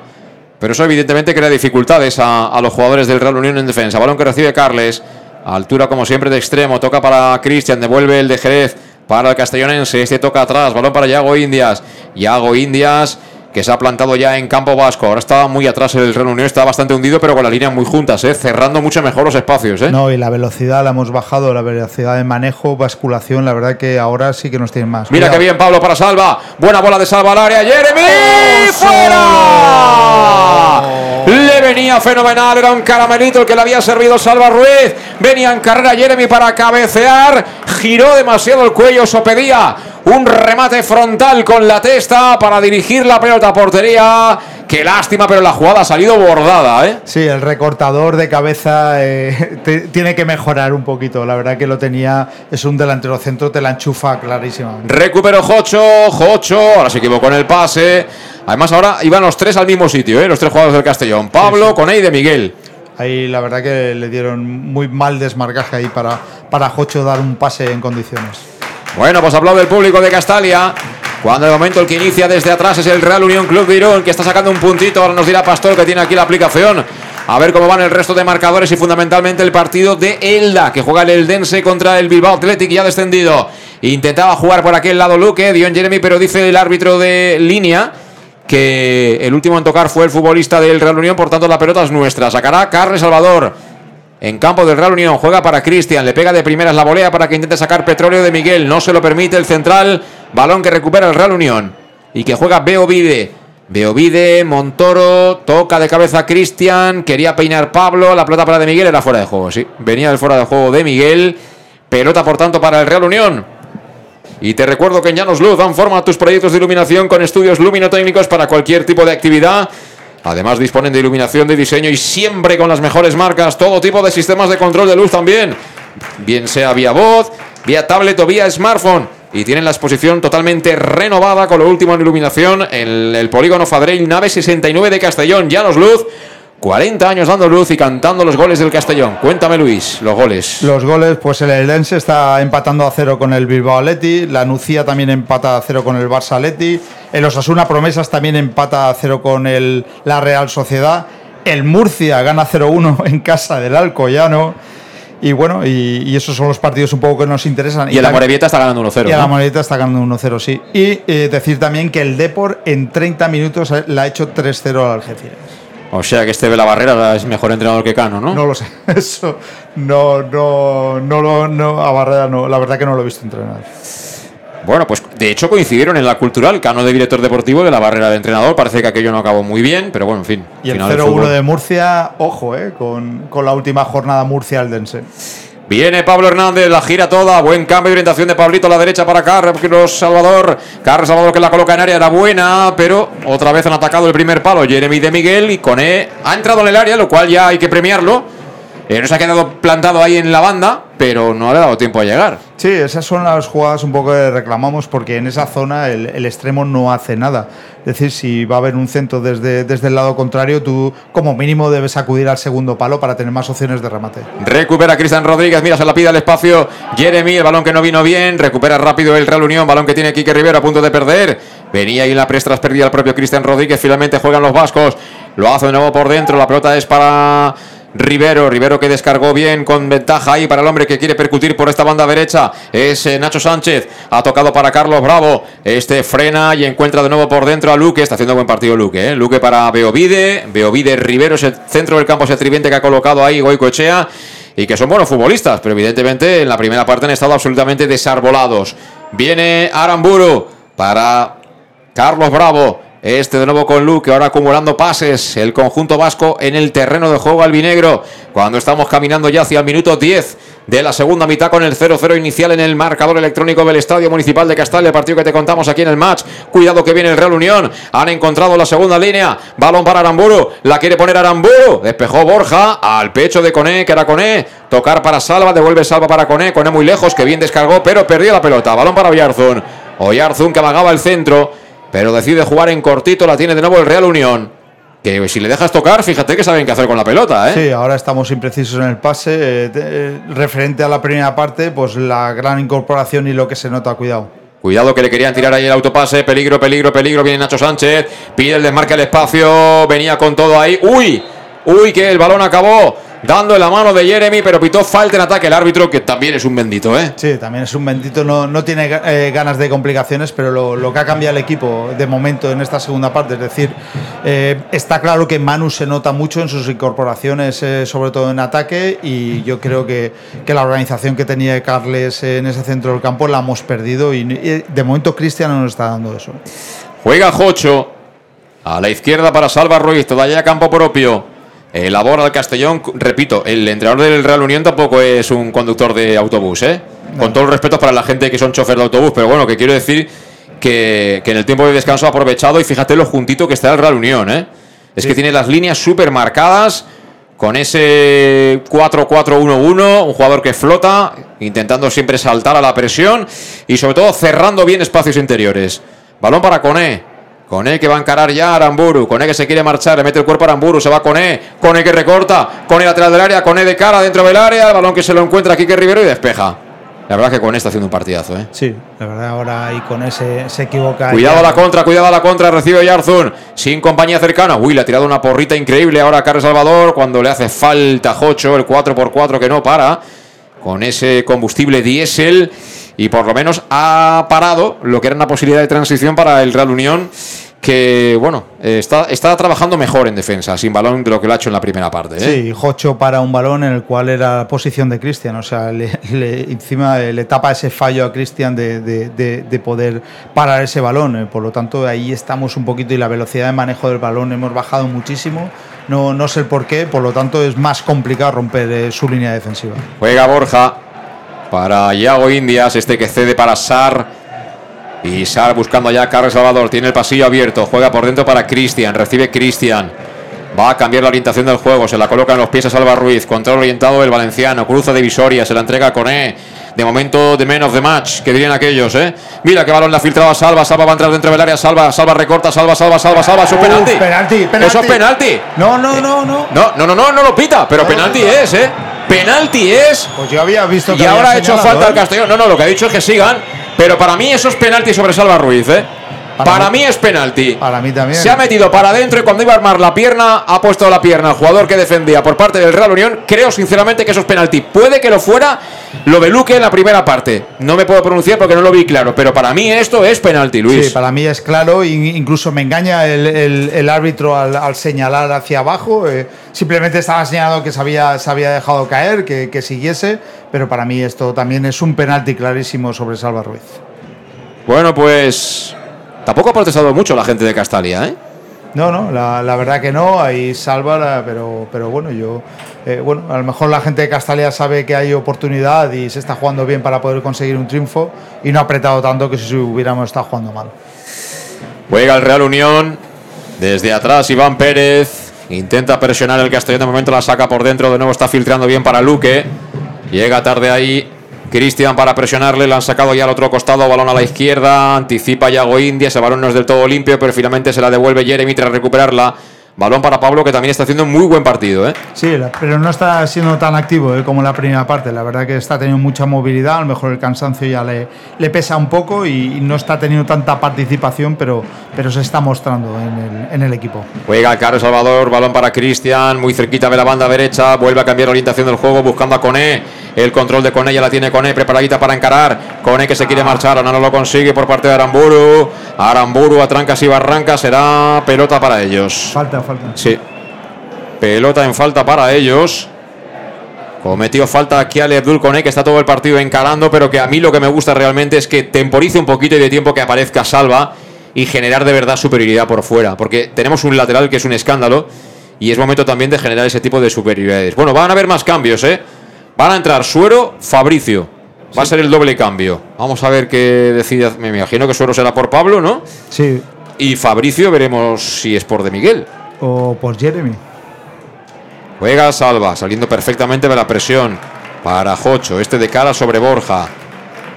[SPEAKER 1] Pero eso evidentemente crea dificultades a, a los jugadores del Real Unión en defensa. Balón que recibe Carles. Altura como siempre de extremo. Toca para Cristian. Devuelve el de Jerez para el castellonense. Este toca atrás. Balón para Yago Indias. Yago Indias que se ha plantado ya en campo vasco. Ahora está muy atrás el Real Unión. Está bastante hundido pero con las líneas muy juntas. ¿eh? Cerrando mucho mejor los espacios. ¿eh?
[SPEAKER 2] No, y la velocidad la hemos bajado. La velocidad de manejo, basculación. La verdad que ahora sí que nos tienen más.
[SPEAKER 1] Mira
[SPEAKER 2] Cuidado.
[SPEAKER 1] que bien Pablo para Salva. Buena bola de Salva al área. Jeremy fuera. Le venía fenomenal. Era un caramelito el que le había servido Salva Ruiz. Venía en carrera Jeremy para cabecear. Giró demasiado el cuello. Eso pedía un remate frontal con la testa para dirigir la pelota a portería. Qué lástima, pero la jugada ha salido bordada, ¿eh?
[SPEAKER 2] Sí, el recortador de cabeza eh, te- tiene que mejorar un poquito. La verdad que lo tenía, es un delantero centro, te la enchufa clarísimamente.
[SPEAKER 1] Recuperó Jocho, Jocho, ahora se equivocó en el pase. Además, ahora iban los tres al mismo sitio, ¿eh? los tres jugadores del Castellón. Pablo, con de Miguel.
[SPEAKER 2] Ahí la verdad que le dieron muy mal desmarcaje ahí para, para Jocho dar un pase en condiciones.
[SPEAKER 1] Bueno, pues hablado del público de Castalia. Cuando de momento el que inicia desde atrás es el Real Unión Club de que está sacando un puntito. Ahora nos dirá Pastor que tiene aquí la aplicación. A ver cómo van el resto de marcadores y fundamentalmente el partido de Elda, que juega el Eldense contra el Bilbao Athletic y ha descendido. Intentaba jugar por aquel lado Luque, Dion Jeremy, pero dice el árbitro de línea que el último en tocar fue el futbolista del Real Unión, por tanto la pelota es nuestra. Sacará Carles Salvador. En campo del Real Unión juega para Cristian, le pega de primeras la volea para que intente sacar petróleo de Miguel, no se lo permite el central, balón que recupera el Real Unión y que juega Beovide. Beovide, Montoro, toca de cabeza Cristian, quería peinar Pablo, la pelota para de Miguel era fuera de juego, sí, venía del fuera de juego de Miguel, pelota por tanto para el Real Unión. Y te recuerdo que en Llanos Luz dan forma a tus proyectos de iluminación con estudios luminotécnicos para cualquier tipo de actividad. Además disponen de iluminación de diseño y siempre con las mejores marcas, todo tipo de sistemas de control de luz también, bien sea vía voz, vía tablet o vía smartphone. Y tienen la exposición totalmente renovada con lo último en iluminación en el polígono Fadrell Nave 69 de Castellón. Llanos Luz, 40 años dando luz y cantando los goles del Castellón. Cuéntame Luis, los goles.
[SPEAKER 2] Los goles, pues el Eldense está empatando a cero con el Bilbao Atleti, la Nucía también empata a cero con el Barça Atleti, el Osasuna Promesas también empata a cero con el, la Real Sociedad, el Murcia gana 0-1 en casa del Alcoyano. Y bueno, y, y esos son los partidos un poco que nos interesan.
[SPEAKER 1] Y el
[SPEAKER 2] la-
[SPEAKER 1] Amorebieta está ganando 1-0.
[SPEAKER 2] Y la
[SPEAKER 1] ¿no?
[SPEAKER 2] Moreta está ganando 1-0, sí. Y eh, decir también que el Depor en 30 minutos le ha hecho 3-0 al Algeciras.
[SPEAKER 1] O sea que este de la barrera es mejor entrenador que Cano, ¿no?
[SPEAKER 2] No lo sé. Eso no, no, no, lo- no, a Barrera no. La verdad que no lo he visto entrenar.
[SPEAKER 1] Bueno, pues de hecho coincidieron en la cultural, Cano de director deportivo de la barrera de entrenador. Parece que aquello no acabó muy bien, pero bueno, en fin.
[SPEAKER 2] Y el
[SPEAKER 1] final del
[SPEAKER 2] 0-1
[SPEAKER 1] fútbol.
[SPEAKER 2] de Murcia, ojo, eh, con, con la última jornada Murcia-Aldense.
[SPEAKER 1] Viene Pablo Hernández, la gira toda. Buen cambio de orientación de Pablito a la derecha para Carlos Salvador. Carlos Salvador que la coloca en área, era buena, pero otra vez han atacado el primer palo. Jeremy de Miguel y Coné ha entrado en el área, lo cual ya hay que premiarlo. Eh, no se ha quedado plantado ahí en la banda, pero no le ha dado tiempo a llegar.
[SPEAKER 2] Sí, esas son las jugadas un poco que reclamamos porque en esa zona el, el extremo no hace nada. Es decir, si va a haber un centro desde, desde el lado contrario, tú como mínimo debes acudir al segundo palo para tener más opciones de remate.
[SPEAKER 1] Recupera Cristian Rodríguez, mira, se la pide al espacio. Jeremy, el balón que no vino bien. Recupera rápido el Real Unión, balón que tiene Quique Rivera a punto de perder. Venía ahí en la prestras perdida el propio Cristian Rodríguez. Finalmente juegan los vascos. Lo hace de nuevo por dentro. La pelota es para Rivero. Rivero que descargó bien con ventaja ahí para el hombre que quiere percutir por esta banda derecha. Es eh, Nacho Sánchez. Ha tocado para Carlos Bravo. Este frena y encuentra de nuevo por dentro a Luque. Está haciendo buen partido Luque. ¿eh? Luque para Beovide. Beovide Rivero es el centro del campo, ese triviente que ha colocado ahí Goico Echea y que son buenos futbolistas, pero evidentemente en la primera parte han estado absolutamente desarbolados. Viene Aramburu para Carlos Bravo. Este de nuevo con Luque, ahora acumulando pases. El conjunto vasco en el terreno de juego albinegro. Cuando estamos caminando ya hacia el minuto 10 de la segunda mitad con el 0-0 inicial en el marcador electrónico del Estadio Municipal de Castalia, el partido que te contamos aquí en el match. Cuidado que viene el Real Unión. Han encontrado la segunda línea. Balón para Aramburu. La quiere poner Aramburu. Despejó Borja al pecho de Coné, que era Coné. Tocar para Salva, devuelve Salva para Coné. Coné muy lejos, que bien descargó, pero perdió la pelota. Balón para Oyarzún. Oyarzún que amagaba el centro, pero decide jugar en cortito. La tiene de nuevo el Real Unión que si le dejas tocar, fíjate que saben qué hacer con la pelota, ¿eh?
[SPEAKER 2] Sí, ahora estamos imprecisos en el pase. eh, eh, referente a la primera parte, pues la gran incorporación y lo que se nota, cuidado.
[SPEAKER 1] Cuidado que le querían tirar ahí el autopase. Peligro, peligro, peligro. Viene Nacho Sánchez. Pide el desmarque al espacio. Venía con todo ahí. ¡Uy! ¡Uy! Que el balón acabó dando en la mano de Jeremy, pero pitó falta en ataque el árbitro, que también es un bendito, ¿eh?
[SPEAKER 2] Sí, también es un bendito, no, no tiene eh, ganas de complicaciones, pero lo, lo que ha cambiado el equipo de momento en esta segunda parte, es decir, eh, está claro que Manu se nota mucho en sus incorporaciones, eh, sobre todo en ataque, y yo creo que, que la organización que tenía Carles en ese centro del campo la hemos perdido y, y de momento Cristian no nos está dando eso.
[SPEAKER 1] Juega Jocho. A la izquierda para Salva Ruiz. Todavía campo propio. Elabora el Castellón. Repito, el entrenador del Real Unión tampoco es un conductor de autobús, ¿eh? Con todo el respeto para la gente que son chofer de autobús. Pero bueno, que quiero decir que, que en el tiempo de descanso ha aprovechado. Y fíjate lo juntito que está el Real Unión, ¿eh? Es que tiene las líneas súper marcadas. Con ese 4-4-1-1, un jugador que flota, intentando siempre saltar a la presión y sobre todo cerrando bien espacios interiores. Balón para Coné. Coné que va a encarar ya Aramburu. Coné que se quiere marchar, le mete el cuerpo a Aramburu, se va Coné. Coné que recorta. Coné lateral del área, Coné de cara dentro del área. El balón que se lo encuentra aquí que Rivero y despeja. La verdad que Coné está haciendo un partidazo, ¿eh?
[SPEAKER 2] Sí, la verdad ahora ahí con ese se equivoca.
[SPEAKER 1] Cuidado a la contra, cuidado a la contra, recibe Yarzun, sin compañía cercana. Uy, le ha tirado una porrita increíble ahora a Carlos Salvador cuando le hace falta Jocho, el 4x4 que no para, con ese combustible diésel y por lo menos ha parado lo que era una posibilidad de transición para el Real Unión que, bueno, eh, está, está trabajando mejor en defensa, sin balón de lo que lo ha hecho en la primera parte. ¿eh?
[SPEAKER 2] Sí, Jocho para un balón en el cual era la posición de Cristian. O sea, le, le- encima le tapa ese fallo a Cristian de, de- de- de poder parar ese balón. eh. Por lo tanto, ahí estamos un poquito y la velocidad de manejo del balón hemos bajado muchísimo. No, no sé el por qué, por lo tanto es más complicado romper eh, su línea defensiva.
[SPEAKER 1] Juega Borja para Yago Indias, este que cede para Sar. Y Sar buscando ya a Carlos Salvador. Tiene el pasillo abierto. Juega por dentro para Cristian. Recibe Cristian. Va a cambiar la orientación del juego. Se la coloca en los pies a Salva Ruiz. Control orientado el valenciano. Cruza divisoria. Se la entrega a Coné. De momento, de man of the match. Que dirían aquellos, ¿eh? Mira qué balón la filtraba Salva. Salva va a entrar dentro del área. Salva, Salva recorta. Salva, Salva, Salva, Salva. Eso es penalti.
[SPEAKER 2] penalti, penalti.
[SPEAKER 1] Eso es penalti.
[SPEAKER 2] No, no, no, no.
[SPEAKER 1] No, no, no, no, no lo pita. Pero penalti es, ¿eh? Penalti es.
[SPEAKER 2] Pues yo había visto que
[SPEAKER 1] Y
[SPEAKER 2] había
[SPEAKER 1] ahora ha hecho falta
[SPEAKER 2] ¿eh?
[SPEAKER 1] al Castellón. No, no, lo que ha dicho es que sigan. Pero para mí eso es penalti sobre Salva Ruiz, ¿eh? Para, mí, es penalti.
[SPEAKER 2] Para mí también.
[SPEAKER 1] Se ha metido para adentro y cuando iba a armar la pierna, ha puesto la pierna al jugador que defendía por parte del Real Unión. Creo sinceramente que eso es penalti. Puede que lo fuera lo de Luque en la primera parte. No me puedo pronunciar porque no lo vi claro. Pero para mí esto es penalti, Luis.
[SPEAKER 2] Sí, para mí es claro, in- incluso me engaña el, el- el árbitro al, al señalar hacia abajo. eh, simplemente estaba señalando que se había, se había dejado caer, que, que siguiese, pero para mí esto también es un penalti clarísimo sobre Salva Ruiz.
[SPEAKER 1] Bueno, pues tampoco ha protestado mucho la gente de Castalia, ¿eh?
[SPEAKER 2] No, no, la, la verdad que no, ahí salva, pero, pero bueno, yo, eh, bueno, a lo mejor la gente de Castalia sabe que hay oportunidad y se está jugando bien para poder conseguir un triunfo y no ha apretado tanto que si hubiéramos estado jugando mal.
[SPEAKER 1] Juega el Real Unión. Desde atrás Iván Pérez. Intenta presionar el Castellón. De momento la saca por dentro. De nuevo está filtrando bien para Luque. Llega tarde ahí. Cristian para presionarle. Le han sacado ya al otro costado. Balón a la izquierda. Anticipa Yago India. Ese balón no es del todo limpio. Pero finalmente se la devuelve Jeremy tras recuperarla. Balón para Pablo que también está haciendo un muy buen partido. ¿eh?
[SPEAKER 2] Sí, pero no está siendo tan activo eh, como la primera parte. La verdad que está teniendo mucha movilidad, a lo mejor el cansancio ya le, le pesa un poco y, y no está teniendo tanta participación, pero, pero se está mostrando en el, en el equipo.
[SPEAKER 1] Juega Carlos Salvador, balón para Cristian, muy cerquita de la banda derecha, vuelve a cambiar la orientación del juego, buscando a Coné. El control de Coné ya la tiene Coné, preparadita para encarar. Coné que se quiere marchar, ahora no lo consigue por parte de Aramburu. Aramburu a trancas y barrancas, será pelota para ellos.
[SPEAKER 2] Falta, falta.
[SPEAKER 1] Sí. Pelota en falta para ellos. Cometió falta aquí Ale Abdul que está todo el partido encarando, pero que a mí lo que me gusta realmente es que temporice un poquito y de tiempo que aparezca Salva y generar de verdad superioridad por fuera. Porque tenemos un lateral que es un escándalo y es momento también de generar ese tipo de superioridades. Bueno, van a haber más cambios, ¿eh? Van a entrar Suero, Fabricio. Va a ser el doble cambio. Vamos a ver qué decide. Me imagino que Suero será por Pablo, ¿no?
[SPEAKER 2] Sí.
[SPEAKER 1] Y Fabricio veremos si es por de Miguel.
[SPEAKER 2] O por Jeremy.
[SPEAKER 1] Juega Salva, saliendo perfectamente de la presión. Para Jocho, este de cara sobre Borja.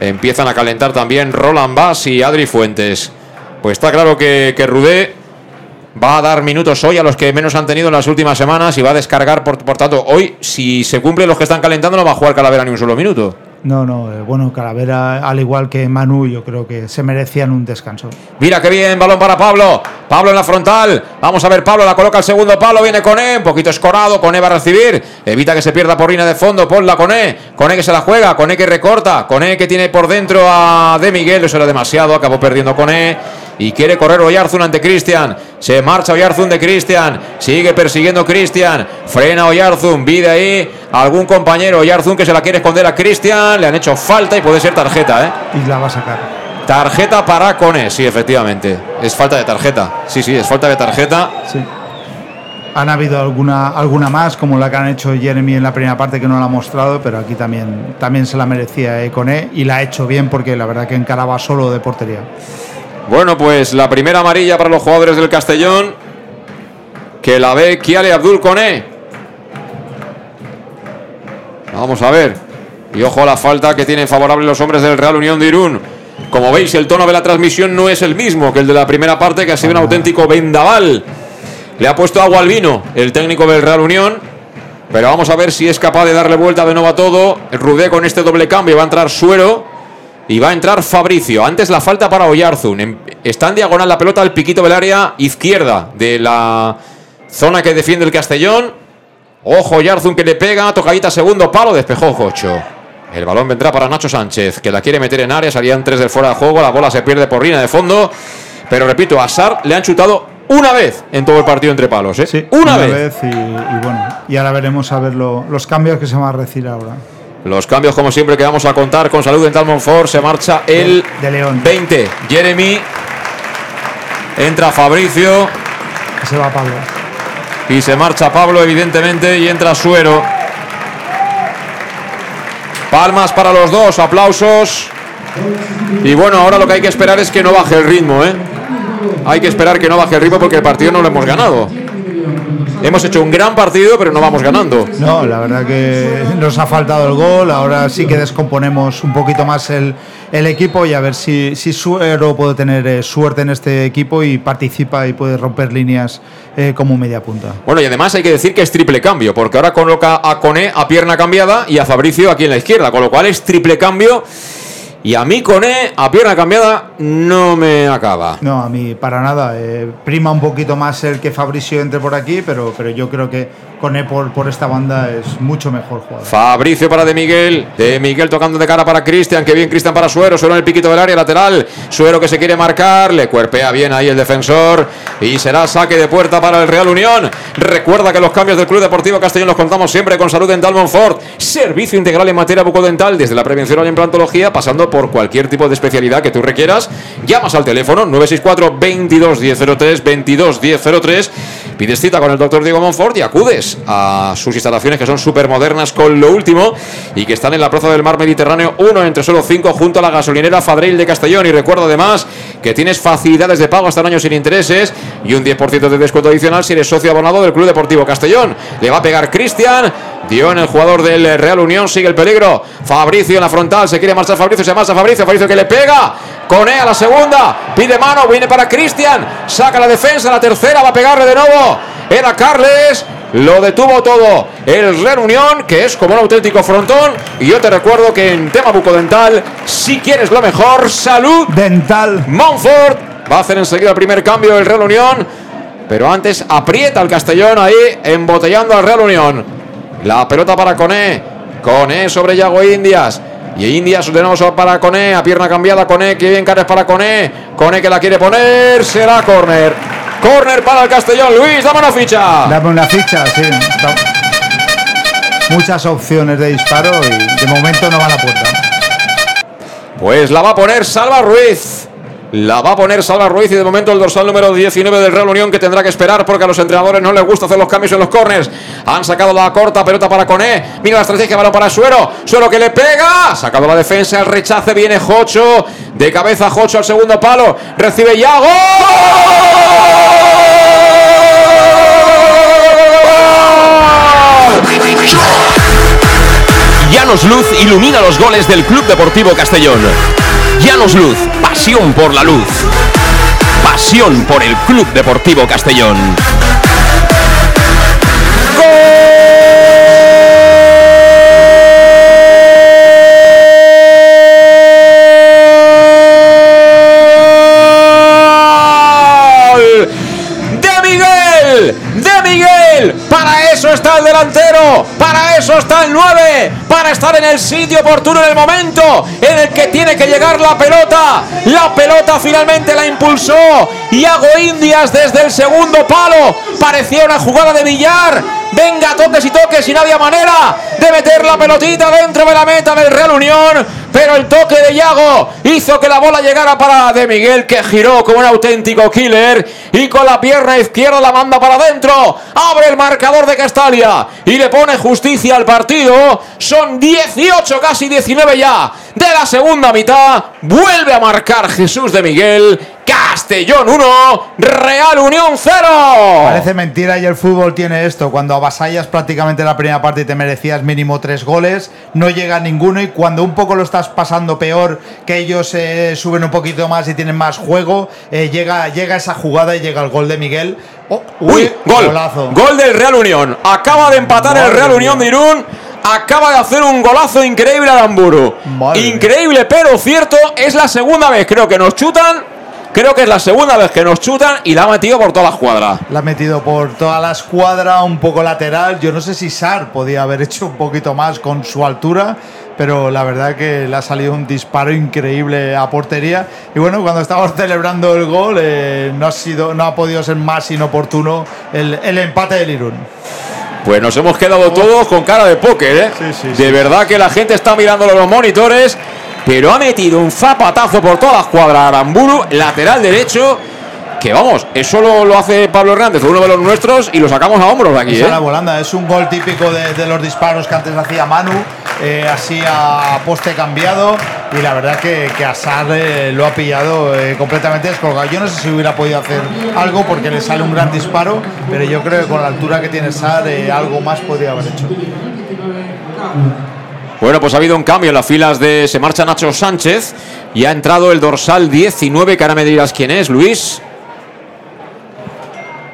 [SPEAKER 1] Empiezan a calentar también Roland Bass y Adri Fuentes. Pues está claro que, que Rudé va a dar minutos hoy a los que menos han tenido en las últimas semanas y va a descargar, por, por tanto, hoy, si se cumplen los que están calentando, no va a jugar Calavera ni un solo minuto.
[SPEAKER 2] No, no, eh, bueno, Calavera, al igual que Manu, yo creo que se merecían un descanso.
[SPEAKER 1] Mira qué bien, balón para Pablo. Pablo en la frontal. Vamos a ver, Pablo la coloca el segundo palo. Viene Coné, un poquito escorado. Coné va a recibir. Evita que se pierda por línea de fondo. Ponla Coné. Coné que se la juega. Coné que recorta. Coné que tiene por dentro a De Miguel. Eso era demasiado. Acabó perdiendo Coné. Y quiere correr Oyarzun ante Cristian. Se marcha Oyarzun de Cristian. Sigue persiguiendo Cristian. Frena Oyarzun. Vide ahí algún compañero Oyarzun que se la quiere esconder a Cristian. Le han hecho falta y puede ser tarjeta, ¿eh?
[SPEAKER 2] Y la va a sacar.
[SPEAKER 1] Tarjeta para Cone, sí, efectivamente. Es falta de tarjeta. Sí, sí, es falta de tarjeta.
[SPEAKER 2] Sí. Han habido alguna, alguna más, como la que han hecho Jeremy en la primera parte, que no la ha mostrado, pero aquí también, también se la merecía Cone y la ha hecho bien porque la verdad que encaraba solo de portería.
[SPEAKER 1] Bueno, pues la primera amarilla para los jugadores del Castellón. Que la ve Kiale Abdul Cone. Vamos a ver. Y ojo a la falta que tienen favorable los hombres del Real Unión de Irún. Como veis, el tono de la transmisión no es el mismo que el de la primera parte, que ha sido un auténtico vendaval. Le ha puesto agua al vino el técnico del Real Unión. Pero vamos a ver si es capaz de darle vuelta de nuevo a todo. Rudé con este doble cambio va a entrar Suero. Y va a entrar Fabricio. Antes la falta para Oyarzun. Está en diagonal la pelota al piquito del área izquierda de la zona que defiende el Castellón. Ojo Oyarzun que le pega. Tocadita segundo palo. Despejó Jocho. El balón vendrá para Nacho Sánchez, que la quiere meter en área. Salían tres de fuera de juego. La bola se pierde por línea de fondo. Pero repito, a Sar le han chutado una vez en todo el partido entre palos. ¿eh?
[SPEAKER 2] Sí,
[SPEAKER 1] una,
[SPEAKER 2] una
[SPEAKER 1] vez.
[SPEAKER 2] vez, y, y bueno, y ahora veremos a ver lo- los cambios que se van a recibir ahora.
[SPEAKER 1] Los cambios, como siempre, que vamos a contar con salud Dental Monfort. Se marcha el
[SPEAKER 2] De León.
[SPEAKER 1] 20. Jeremy. Entra Fabricio.
[SPEAKER 2] Se va Pablo.
[SPEAKER 1] Y se marcha Pablo, evidentemente. Y entra Suero. Palmas para los dos. Aplausos. Y bueno, ahora lo que hay que esperar es que no baje el ritmo, ¿eh? Hay que esperar que no baje el ritmo porque el partido no lo hemos ganado. Hemos hecho un gran partido, pero no vamos ganando.
[SPEAKER 2] No, la verdad que nos ha faltado el gol. Ahora sí que descomponemos un poquito más el, el equipo y a ver si, si Suero puede tener eh, suerte en este equipo y participa y puede romper líneas eh, como media punta.
[SPEAKER 1] Bueno, y además hay que decir que es triple cambio, porque ahora coloca a Coné a pierna cambiada y a Fabricio aquí en la izquierda, con lo cual es triple cambio. Y a mí Coné a pierna cambiada no me acaba.
[SPEAKER 2] No, a mí para nada. eh, prima un poquito más el que Fabricio entre por aquí, pero, pero yo creo que Coné por, por esta banda es mucho mejor jugador.
[SPEAKER 1] Fabricio para De Miguel. De Miguel tocando de cara para Cristian. Que bien Cristian para Suero. Suero en el piquito del área lateral. Suero que se quiere marcar. Le cuerpea bien ahí el defensor. Y será saque de puerta para el Real Unión. Recuerda que los cambios del Club Deportivo Castellón los contamos siempre con Salud Dental Monfort. Servicio integral en materia bucodental. Desde la prevención a la implantología. Pasando por cualquier tipo de especialidad que tú requieras. Llamas al teléfono 964 22 1003 22 1003. Pides cita con el doctor Diego Monfort y acudes a sus instalaciones que son súper modernas con lo último y que están en la Plaza del Mar Mediterráneo 1 entre solo 5 junto a la gasolinera Fadril de Castellón. Y recuerda además que tienes facilidades de pago hasta un año sin intereses y un 10% de descuento adicional si eres socio abonado del Club Deportivo Castellón. Le va a pegar Cristian. Dio en el jugador del Real Unión, sigue el peligro. Fabricio en la frontal, se quiere marchar Fabricio, se marcha Fabricio, Fabricio que le pega. Cone a la segunda, pide mano, viene para Cristian, saca la defensa, la tercera, va a pegarle de nuevo. Era Carles, lo detuvo todo el Real Unión, que es como un auténtico frontón. Y yo te recuerdo que en tema bucodental, si quieres lo mejor, salud
[SPEAKER 2] dental.
[SPEAKER 1] Montfort va a hacer enseguida el primer cambio el Real Unión. Pero antes aprieta el Castellón ahí, embotellando al Real Unión. La pelota para Coné. Coné sobre Yago Indias. Y Indias de nuevo para Coné. A pierna cambiada. Coné. Que bien cares para Coné. Coné que la quiere poner. Será córner. Córner para el Castellón. Luis, dame una ficha.
[SPEAKER 2] Dame una ficha, sí. Muchas opciones de disparo y de momento no van a puerta.
[SPEAKER 1] Pues la va a poner Salva Ruiz. La va a poner Salva Ruiz y de momento el dorsal número 19 del Real Unión que tendrá que esperar porque a los entrenadores no les gusta hacer los cambios en los corners. Han sacado la corta pelota para Coné. Mira la estrategia, balón para Suero. Suero que le pega. Sacado la defensa, el rechace viene Jocho. De cabeza Jocho al segundo palo. Recibe Yago.
[SPEAKER 8] Llanos Luz ilumina los goles del Club Deportivo Castellón. Llanos Luz, pasión por la luz. Pasión por el Club Deportivo Castellón.
[SPEAKER 1] ¡Gol! ¡De Miguel! ¡De Miguel! Para eso está el delantero, para eso está el 9, estar en el sitio oportuno en el momento en el que tiene que llegar la pelota. La pelota finalmente la impulsó Iago Indias desde el segundo palo. Parecía una jugada de billar. Venga, toques y toques y había manera de meter la pelotita dentro de la meta del Real Unión. Pero el toque de Iago hizo que la bola llegara para De Miguel, que giró como un auténtico killer y con la pierna izquierda la manda para adentro. Abre el marcador de Castalia y le pone justicia al partido. Son 18, casi 19 ya de la segunda mitad. Vuelve a marcar Jesús de Miguel. Castellón 1, Real Unión 0.
[SPEAKER 2] Parece mentira y el fútbol tiene esto. Cuando avasallas prácticamente la primera parte y te merecías mínimo tres goles, no llega ninguno y cuando un poco lo estás pasando peor, que ellos eh, suben un poquito más y tienen más juego, eh, llega, llega esa jugada y llega el gol de Miguel. Oh,
[SPEAKER 1] Uy, gol.
[SPEAKER 2] golazo.
[SPEAKER 1] Gol del Real Unión. Acaba de empatar el Real. Unión de Irún. Acaba de hacer un golazo increíble a Damburu.
[SPEAKER 2] Madre mía.
[SPEAKER 1] Increíble, pero cierto, es la segunda vez creo que nos chutan. Creo que es la segunda vez que nos chutan y la ha metido por toda la escuadra.
[SPEAKER 2] La ha metido por toda la escuadra, un poco lateral. Yo no sé si Sar podía haber hecho un poquito más con su altura, pero la verdad que le ha salido un disparo increíble a portería. Y bueno, cuando estábamos celebrando el gol, eh, no, ha sido, no ha podido ser más inoportuno el, el empate del Irún.
[SPEAKER 1] Pues nos hemos quedado todos con cara de póker, ¿eh?
[SPEAKER 2] Sí, sí,
[SPEAKER 1] de verdad que la gente está mirándolo en los monitores, pero ha metido un zapatazo por toda la escuadra Aramburu, lateral derecho. Que vamos, eso lo, lo hace Pablo Hernández, uno de los nuestros, y lo sacamos a hombros aquí,
[SPEAKER 2] Esa
[SPEAKER 1] ¿eh?
[SPEAKER 2] la volanda. Es un gol típico de, de los disparos que antes hacía Manu, eh, así a poste cambiado. Y la verdad que, que Asar eh, lo ha pillado eh, completamente descolgado. Yo no sé si hubiera podido hacer algo porque le sale un gran disparo, pero yo creo que con la altura que tiene Sar, eh, algo más podría haber hecho.
[SPEAKER 1] Bueno, pues ha habido un cambio en las filas de. Se marcha Nacho Sánchez y ha entrado el dorsal 19, que ahora me dirás quién es, Luis.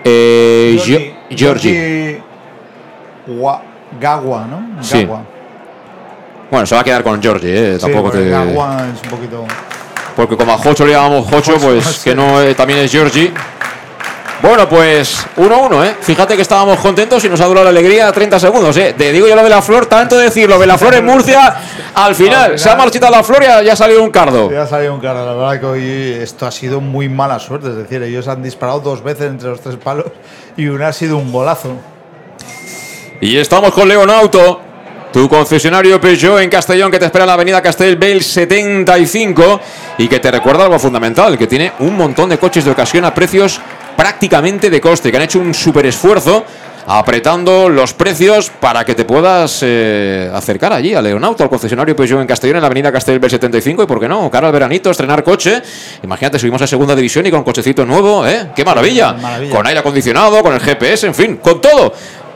[SPEAKER 1] Eh.
[SPEAKER 2] Gua- Gagua, ¿no?
[SPEAKER 1] Sí.
[SPEAKER 2] Gagua.
[SPEAKER 1] Bueno, se va a quedar con Giorgi, ¿eh?
[SPEAKER 2] Sí,
[SPEAKER 1] Tampoco
[SPEAKER 2] porque
[SPEAKER 1] te.
[SPEAKER 2] Gagua es un poquito.
[SPEAKER 1] Porque como a Jocho le llamamos Jocho, pues
[SPEAKER 2] sí.
[SPEAKER 1] que no eh, también es Giorgi. Bueno, pues 1-1, ¿eh? Fíjate que estábamos contentos y nos ha durado la alegría 30 segundos, ¿eh? Te digo yo lo de la flor, tanto decirlo, de la flor en Murcia, al final, se ha marchitado la flor y ha- ya ha salido un cardo.
[SPEAKER 2] Ya ha salido un cara, la verdad que hoy esto ha sido muy mala suerte, es decir, ellos han disparado dos veces entre los tres palos y una ha sido un golazo.
[SPEAKER 1] Y estamos con Leonauto, tu concesionario Peugeot en Castellón que te espera en la avenida Castelbel 75 y que te recuerda algo fundamental, que tiene un montón de coches de ocasión a precios prácticamente de coste, que han hecho un súper esfuerzo apretando los precios para que te puedas eh, acercar allí a Leonauto, al concesionario Peugeot en Castellón, en la avenida Castelbel 75 y por qué no, cara al veranito, estrenar coche. Imagínate, subimos a segunda división y con cochecito nuevo, ¿eh? ¡Qué maravilla!
[SPEAKER 2] Maravilla.
[SPEAKER 1] Con aire acondicionado, con el GPS, en fin, con todo.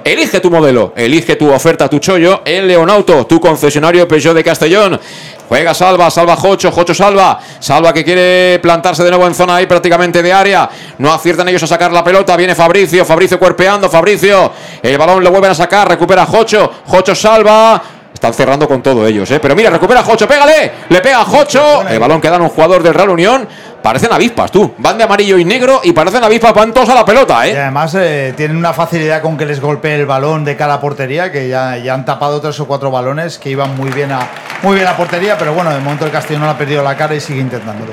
[SPEAKER 1] Elige tu modelo, elige tu oferta, tu chollo en Leonauto, tu concesionario Peugeot de Castellón. Juega Salva, Salva Jocho, Jocho Salva. Salva que quiere plantarse de nuevo en zona ahí prácticamente de área. No aciertan ellos a sacar la pelota. Viene Fabricio, Fabricio cuerpeando, Fabricio. El balón lo vuelven a sacar, recupera Jocho. Jocho Salva. Están cerrando con todo ellos, ¿eh? Pero mira, recupera Jocho, pégale. Le pega a Jocho. El balón queda en un jugador del Real Unión. Parecen avispas, tú. Van de amarillo y negro y parecen avispas, van todos a la pelota,
[SPEAKER 2] Y
[SPEAKER 1] ¿eh?
[SPEAKER 2] además eh, tienen una facilidad con que les golpee el balón de cara a portería, que ya, ya han tapado tres o cuatro balones que iban muy bien a muy bien a portería, pero bueno, de momento el Castellón no le ha perdido la cara y sigue intentándolo.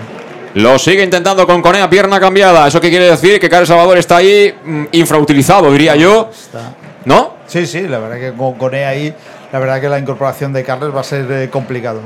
[SPEAKER 1] Lo sigue intentando con Conea, pierna cambiada. ¿Eso qué quiere decir? Que Carlos Salvador está ahí mm, infrautilizado, diría yo.
[SPEAKER 2] Está-
[SPEAKER 1] ¿No?
[SPEAKER 2] Sí, sí, la verdad que con, con E ahí, la verdad que la incorporación de Carles va a ser eh, complicado.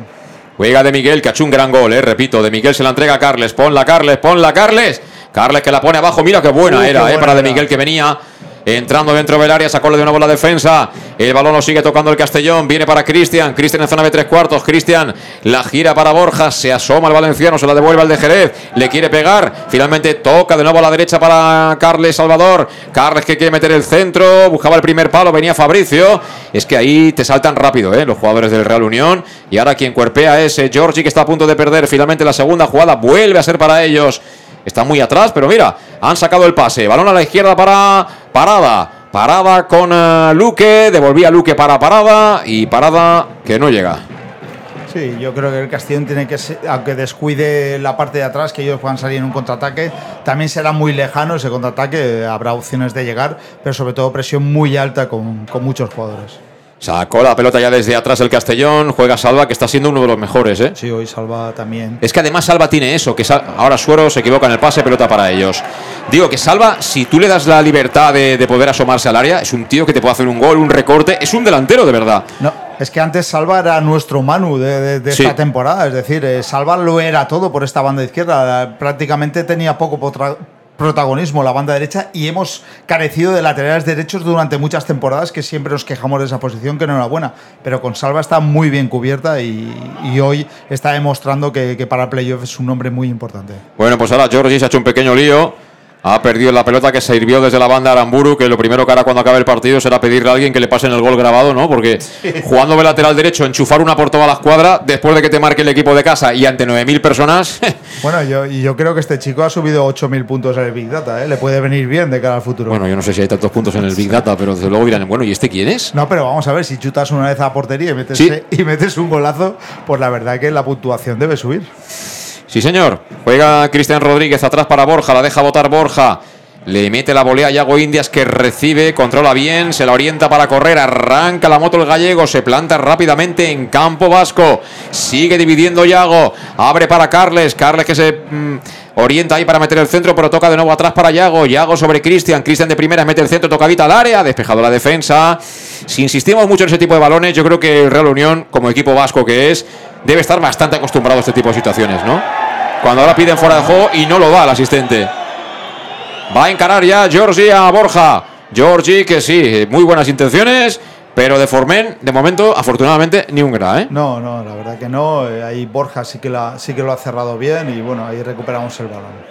[SPEAKER 1] Juega de Miguel, que ha hecho un gran gol, eh, repito. De Miguel se la entrega a Carles. Ponla, Carles, ponla, Carles. Carles que la pone abajo. Mira qué buena
[SPEAKER 2] Uh, qué
[SPEAKER 1] era, eh, para de. Miguel que venía. Entrando dentro del área, sacó de nuevo la defensa. El balón lo sigue tocando el Castellón. Viene para Cristian. Cristian en zona de tres cuartos. Cristian la gira para Borja. Se asoma el valenciano. Se la devuelve al de Jerez. Le quiere pegar. Finalmente toca de nuevo a la derecha para Carles Salvador. Carles que quiere meter el centro. Buscaba el primer palo. Venía Fabricio. Es que ahí te saltan rápido ¿eh? los jugadores del Real Unión. Y ahora quien cuerpea es eh, Giorgi que está a punto de perder. Finalmente la segunda jugada vuelve a ser para ellos. Está muy atrás, pero mira, han sacado el pase. Balón a la izquierda para Parada. Parada con eh, Luque. Devolvía Luque para Parada. Y Parada que no llega.
[SPEAKER 2] Sí, yo creo que el Castellón tiene que, aunque descuide la parte de atrás, que ellos puedan salir en un contraataque, también será muy lejano ese contraataque, habrá opciones de llegar, pero sobre todo presión muy alta con, con muchos jugadores.
[SPEAKER 1] Sacó la pelota ya desde atrás el Castellón. Juega Salva, que está siendo uno de los mejores. ¿eh?
[SPEAKER 2] Sí, hoy Salva también.
[SPEAKER 1] Es que además Salva tiene eso, que ahora Suero se equivoca en el pase, pelota para ellos. Digo que Salva, si tú le das la libertad de, de poder asomarse al área, es un tío que te puede hacer un gol, un recorte, es un delantero de verdad.
[SPEAKER 2] No, es que antes Salva era nuestro Manu de, de- de
[SPEAKER 1] Sí.
[SPEAKER 2] esta temporada, es decir, eh, Salva lo era todo por esta banda izquierda, prácticamente tenía poco potra- protagonismo la banda derecha y hemos carecido de laterales derechos durante muchas temporadas que siempre nos quejamos de esa posición que no era buena, pero con Salva está muy bien cubierta y, y hoy está demostrando que, para playoff es un hombre muy importante.
[SPEAKER 1] Bueno, pues ahora Georgi se ha hecho un pequeño lío. Ha perdido la pelota que sirvió desde la banda Aramburu, que lo primero que hará cuando acabe el partido será pedirle a alguien que le pasen el gol grabado, ¿no? Porque jugando de lateral derecho, enchufar una por toda la escuadra, después de que te marque el equipo de casa y ante 9.000 personas,
[SPEAKER 2] Bueno, yo, yo creo que este chico ha subido 8.000 puntos en el Big Data, ¿eh? le puede venir bien de cara al futuro.
[SPEAKER 1] bueno, yo no sé si hay tantos puntos en el Big Data, pero desde luego dirán, bueno, ¿y este quién es?
[SPEAKER 2] No, pero vamos a ver, si chutas una vez a portería y metes,
[SPEAKER 1] Sí.
[SPEAKER 2] y metes un golazo, pues la verdad que la puntuación debe subir.
[SPEAKER 1] Sí, señor. Juega Cristian Rodríguez atrás para Borja, la deja votar Borja. Le mete la volea a Yago Indias que recibe, controla bien, se la orienta para correr, arranca la moto el gallego, se planta rápidamente en campo vasco, sigue dividiendo Yago, abre para Carles, Carles que se mm, orienta ahí para meter el centro, pero toca de nuevo atrás para Yago, Yago sobre Cristian, Cristian de primera mete el centro, tocadita al área, despejado la defensa. Si insistimos mucho en ese tipo de balones, yo creo que el Real Unión, como equipo vasco que es, debe estar bastante acostumbrado a este tipo de situaciones, ¿no? Cuando ahora piden fuera de juego y no lo da el asistente. Va a encarar ya Georgi a Borja. Georgi, que sí, muy buenas intenciones, pero de Formen, de momento, afortunadamente, ni un gra, ¿eh?
[SPEAKER 2] No, no, la verdad que no. eh, Ahí Borja sí que, la, sí que lo ha cerrado bien y bueno, ahí recuperamos el balón.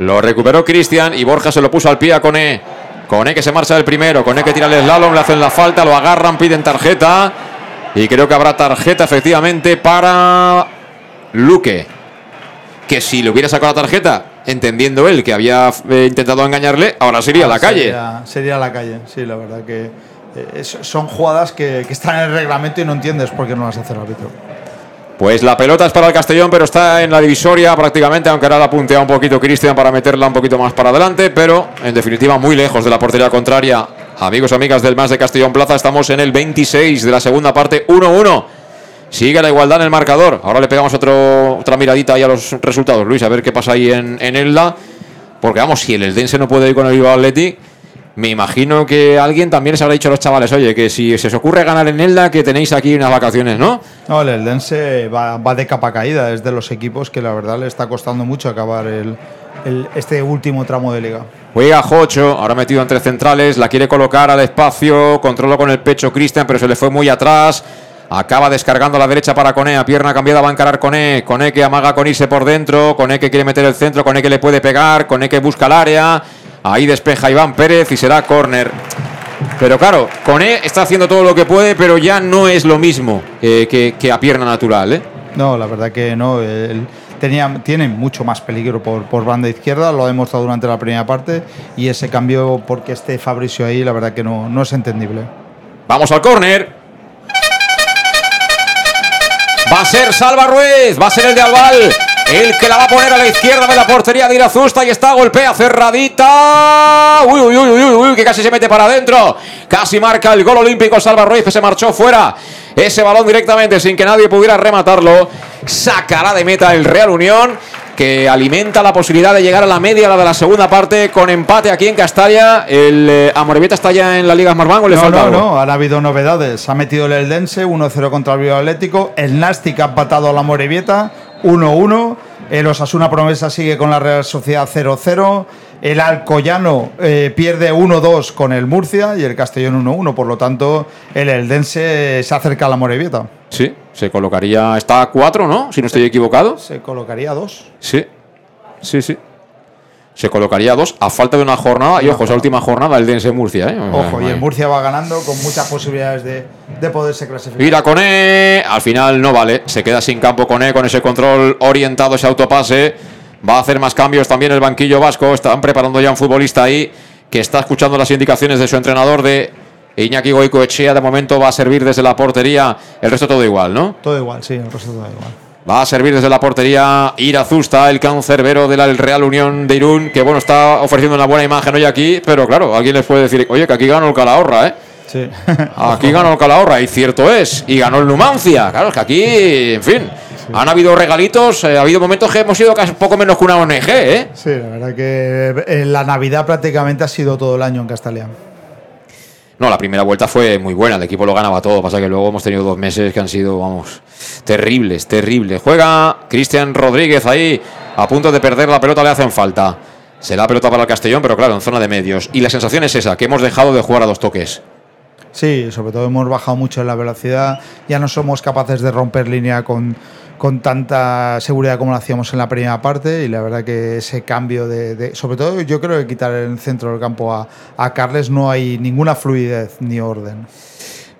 [SPEAKER 1] Lo recuperó Cristian y Borja se lo puso al pie a Cone. Cone que se marcha del primero. Cone que tira el slalom, le hacen la falta, lo agarran, piden tarjeta. Y creo que habrá tarjeta efectivamente para Luque. Que si le hubiera sacado la tarjeta, entendiendo él que había eh, intentado engañarle, ahora sería la calle.
[SPEAKER 2] Sería, sería la calle, sí, la verdad que eh, son jugadas que, que están en el reglamento y no entiendes por qué no las hace el árbitro.
[SPEAKER 1] Pues la pelota es para el Castellón, pero está en la divisoria prácticamente, aunque ahora la puntea un poquito Cristian para meterla un poquito más para adelante, pero en definitiva muy lejos de la portería contraria. Amigos, amigas del Más de Castellón Plaza, estamos en el 26 de la segunda parte, 1-1. Sigue la igualdad en el marcador. Ahora le pegamos otro, otra miradita ahí a los resultados, Luis, a ver qué pasa ahí en, en Elda. Porque vamos, si el Eldense no puede ir con el Bilbao Athletic, me imagino que alguien también les habrá dicho a los chavales, oye, que si se os ocurre ganar en Elda, que tenéis aquí unas vacaciones, ¿no?
[SPEAKER 2] No, el Eldense va, va de capa caída, es de los equipos que la verdad le está costando mucho acabar este último tramo de liga.
[SPEAKER 1] Juega Jocho, ahora metido entre centrales, la quiere colocar al espacio, controla con el pecho Cristian, pero se le fue muy atrás. Acaba descargando a la derecha para Cone, a pierna cambiada va a encarar Cone, Cone que amaga con irse por dentro, Cone que quiere meter el centro, Cone que le puede pegar, Cone que busca el área, ahí despeja Iván Pérez y será córner. Pero claro, Cone está haciendo todo lo que puede, pero ya no es lo mismo eh, que, a pierna natural, ¿eh?
[SPEAKER 2] No, la verdad que no. Tenía, tiene mucho más peligro por, por banda izquierda, lo ha demostrado durante la primera parte y ese cambio porque esté Fabricio ahí, la verdad que no, no es entendible.
[SPEAKER 1] Vamos al córner. Va a ser Salva Ruiz, va a ser el de Albal. El que la va a poner a la izquierda de la portería de Irazusta y está golpea cerradita. Uy, uy, uy, uy, uy, que casi se mete para adentro. Casi marca el gol olímpico Salva Ruiz que se marchó fuera. Ese balón directamente sin que nadie pudiera rematarlo. Sacará de meta el Real Unión. que alimenta la posibilidad de llegar a la media, la de la segunda parte, con empate aquí en Castalia. ¿El eh, Amorebieta está ya en la Liga Smartbank o le
[SPEAKER 2] no,
[SPEAKER 1] falta
[SPEAKER 2] no,
[SPEAKER 1] algo?
[SPEAKER 2] no, han habido novedades. Ha metido el Eldense 1-0 contra el Atlético. El Nastic ha empatado a la Morevieta 1-1. El Osasuna Promesa sigue con la Real Sociedad 0-0. El Alcoyano eh, pierde 1-2 con el Murcia y el Castellón 1-1. Por lo tanto, el Eldense se acerca a la Morevieta.
[SPEAKER 1] Sí, se colocaría. Está a 4, ¿no? Si no estoy equivocado.
[SPEAKER 2] Se colocaría 2.
[SPEAKER 1] Sí, sí, sí. Se colocaría a 2 a falta de una jornada. Y ojo, esa última jornada, el Dense Murcia, ¿eh?
[SPEAKER 2] Ojo, y el Murcia va ganando con muchas posibilidades de, de poderse clasificar.
[SPEAKER 1] Mira Cone, al final no vale, se queda sin campo Cone con ese control orientado, ese autopase. Va a hacer más cambios también el banquillo vasco. Están preparando ya un futbolista ahí que está escuchando las indicaciones de su entrenador de Iñaki Goicoechea. De momento va a servir desde la portería. El resto todo igual, ¿no?
[SPEAKER 2] Todo igual, sí, el resto todo igual.
[SPEAKER 1] Va a servir desde la portería Irazusta, el cancerbero de la Real Unión de Irún, que bueno, está ofreciendo una buena imagen hoy aquí, pero claro, alguien les puede decir, oye, que aquí ganó el Calahorra, ¿eh?
[SPEAKER 2] Sí.
[SPEAKER 1] Aquí ganó el Calahorra, y cierto es, y ganó el Numancia. Claro, es que aquí, en fin, han habido regalitos, eh, ha habido momentos que hemos sido casi poco menos que una ONG, ¿eh?
[SPEAKER 2] Sí, la verdad que eh, la Navidad prácticamente ha sido todo el año en Castalia.
[SPEAKER 1] No, la primera vuelta fue muy buena, el equipo lo ganaba todo, pasa que luego hemos tenido dos meses que han sido, vamos, terribles, terribles. Juega Cristian Rodríguez ahí, a punto de perder la pelota, le hacen falta. Será pelota para el Castellón, pero claro, en zona de medios. Y la sensación es esa, que hemos dejado de jugar a dos toques.
[SPEAKER 2] Sí, sobre todo hemos bajado mucho en la velocidad, ya no somos capaces de romper línea con, con tanta seguridad como lo hacíamos en la primera parte y la verdad que ese cambio de, sobre todo yo creo que quitar el centro del campo a, a Carles no hay ninguna fluidez ni orden.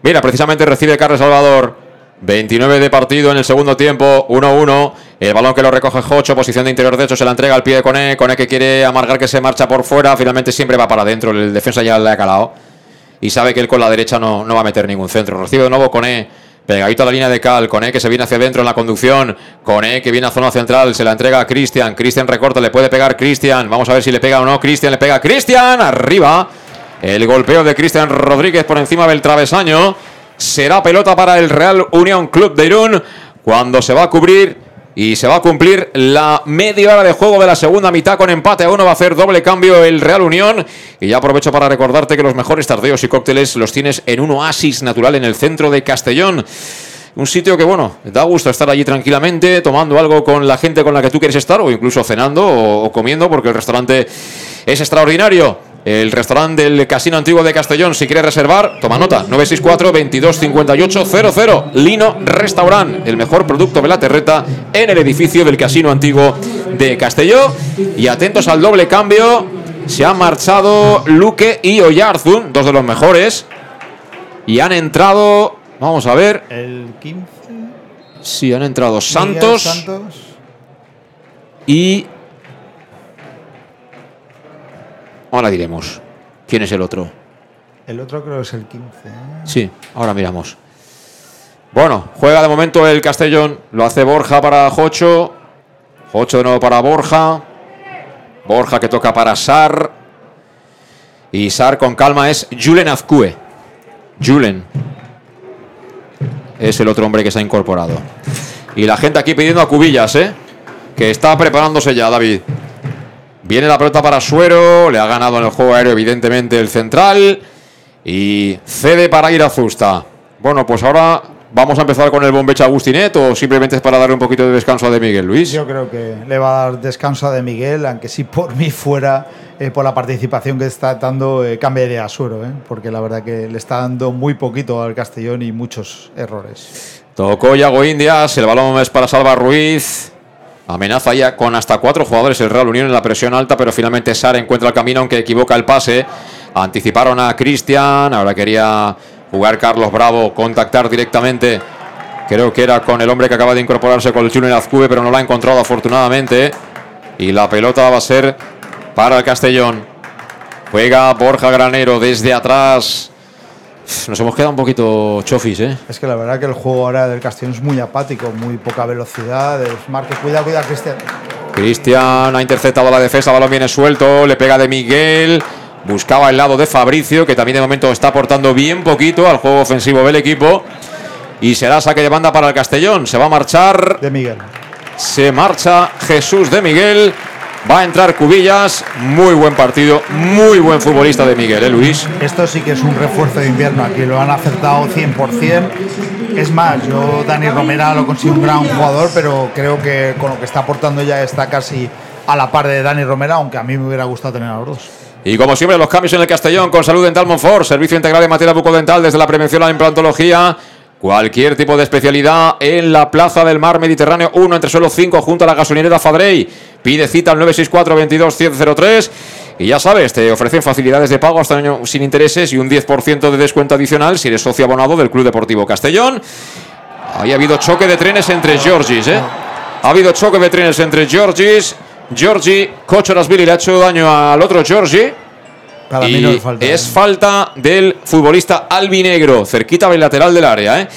[SPEAKER 1] Mira, precisamente recibe Carlos Salvador. 29 de partido en el segundo tiempo, 1-1. El balón que lo recoge Jocho, posición de interior derecho, se la entrega al pie de Cone. Cone que quiere amargar que se marcha por fuera. Finalmente siempre va para adentro. El defensa ya le ha calado. Y sabe que él con la derecha no, no va a meter ningún centro. Recibe de nuevo Cone. Pegadito a la línea de Cal. Cone que se viene hacia adentro en la conducción. Cone que viene a zona central. Se la entrega a Cristian. Cristian recorta. Le puede pegar Cristian. Vamos a ver si le pega o no. Cristian le pega Cristian. Arriba. El golpeo de Cristian Rodríguez por encima del travesaño. Será pelota para el Real Unión Club de Irún cuando se va a cubrir y se va a cumplir la media hora de juego de la segunda mitad con empate a uno. Va a hacer doble cambio el Real Unión. Y ya aprovecho para recordarte que los mejores tardeos y cócteles los tienes en un oasis natural en el centro de Castellón. Un sitio que, bueno, da gusto estar allí tranquilamente, tomando algo con la gente con la que tú quieres estar, o incluso cenando o, o comiendo, porque el restaurante es extraordinario. El restaurante del Casino Antiguo de Castellón, si quieres reservar, toma nota, 964 22 58 00. Lino Restaurant, el mejor producto de la terreta en el edificio del Casino Antiguo de Castellón. Y atentos al doble cambio, se han marchado Luque y Oyarzun, dos de los mejores. Y han entrado, vamos a ver,
[SPEAKER 2] El 15.
[SPEAKER 1] sí, han entrado Santos
[SPEAKER 2] Santos.
[SPEAKER 1] y... Ahora diremos. ¿Quién es el otro?
[SPEAKER 2] El otro creo que es el 15. ¿eh?
[SPEAKER 1] Sí, ahora miramos. Bueno, juega de momento el Castellón. Lo hace Borja para Jocho. Jocho de nuevo para Borja. Borja que toca para Sar. Y Sar con calma es Julen Azcue. Julen. Es el otro hombre que se ha incorporado. Y la gente aquí pidiendo a Cubillas, ¿eh? Que está preparándose ya, David. Viene la pelota para Suero. Le ha ganado en el juego aéreo, evidentemente, el central. Y cede para ir a Zusta. Bueno, pues ahora vamos a empezar con el bombecha Agustinet o simplemente es para darle un poquito de descanso a De Miguel Luis.
[SPEAKER 2] Yo creo que le va a dar descanso a De Miguel, aunque si por mí fuera, eh, por la participación que está dando, eh, cambiaría a Suero, eh, porque la verdad que le está dando muy poquito al Castellón y muchos errores.
[SPEAKER 1] Tocó Yago Indias, el balón es para Salva Ruiz. Amenaza ya con hasta cuatro jugadores el Real Unión en la presión alta, pero finalmente Sar encuentra el camino aunque equivoca el pase. Anticiparon a Cristian, ahora quería jugar Carlos Bravo, contactar directamente. Creo que era con el hombre que acaba de incorporarse con el Junior Azcube, pero no la ha encontrado afortunadamente. Y la pelota va a ser para el Castellón. Juega Borja Granero desde atrás. Nos hemos quedado un poquito chofis, ¿eh?
[SPEAKER 2] Es que la verdad que el juego ahora del Castellón es muy apático, muy poca velocidad. Es marque, cuida, cuida, Cristian.
[SPEAKER 1] Cristian ha interceptado la defensa, balón viene suelto, le pega de Miguel, buscaba el lado de Fabricio, que también de momento está aportando bien poquito al juego ofensivo del equipo. Y será saque de banda para el Castellón, se va a marchar
[SPEAKER 2] De Miguel.
[SPEAKER 1] Se marcha Jesús de Miguel. Va a entrar Cubillas. Muy buen partido. Muy buen futbolista de Miguel, ¿eh, Luis?
[SPEAKER 2] Esto sí que es un refuerzo de invierno. Aquí lo han acertado 100%. Es más, yo, Dani Romera, lo considero un gran jugador, pero creo que con lo que está aportando ya está casi a la par de Dani Romera, aunque a mí me hubiera gustado tener a los dos.
[SPEAKER 1] Y como siempre, los cambios en el Castellón con Salud Dental Monfort, servicio integral en materia bucodental desde la prevención a la implantología. Cualquier tipo de especialidad en la Plaza del Mar Mediterráneo 1 entre suelo 5 junto a la gasolinera Fadrey. Pide cita al 964 22 103 y ya sabes, te ofrecen facilidades de pago hasta un año sin intereses y un 10% de descuento adicional si eres socio abonado del Club Deportivo Castellón. Ahí ha habido choque de trenes entre Georgis, ¿eh? Ha habido choque de trenes entre Georgis. Georgi, Billy le ha hecho daño al otro Georgi.
[SPEAKER 2] Para
[SPEAKER 1] y
[SPEAKER 2] mí no es falta.
[SPEAKER 1] es falta del futbolista albinegro, cerquita del lateral del área, ¿eh?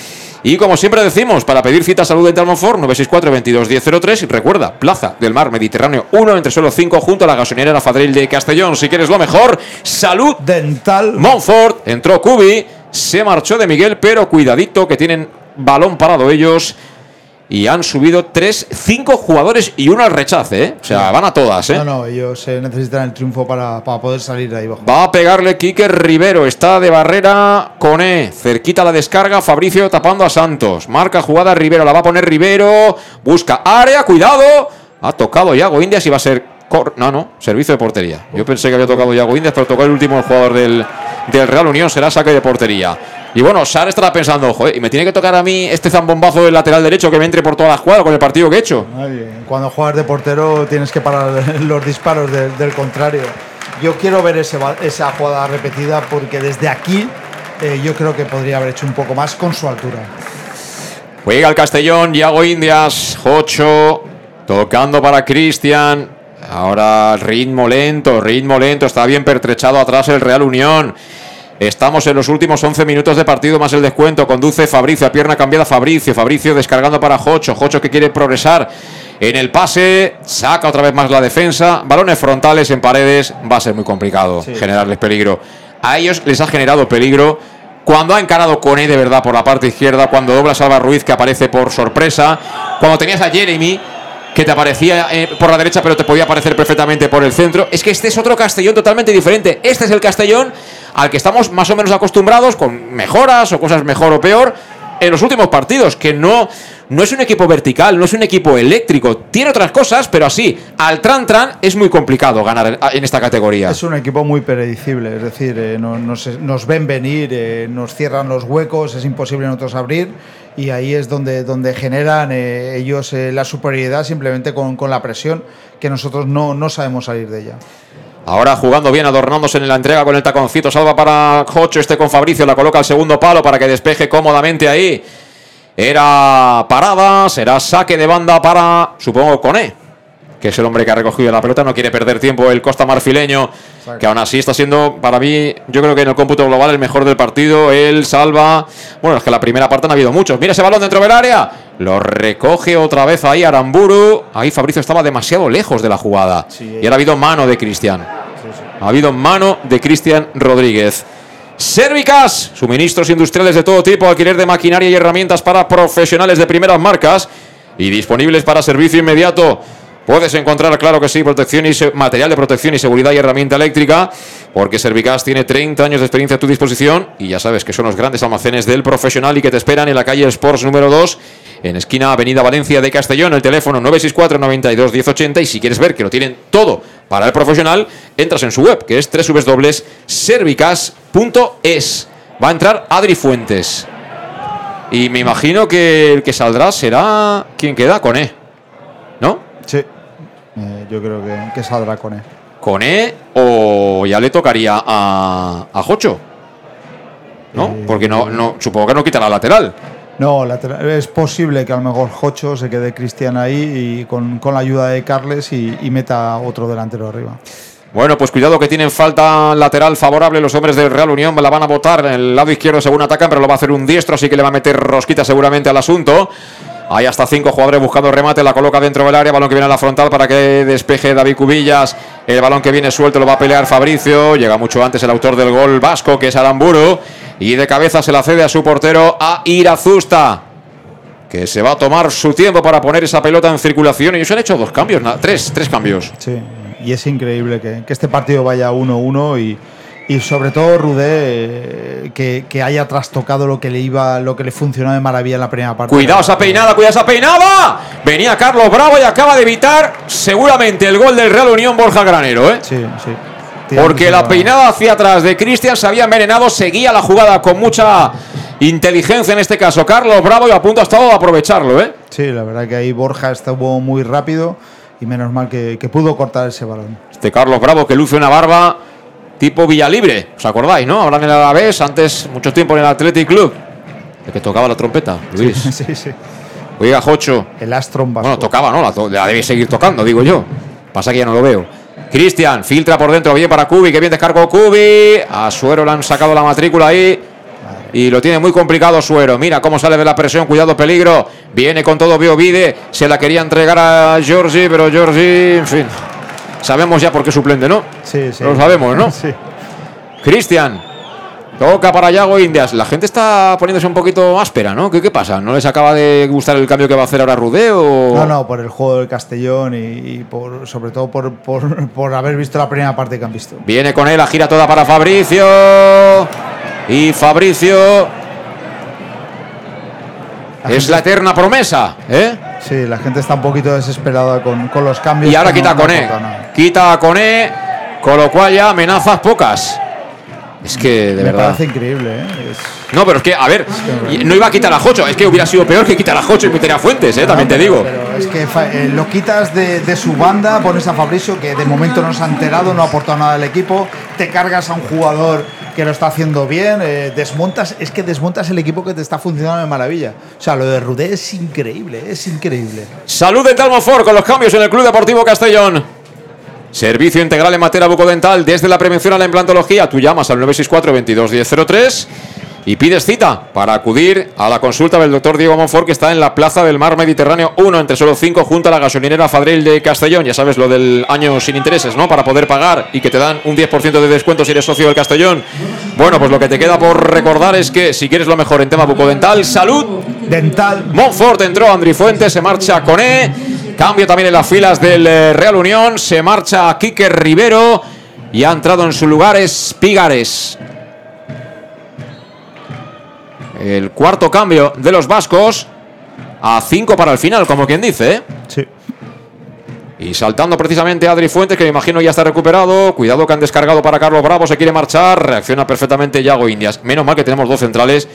[SPEAKER 1] Y como siempre decimos, para pedir cita salud dental Monfort, 964 22 1003 y recuerda, Plaza del Mar Mediterráneo 1 entre suelo 5 junto a la gasolinera Fadril de Castellón. Si quieres lo mejor, salud
[SPEAKER 2] dental
[SPEAKER 1] Monfort. Entró Cubi, se marchó de Miguel, pero cuidadito que tienen balón parado ellos. Y han subido tres, cinco jugadores y uno al rechace, ¿eh? O sea, van a todas, ¿eh?
[SPEAKER 2] No, no, ellos eh, necesitan el triunfo para, para poder salir de ahí abajo.
[SPEAKER 1] Va a pegarle Quique Rivero. Está de barrera con E. Cerquita la descarga. Fabricio tapando a Santos. Marca jugada Rivero. La va a poner Rivero. Busca área. Cuidado. Ha tocado Yago Indias y va a ser. Cor- No, no. Servicio de portería. Yo pensé que había tocado Yago Indias, pero tocó el último jugador del, del Real Unión. Será saque de portería. Y bueno, Sar estará pensando, joder, y me tiene que tocar a mí este zambombazo del lateral derecho que me entre por toda la jugada con el partido que he hecho.
[SPEAKER 2] Cuando juegas de portero tienes que parar los disparos del- del contrario. Yo quiero ver ese esa jugada repetida porque desde aquí eh, yo creo que podría haber hecho un poco más con su altura.
[SPEAKER 1] Juega el Castellón, Yago Indias, Jocho, tocando para Cristian. Ahora ritmo lento, ritmo lento, está bien pertrechado atrás el Real Unión. Estamos en los últimos 11 minutos de partido más el descuento. Conduce Fabricio, a pierna cambiada Fabricio. Fabricio descargando para Jocho. Jocho que quiere progresar en el pase. Saca otra vez más la defensa. Balones frontales en paredes. Va a ser muy complicado generarles peligro. A ellos les ha generado peligro cuando ha encarado con E de verdad por la parte izquierda. Cuando dobla Salva Ruiz que aparece por sorpresa. Cuando tenías a Jeremy que te aparecía eh, por la derecha pero te podía aparecer perfectamente por el centro. Es que este es otro Castellón totalmente diferente. Este es el Castellón al que estamos más o menos acostumbrados con mejoras o cosas mejor o peor en los últimos partidos, que no, no es un equipo vertical, no es un equipo eléctrico, tiene otras cosas, pero así, al tran tran es muy complicado ganar en- esta categoría.
[SPEAKER 2] Es un equipo muy predecible, es decir, eh, no- nos, nos ven venir, eh, nos cierran los huecos, es imposible nosotros abrir y ahí es donde, donde generan eh, ellos la superioridad simplemente con, con la presión que nosotros no, no sabemos salir de ella.
[SPEAKER 1] Ahora jugando bien, adornándose en la entrega con el taconcito. Salva para Jocho, este con Fabricio. La coloca al segundo palo para que despeje cómodamente ahí. Era parada, será saque de banda para, supongo, Coné, que es el hombre que ha recogido la pelota. No quiere perder tiempo el Costa Marfileño, que aún así está siendo, para mí, yo creo que en el cómputo global, el mejor del partido. Él salva. Bueno, es que la primera parte han habido muchos. Mira ese balón dentro del área. Lo recoge otra vez ahí Aramburu. Ahí Fabricio estaba demasiado lejos de la jugada. y ahora ha habido mano de Cristian. Ha habido mano de Cristian Rodríguez. Servicas, suministros industriales de todo tipo, alquiler de maquinaria y herramientas para profesionales de primeras marcas y disponibles para servicio inmediato. Puedes encontrar, claro que sí, protección y material de protección y seguridad y herramienta eléctrica, porque Servicas tiene 30 años de experiencia a tu disposición y ya sabes que son los grandes almacenes del profesional y que te esperan en la calle Sports número 2, en esquina Avenida Valencia de Castellón, el teléfono 964 92 1080 y si quieres ver que lo tienen todo para el profesional, entras en su web, que es www.servicas.es. Va a entrar Adri Fuentes. Y me imagino que el que saldrá será quien queda con E. ¿No?
[SPEAKER 2] Sí, Eh, yo creo que, que saldrá con él.
[SPEAKER 1] Con E o ya le tocaría a, a Jocho. ¿No? Porque no, no, supongo que no quita la lateral.
[SPEAKER 2] No, es posible que a lo mejor Jocho se quede Cristian ahí y con, con la ayuda de Carles y, meta otro delantero arriba.
[SPEAKER 1] Bueno, pues cuidado que tienen falta lateral favorable los hombres del Real Unión. La van a botar en el lado izquierdo según atacan, pero lo va a hacer un diestro, así que le va a meter rosquita seguramente al asunto. Hay hasta cinco jugadores buscando remate, la coloca dentro del área, balón que viene a la frontal para que despeje David Cubillas. El balón que viene suelto lo va a pelear Fabricio. Llega mucho antes el autor del gol vasco, que es Aramburu. Y de cabeza se la cede a su portero a Irazusta. que se va a tomar su tiempo para poner esa pelota en circulación. Y ellos han hecho dos cambios, tres, tres cambios.
[SPEAKER 2] Sí, y es increíble que, que este partido vaya 1-1 y, y sobre todo Rudé eh, que, que haya trastocado lo que le iba, lo que le funcionó de maravilla en la primera parte.
[SPEAKER 1] Cuidado esa peinada, cuidado esa peinada. Venía Carlos Bravo y acaba de evitar seguramente el gol del Real Unión Borja Granero, ¿eh?
[SPEAKER 2] Sí, sí.
[SPEAKER 1] Porque la peinada hacia atrás de Cristian se había envenenado, seguía la jugada con mucha inteligencia en este caso. Carlos Bravo y a punto ha estado de aprovecharlo, ¿eh?
[SPEAKER 2] Sí, la verdad que ahí Borja estuvo muy rápido y menos mal que, que pudo cortar ese balón.
[SPEAKER 1] Este Carlos Bravo que luce una barba tipo Villalibre, ¿os acordáis, no? Ahora en el Alavés, antes mucho tiempo en el Athletic Club. El que tocaba la trompeta, Luis.
[SPEAKER 2] Sí, sí.
[SPEAKER 1] Oiga, Jocho.
[SPEAKER 2] El Astron vasco.
[SPEAKER 1] Bueno, tocaba, ¿no? La, to- la debe seguir tocando, digo yo. Pasa que ya no lo veo. Cristian, filtra por dentro, bien para Cubi, que bien descargó Cubi. A Suero le han sacado la matrícula ahí. Y lo tiene muy complicado Suero. Mira cómo sale de la presión, cuidado, peligro. Viene con todo Biovide. Se la quería entregar a Giorgi, pero Giorgi, en fin. Sabemos ya por qué suplente, ¿no?
[SPEAKER 2] Sí, sí.
[SPEAKER 1] Lo sabemos, ¿no?
[SPEAKER 2] Sí.
[SPEAKER 1] Cristian. Toca para Yago Indias. La gente está poniéndose un poquito áspera, ¿no? ¿Qué, qué pasa? ¿No les acaba de gustar el cambio que va a hacer ahora Rudé o...?
[SPEAKER 2] No, no, por el juego del Castellón y, y por, sobre todo por, por, por haber visto la primera parte que han visto.
[SPEAKER 1] Viene con él, la gira toda para Fabricio. Y Fabricio. Es la eterna promesa, ¿eh?
[SPEAKER 2] Sí, la gente está un poquito desesperada con, con los cambios.
[SPEAKER 1] Y ahora quita
[SPEAKER 2] no- no
[SPEAKER 1] Coné.
[SPEAKER 2] aportan nada.
[SPEAKER 1] Quita a Coné, con lo cual ya amenazas pocas. Es que, de
[SPEAKER 2] Me
[SPEAKER 1] verdad.
[SPEAKER 2] parece increíble, ¿eh? Es-
[SPEAKER 1] No, pero es que, a ver, no iba a quitar a Jocho. Es que hubiera sido peor que quitar a Jocho y meter a Fuentes, ¿eh? También te digo.
[SPEAKER 2] Pero es que eh, lo quitas de, de su banda, pones a Fabricio, que de momento no se ha enterado, no ha aportado nada al equipo, te cargas a un jugador que lo está haciendo bien, eh, desmontas, es que desmontas el equipo que te está funcionando de maravilla. O sea, lo de Rudé es increíble, es increíble.
[SPEAKER 1] Salud Dental Monfort con los cambios en el Club Deportivo Castellón. Servicio integral en materia bucodental desde la prevención a la implantología. Tú llamas al 964 22 1003 y pides cita para acudir a la consulta del doctor Diego Monfort que está en la Plaza del Mar Mediterráneo 1 entre solo 5 junto a la gasolinera Fadril de Castellón. Ya sabes lo del año sin intereses, ¿no? Para poder pagar y que te dan un 10% de descuento si eres socio del Castellón. Bueno, pues lo que te queda por recordar es que si quieres lo mejor en tema bucodental, salud
[SPEAKER 2] Dental.
[SPEAKER 1] Montfort entró, Andri Fuentes se marcha con E. Cambio también en las filas del eh, Real Unión. Se marcha Quique Rivero. Y ha entrado en su lugar Espigares. El cuarto cambio de los vascos. A 5 para el final, como quien dice. ¿eh?
[SPEAKER 2] Sí.
[SPEAKER 1] Y saltando precisamente Adri Fuentes, que me imagino ya está recuperado. Cuidado que han descargado para Carlos Bravo, se quiere marchar. Reacciona perfectamente Yago Indias. Menos mal que tenemos dos centrales,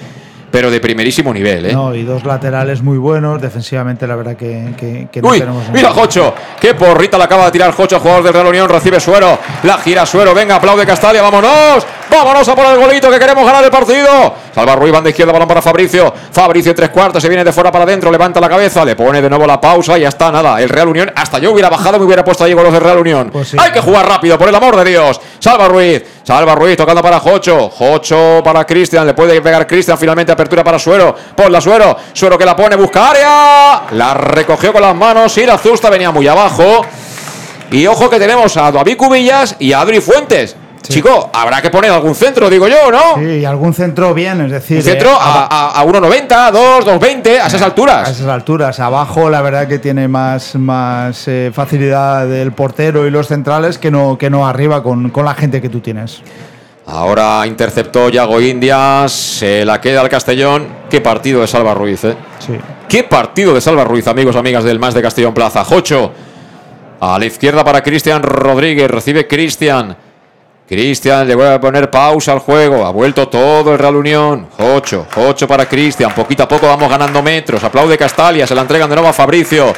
[SPEAKER 1] pero de primerísimo nivel. ¿eh?
[SPEAKER 2] No, y dos laterales muy buenos, defensivamente la verdad que, que- que no
[SPEAKER 1] Uy,
[SPEAKER 2] tenemos
[SPEAKER 1] mira. Jocho, qué porrita le acaba de tirar Jocho, jugador del Real Unión, recibe Suero, la gira Suero, venga, aplaude Castalia, vámonos, vámonos a por el golito que queremos ganar el partido. Salva Ruiz, banda izquierda, balón para Fabricio, Fabricio en tres cuartos, se viene de fuera para adentro, levanta la cabeza, le pone de nuevo la pausa y ya está, nada, el Real Unión, hasta yo hubiera bajado, me hubiera puesto ahí con los del Real Unión.
[SPEAKER 2] Pues sí.
[SPEAKER 1] Hay que jugar rápido, por el amor de Dios. Salva Ruiz, salva Ruiz, tocando para Jocho, Jocho para Cristian, le puede pegar Cristian, finalmente apertura para Suero, por la Suero, Suero que la pone, busca área, la recogió con las manos y la Zusta venía muy abajo. Y ojo que tenemos a David Cubillas y a Adri Fuentes. Chico, habrá que poner algún centro, digo yo, ¿no?
[SPEAKER 2] Sí, y algún centro bien, es decir.
[SPEAKER 1] Un centro
[SPEAKER 2] eh,
[SPEAKER 1] a, a, a 1,90, 2, 2,20, a esas
[SPEAKER 2] A
[SPEAKER 1] alturas.
[SPEAKER 2] esas alturas, abajo la verdad que tiene más, más eh, facilidad el portero y los centrales que no, que no arriba con, con la gente que tú tienes.
[SPEAKER 1] Ahora interceptó Yago Indias, se la queda al Castellón. Qué partido de Salva Ruiz, ¿eh?
[SPEAKER 2] Sí.
[SPEAKER 1] Qué partido de Salva Ruiz, amigos, amigas del Más de Castellón Plaza. Jocho. A la izquierda para Cristian Rodríguez. Recibe Cristian. Cristian le vuelve a poner pausa al juego. Ha vuelto todo el Real Unión. Jocho. Jocho para Cristian. Poquito a poco vamos ganando metros. Aplaude Castalia. Se la entregan de nuevo a Fabricio.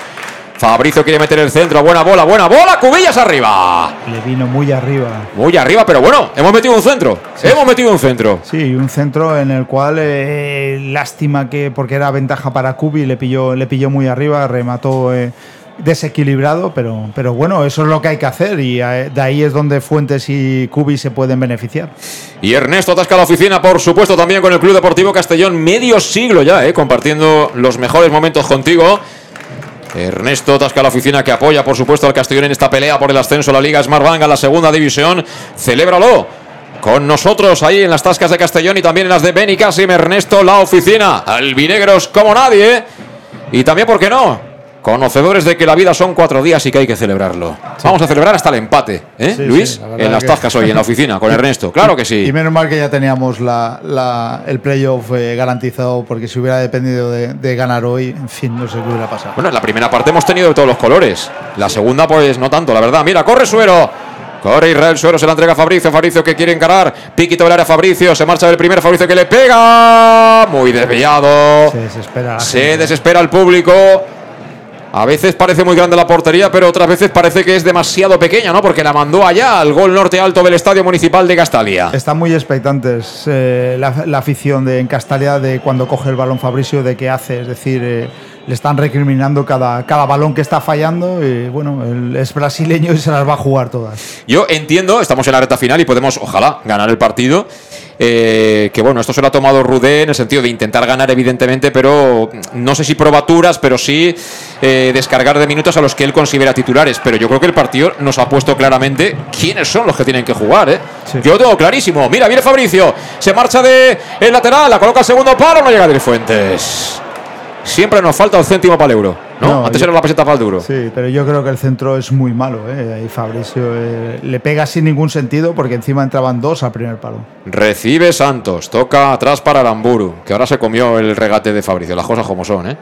[SPEAKER 1] Fabricio quiere meter el centro. Buena bola, buena bola. Cubillas arriba.
[SPEAKER 2] Le vino muy arriba.
[SPEAKER 1] Muy arriba, pero bueno, hemos metido un centro. Hemos metido un centro.
[SPEAKER 2] Sí, un centro en el cual eh, lástima que porque era ventaja para Kubi le pilló le pilló muy arriba, remató eh, desequilibrado, pero pero bueno, eso es lo que hay que hacer y eh, de ahí es donde Fuentes y Kubi se pueden beneficiar.
[SPEAKER 1] Y Ernesto atasca la oficina, por supuesto, también con el Club Deportivo Castellón. Medio siglo ya, ¿eh? compartiendo los mejores momentos contigo. Ernesto atasca la oficina que apoya, por supuesto, al Castellón en esta pelea por el ascenso a la Liga Smartbank a la segunda división. Celébralo con nosotros ahí en las tascas de Castellón y también en las de Beni Casim. Ernesto, la oficina. Albinegros como nadie. Y también, ¿por qué no? Conocedores de que la vida son cuatro días y que hay que celebrarlo. Vamos a celebrar hasta el empate, ¿eh,
[SPEAKER 2] Sí,
[SPEAKER 1] Luis?
[SPEAKER 2] sí, la verdad
[SPEAKER 1] en las
[SPEAKER 2] que-
[SPEAKER 1] tascas hoy, en la oficina, con Ernesto. Claro que sí.
[SPEAKER 2] Y menos mal que ya teníamos la, la- el playoff eh, garantizado, porque si hubiera dependido de, de ganar hoy, en fin, no sé qué hubiera pasado.
[SPEAKER 1] Bueno, en la primera parte hemos tenido de todos los colores. La segunda, pues no tanto, la verdad. Mira, corre Suero. Corre Israel Suero, se la entrega a Fabricio. Fabricio que quiere encarar. Piquito del área Fabricio. Se marcha del primer Fabricio que le pega. Muy desviado.
[SPEAKER 2] Se desespera.
[SPEAKER 1] Se
[SPEAKER 2] gente.
[SPEAKER 1] desespera el público. A veces parece muy grande la portería, pero otras veces parece que es demasiado pequeña, ¿no? Porque la mandó allá al gol norte alto del Estadio Municipal de Castalia.
[SPEAKER 2] Están muy expectantes eh, la, afición de en Castalia de cuando coge el balón Fabricio, de qué hace. Es decir, eh, le están recriminando cada, cada balón que está fallando. Y bueno, él es brasileño y se las va a jugar todas.
[SPEAKER 1] Yo entiendo, estamos en la recta final y podemos, ojalá, ganar el partido. eh, que bueno, esto se lo ha tomado Rudé en el sentido de intentar ganar, evidentemente, pero no sé si probaturas, pero sí eh, descargar de minutos a los que él considera titulares. Pero yo creo que el partido nos ha puesto claramente quiénes son los que tienen que jugar. ¿eh? Yo lo tengo clarísimo. Mira, viene Fabricio, se marcha de el lateral, la coloca al segundo palo, no llega a Fuentes. Siempre nos falta un céntimo para el euro. ¿no?
[SPEAKER 2] No,
[SPEAKER 1] Antes
[SPEAKER 2] yo-
[SPEAKER 1] era la peseta para el duro.
[SPEAKER 2] Sí, pero yo creo que el centro es muy malo. ¿eh? Ahí Fabricio eh, le pega sin ningún sentido porque encima entraban dos al primer palo.
[SPEAKER 1] Recibe Santos, toca atrás para Aramburu, que ahora se comió el regate de Fabricio, las cosas como son, ¿eh?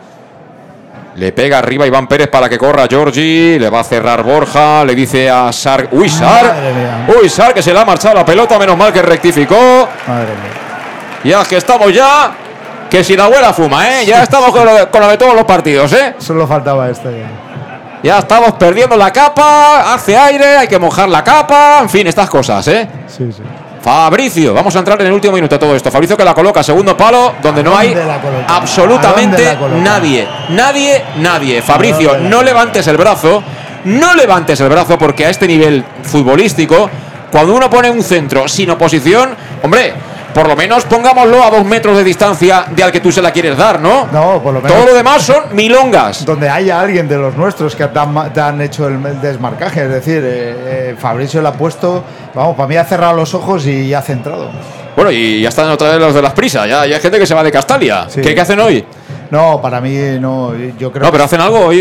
[SPEAKER 1] Le pega arriba Iván Pérez para que corra Giorgi, le va a cerrar Borja, le dice a Sar, uy Sar, uy Sar que se le ha marchado la pelota, menos mal que rectificó,
[SPEAKER 2] Madre mía.
[SPEAKER 1] ya que estamos ya, que si la abuela fuma, ¿eh? Ya estamos con lo de, con lo de todos los partidos, ¿eh?
[SPEAKER 2] Solo faltaba este.
[SPEAKER 1] Ya estamos perdiendo la capa, hace aire, hay que mojar la capa, en fin, estas cosas, ¿eh?
[SPEAKER 2] Sí, sí.
[SPEAKER 1] Fabricio, vamos a entrar en el último minuto de todo esto. Fabricio que la coloca, segundo palo, donde no hay?
[SPEAKER 2] ¿A
[SPEAKER 1] absolutamente nadie. Nadie, nadie. Fabricio, no levantes el brazo, no levantes el brazo porque a este nivel futbolístico, cuando uno pone un centro sin oposición, hombre, por lo menos pongámoslo a dos metros de distancia de al que tú se la quieres dar, ¿no?
[SPEAKER 2] No, por lo menos.
[SPEAKER 1] Todo lo demás son milongas.
[SPEAKER 2] Donde haya alguien de los nuestros que te han, ma- te han hecho el, desmarcaje. Es decir, eh, eh, Fabricio le ha puesto. Vamos, para mí ha cerrado los ojos y ha centrado.
[SPEAKER 1] Bueno, y ya están otra vez los de las prisas, ya, ya hay gente que se va de Castalia.
[SPEAKER 2] Sí.
[SPEAKER 1] ¿Qué, qué hacen hoy?
[SPEAKER 2] No, para mí no. Yo creo
[SPEAKER 1] No, pero hacen algo hoy.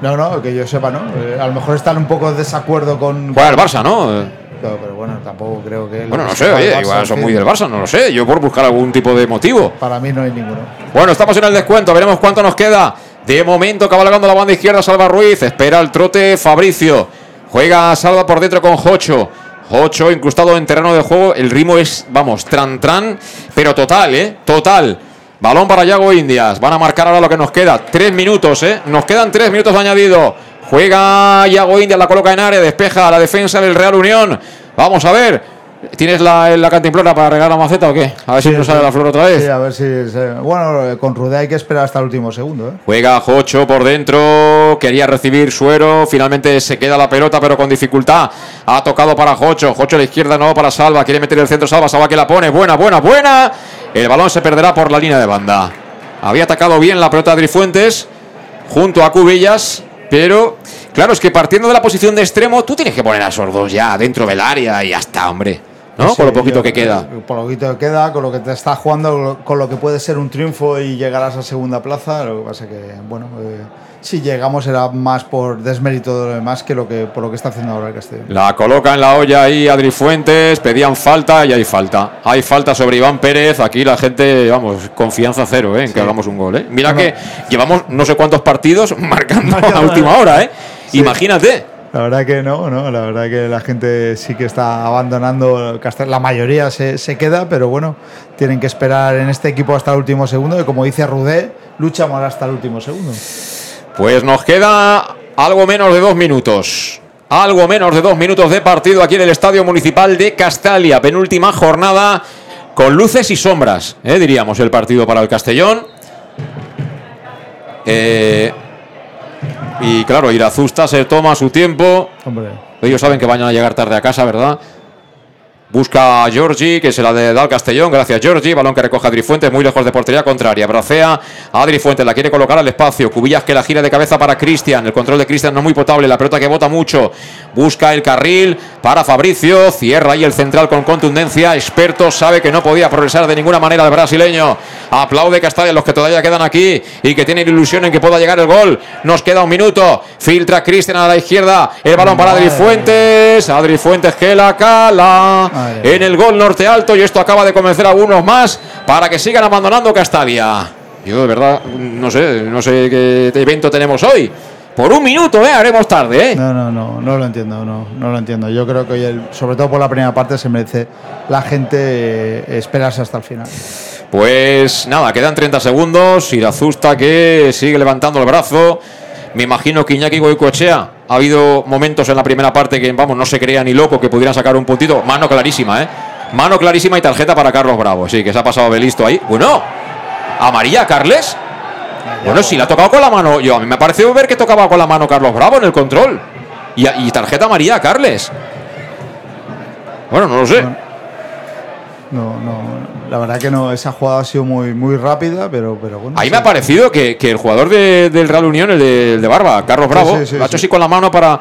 [SPEAKER 2] No, no, que yo sepa, ¿no? Eh, a lo mejor están un poco en desacuerdo con.
[SPEAKER 1] Juega el Barça, ¿no?
[SPEAKER 2] Pero, pero bueno, tampoco creo que.
[SPEAKER 1] Bueno, no sé, oye,
[SPEAKER 2] Barça,
[SPEAKER 1] igual son muy del Barça, no lo sé. Yo por buscar algún tipo de motivo.
[SPEAKER 2] Para mí no hay ninguno.
[SPEAKER 1] Bueno, estamos en el descuento, veremos cuánto nos queda. De momento, cabalgando la banda izquierda, Salva Ruiz. Espera el trote Fabricio. Juega Salva por dentro con Jocho. Jocho incrustado en terreno de juego. El ritmo es, vamos, tran tran, pero total, ¿eh? Total. Balón para Yago Indias. Van a marcar ahora lo que nos queda. Tres minutos, ¿eh? Nos quedan tres minutos de añadido. Juega Yago Indias, la coloca en área, despeja la defensa del Real Unión. Vamos a ver. ¿Tienes la, la cantimplora para regalar la maceta o qué? A ver si nos sale la flor otra vez.
[SPEAKER 2] Sí, a ver si. se- Bueno, con Rudé hay que esperar hasta el último segundo, ¿eh?
[SPEAKER 1] Juega Jocho por dentro, quería recibir Suero, finalmente se queda la pelota pero con dificultad. Ha tocado para Jocho, Jocho a la izquierda no para Salva, quiere meter el centro Salva, Salva que la pone, buena, buena, buena. El balón se perderá por la línea de banda. Había atacado bien la pelota de Adrifuentes junto a Cubillas, pero claro, es que partiendo de la posición de extremo, tú tienes que poner a esos dos ya dentro del área y ya está, hombre. ¿No?
[SPEAKER 2] Sí,
[SPEAKER 1] Con lo poquito
[SPEAKER 2] yo-
[SPEAKER 1] que queda.
[SPEAKER 2] Por lo poquito que queda, con lo que te está jugando, con lo que puede ser un triunfo y llegar a segunda plaza. Lo que pasa que, bueno, eh, si llegamos será más por desmérito de lo demás que, lo que por lo que está haciendo ahora el Castellón.
[SPEAKER 1] La coloca en la olla ahí Adri Fuentes, pedían falta y hay falta. Hay falta sobre Iván Pérez, aquí la gente, vamos, confianza cero ¿eh? en que hagamos un gol. ¿eh? Mira que llevamos no sé cuántos partidos marcando a última hora, ¿eh? Imagínate.
[SPEAKER 2] La verdad que no, no, la verdad que la gente sí que está abandonando Castell. La mayoría se, se queda, pero bueno, tienen que esperar en este equipo hasta el último segundo. Y como dice Rudé, luchamos hasta el último segundo.
[SPEAKER 1] Pues nos queda algo menos de dos minutos. Algo menos de dos minutos de partido aquí en el Estadio Municipal de Castalia. Penúltima jornada con luces y sombras, ¿eh? diríamos, el partido para el Castellón. Eh, y claro, Irazusta se toma su tiempo.
[SPEAKER 2] Hombre.
[SPEAKER 1] Ellos saben que vayan a llegar tarde a casa, ¿verdad? Busca a Giorgi, que se la da al Castellón. Gracias, Giorgi. Balón que recoge Adri Fuentes, muy lejos de portería contraria. Bracea a Adri Fuentes, la quiere colocar al espacio. Cubillas que la gira de cabeza para Cristian. El control de Cristian no es muy potable. La pelota que bota mucho. Busca el carril. Para Fabricio. Cierra ahí el central con contundencia. Experto sabe que no podía progresar de ninguna manera el brasileño. Aplaude Castalia los que todavía quedan aquí y que tienen ilusión en que pueda llegar el gol. Nos queda un minuto. Filtra Cristian a la izquierda. El balón para Adri Fuentes. Adri Fuentes que la cala en el gol norte alto. Y esto acaba de convencer a algunos más para que sigan abandonando Castalia. Yo de verdad no sé, no sé qué evento tenemos hoy. Por un minuto, ¿eh? Haremos tarde, ¿eh?
[SPEAKER 2] No, no, no, no lo entiendo, no, no lo entiendo. Yo creo que hoy, el- sobre todo por la primera parte, se merece la gente eh, esperarse hasta el final.
[SPEAKER 1] Pues nada, quedan 30 segundos. Irazusta que sigue levantando el brazo. Me imagino que Iñaki Goicoechea ha habido momentos en la primera parte que, vamos, no se creía ni loco que pudieran sacar un puntito. Mano clarísima, ¿eh? Mano clarísima y tarjeta para Carlos Bravo. Sí, que se ha pasado Belisto ahí. Bueno, amarilla, Carles. Bueno, sí, la ha tocado con la mano. Yo, a mí me pareció ver que tocaba con la mano Carlos Bravo en el control. Y, y tarjeta amarilla, Carles. Bueno, no lo sé.
[SPEAKER 2] No, no, la verdad que no, esa jugada ha sido muy, muy rápida, pero, pero bueno.
[SPEAKER 1] Ahí
[SPEAKER 2] sí.
[SPEAKER 1] me ha parecido que, que el jugador de- del Real Unión, el de, el de Barba, Carlos Bravo,
[SPEAKER 2] sí, sí,
[SPEAKER 1] lo ha hecho
[SPEAKER 2] sí.
[SPEAKER 1] así con la mano para.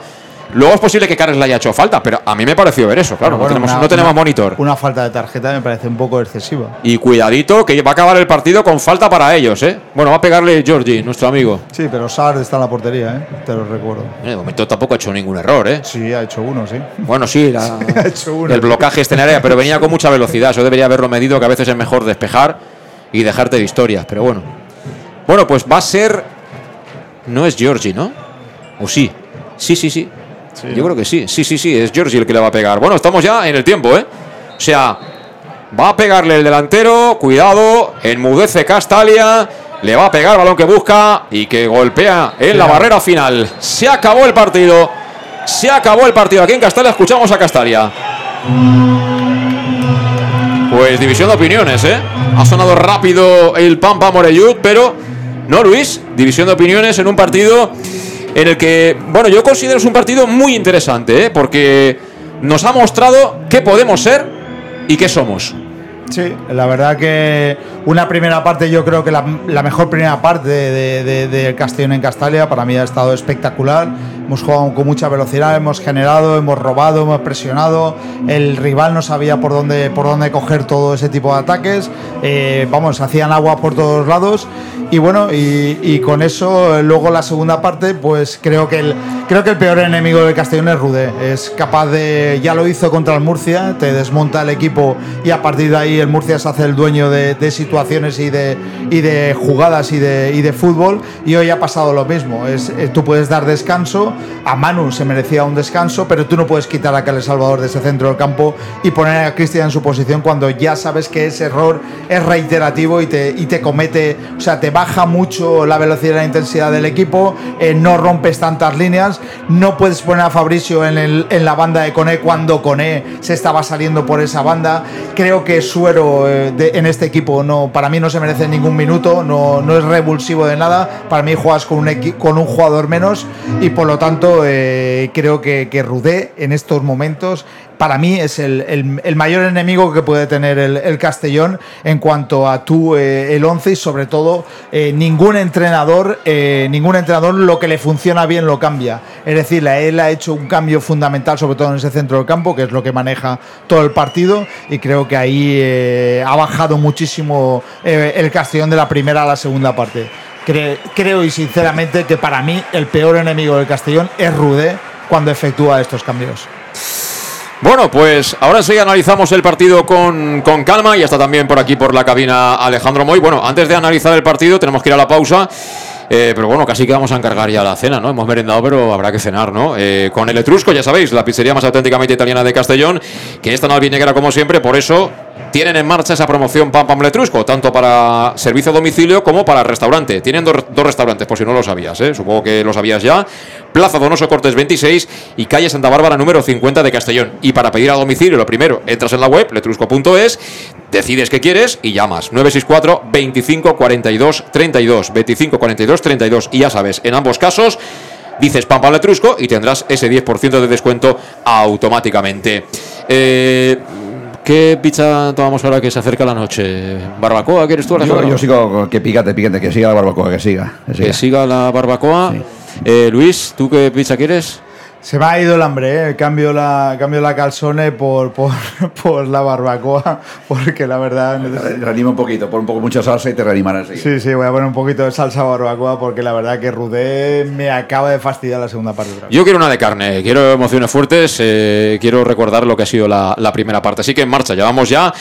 [SPEAKER 1] Luego es posible que Carles le haya hecho falta, pero a mí me pareció ver eso, claro.
[SPEAKER 2] Bueno,
[SPEAKER 1] no tenemos,
[SPEAKER 2] una-
[SPEAKER 1] no tenemos
[SPEAKER 2] una-
[SPEAKER 1] monitor.
[SPEAKER 2] Una falta de tarjeta me parece un poco excesiva.
[SPEAKER 1] Y cuidadito, que va a acabar el partido con falta para ellos, ¿eh? Bueno, va a pegarle Georgie, nuestro amigo.
[SPEAKER 2] Sí, pero Sar está en la portería, ¿eh? te lo recuerdo.
[SPEAKER 1] De momento tampoco ha hecho ningún error, ¿eh?
[SPEAKER 2] Sí, ha hecho uno, sí.
[SPEAKER 1] Bueno, sí, la-
[SPEAKER 2] ha hecho uno.
[SPEAKER 1] el blocaje está en área, pero venía con mucha velocidad. Eso debería haberlo medido, que a veces es mejor despejar y dejarte de historias, pero bueno. Bueno, pues va a ser. No es Georgie, ¿no? ¿O sí? Sí, sí, sí. Yo creo que sí. Sí, sí, sí, es Georgie el que le va a pegar. Bueno, estamos ya en el tiempo, ¿eh? O sea, va a pegarle el delantero. Cuidado, enmudece Castalia. Le va a pegar balón que busca y que golpea en la barrera final. Se acabó el partido. Se acabó el partido. Aquí en Castalia escuchamos a Castalia. Pues división de opiniones, ¿eh? Ha sonado rápido el Pampa Morellut, pero no, Luis. División de opiniones en un partido en el que, bueno, yo considero es un partido muy interesante, ¿eh? Porque nos ha mostrado qué podemos ser y qué somos.
[SPEAKER 2] Sí, la verdad que una primera parte, yo creo que la, la mejor primera parte de, de- del Castellón en Castalia para mí ha estado espectacular. Hemos jugado con mucha velocidad, hemos generado, hemos robado, hemos presionado. El rival no sabía por dónde, por dónde coger todo ese tipo de ataques. Eh, vamos, hacían agua por todos lados. Y bueno, y, y con eso, luego la segunda parte, pues creo que el, creo que el peor enemigo del Castellón es Rudé. Es capaz de, ya lo hizo contra el Murcia, te desmonta el equipo y a partir de ahí el Murcia se hace el dueño de, de situaciones y de, y de jugadas y de, y de fútbol. Y hoy ha pasado lo mismo. Es, eh, tú puedes dar descanso, a Manu se merecía un descanso, pero tú no puedes quitar a Carles Salvador de ese centro del campo y poner a Cristian en su posición cuando ya sabes que ese error es reiterativo y te, y te comete, o sea, te baja mucho la velocidad y la intensidad del equipo, eh, no rompes tantas líneas, no puedes poner a Fabricio en, el- en la banda de Coné cuando Coné se estaba saliendo por esa banda. Creo que Suero eh, de- en este equipo no, para mí no se merece ningún minuto, no, no es revulsivo de nada, para mí juegas con un, con un jugador menos y por lo tanto eh, creo que, que Rudé en estos momentos para mí es el, el- mayor enemigo que puede tener el, el Castellón en cuanto a tú, eh, el 11 y sobre todo eh, ningún entrenador, eh, ningún entrenador lo que le funciona bien lo cambia. Es decir, él ha hecho un cambio fundamental sobre todo en ese centro del campo, que es lo que maneja todo el partido y creo que ahí ha bajado muchísimo el Castellón de la primera a la segunda parte. Cre- creo y sinceramente que para mí el peor enemigo del Castellón es Rudé cuando efectúa estos cambios.
[SPEAKER 1] Bueno, pues ahora sí analizamos el partido con, con calma y está también por aquí por la cabina Alejandro Moy. Bueno, antes de analizar el partido tenemos que ir a la pausa. eh, pero bueno, casi que vamos a encargar ya la cena, ¿no? Hemos merendado, pero habrá que cenar, ¿no? Eh, con el Etrusco, ya sabéis, la pizzería más auténticamente italiana de Castellón, que es tan albinegra como siempre, por eso tienen en marcha esa promoción Pam Pam Letrusco, tanto para servicio a domicilio como para restaurante. Tienen dos, dos restaurantes, por si no lo sabías, ¿eh? supongo que lo sabías ya. Plaza Donoso Cortes 26 y calle Santa Bárbara número 50 de Castellón. Y para pedir a domicilio, lo primero, entras en la web letrusco.es, decides qué quieres y llamas 964 25 42 32 25 42 32 y ya sabes, en ambos casos dices Pam Letrusco y tendrás ese 10% de descuento automáticamente. Eh, ¿Qué pizza tomamos ahora que se acerca la noche? ¿Barbacoa quieres tú?
[SPEAKER 9] Yo,
[SPEAKER 1] Alejandro?
[SPEAKER 9] yo sigo que pícate, pícate, que siga la barbacoa, que siga. Que siga.
[SPEAKER 1] Que siga la barbacoa. Eh, Luis, ¿tú qué pizza quieres?
[SPEAKER 2] Se me ha ido el hambre, ¿eh? cambio, la, cambio la calzone por, por, por la barbacoa, porque la verdad...
[SPEAKER 9] Reanima un poquito, pon un poco mucha salsa y te reanimará enseguida.
[SPEAKER 2] Sí, sí, voy a poner un poquito de salsa barbacoa porque la verdad que Rudé me acaba de fastidiar la segunda parte.
[SPEAKER 1] Yo quiero una de carne, quiero emociones fuertes, eh, quiero recordar lo que ha sido la, la, primera parte. Así que en marcha, llevamos ya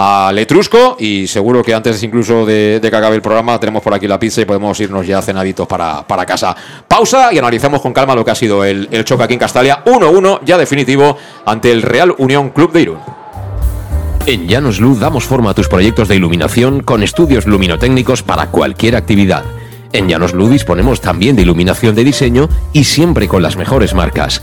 [SPEAKER 1] a Letrusco y seguro que antes incluso de, que acabe el programa tenemos por aquí la pizza y podemos irnos ya cenaditos para, para casa. Pausa y analizamos con calma lo que ha sido el, el choque aquí en Castalia, 1-1 ya definitivo ante el Real Unión Club de Irún.
[SPEAKER 8] En Llanos Luz damos forma a tus proyectos de iluminación con estudios luminotécnicos para cualquier actividad. En Llanos Luz disponemos también de iluminación de diseño y siempre con las mejores marcas.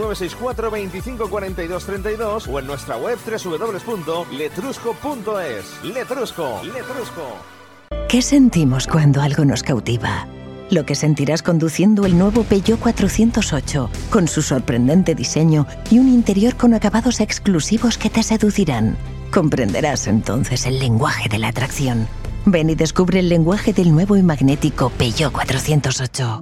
[SPEAKER 4] 964 25 42 32 o en nuestra web www.letrusco.es. Letrusco, Letrusco.
[SPEAKER 5] ¿Qué sentimos cuando algo nos cautiva? Lo que sentirás conduciendo el nuevo Peugeot 408, con su sorprendente diseño y un interior con acabados exclusivos que te seducirán. Comprenderás entonces el lenguaje de la atracción. Ven y descubre el lenguaje del nuevo y magnético Peugeot 408.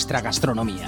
[SPEAKER 6] gastronomía.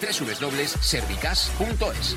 [SPEAKER 3] www.servicas.es.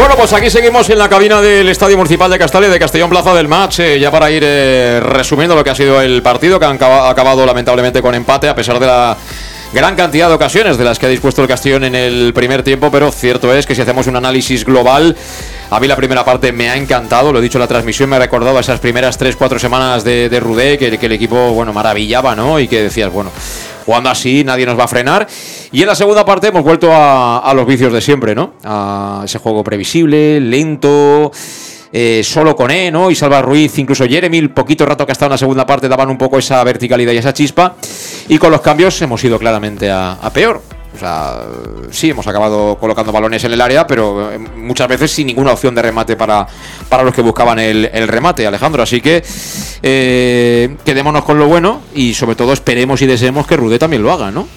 [SPEAKER 1] Bueno, pues aquí seguimos en la cabina del Estadio Municipal de Castalia de Castellón Plaza del Match, eh, ya para ir eh, resumiendo lo que ha sido el partido, que han acaba- ha acabado lamentablemente con empate, a pesar de la gran cantidad de ocasiones de las que ha dispuesto el Castellón en el primer tiempo, pero cierto es que si hacemos un análisis global, a mí la primera parte me ha encantado, lo he dicho en la transmisión, me ha recordado a esas primeras 3-4 semanas de, de Rudé, que, que el equipo, bueno, maravillaba, ¿no? Y que decías, bueno, jugando así nadie nos va a frenar. Y en la segunda parte hemos vuelto a, los vicios de siempre, ¿no? A ese juego previsible, lento, eh, solo con E, ¿no? Y Salva Ruiz, incluso Jeremy, el poquito rato que ha estado en la segunda parte, daban un poco esa verticalidad y esa chispa. Y con los cambios hemos ido claramente a peor. O sea, sí, hemos acabado colocando balones en el área, pero eh, muchas veces sin ninguna opción de remate para, para los que buscaban el, remate, Alejandro. Así que eh, quedémonos con lo bueno y sobre todo esperemos y deseemos que Rudé también lo haga, ¿no?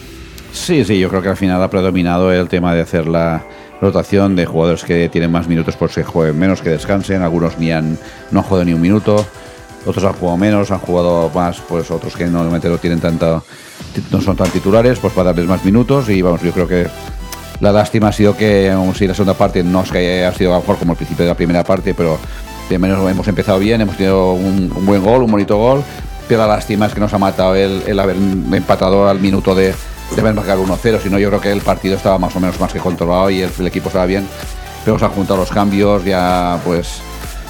[SPEAKER 7] Sí, sí, yo creo que al final ha predominado el tema de hacer la rotación de jugadores que tienen más minutos por que jueguen menos, que descansen. Algunos ni han, no han jugado ni un minuto, otros han jugado menos, han jugado más, pues otros que normalmente no tienen tanta, no son tan titulares, pues para darles más minutos. Y vamos, yo creo que la lástima ha sido que, vamos, si la segunda parte no es que haya sido a mejor como el principio de la primera parte, pero de menos hemos empezado bien, hemos tenido un, buen gol, un bonito gol. Pero la lástima es que nos ha matado el, haber empatado al minuto de, de haber marcado 1-0. Si no, yo creo que el partido estaba más o menos más que controlado y el, equipo estaba bien. Pero se han juntado los cambios, ya pues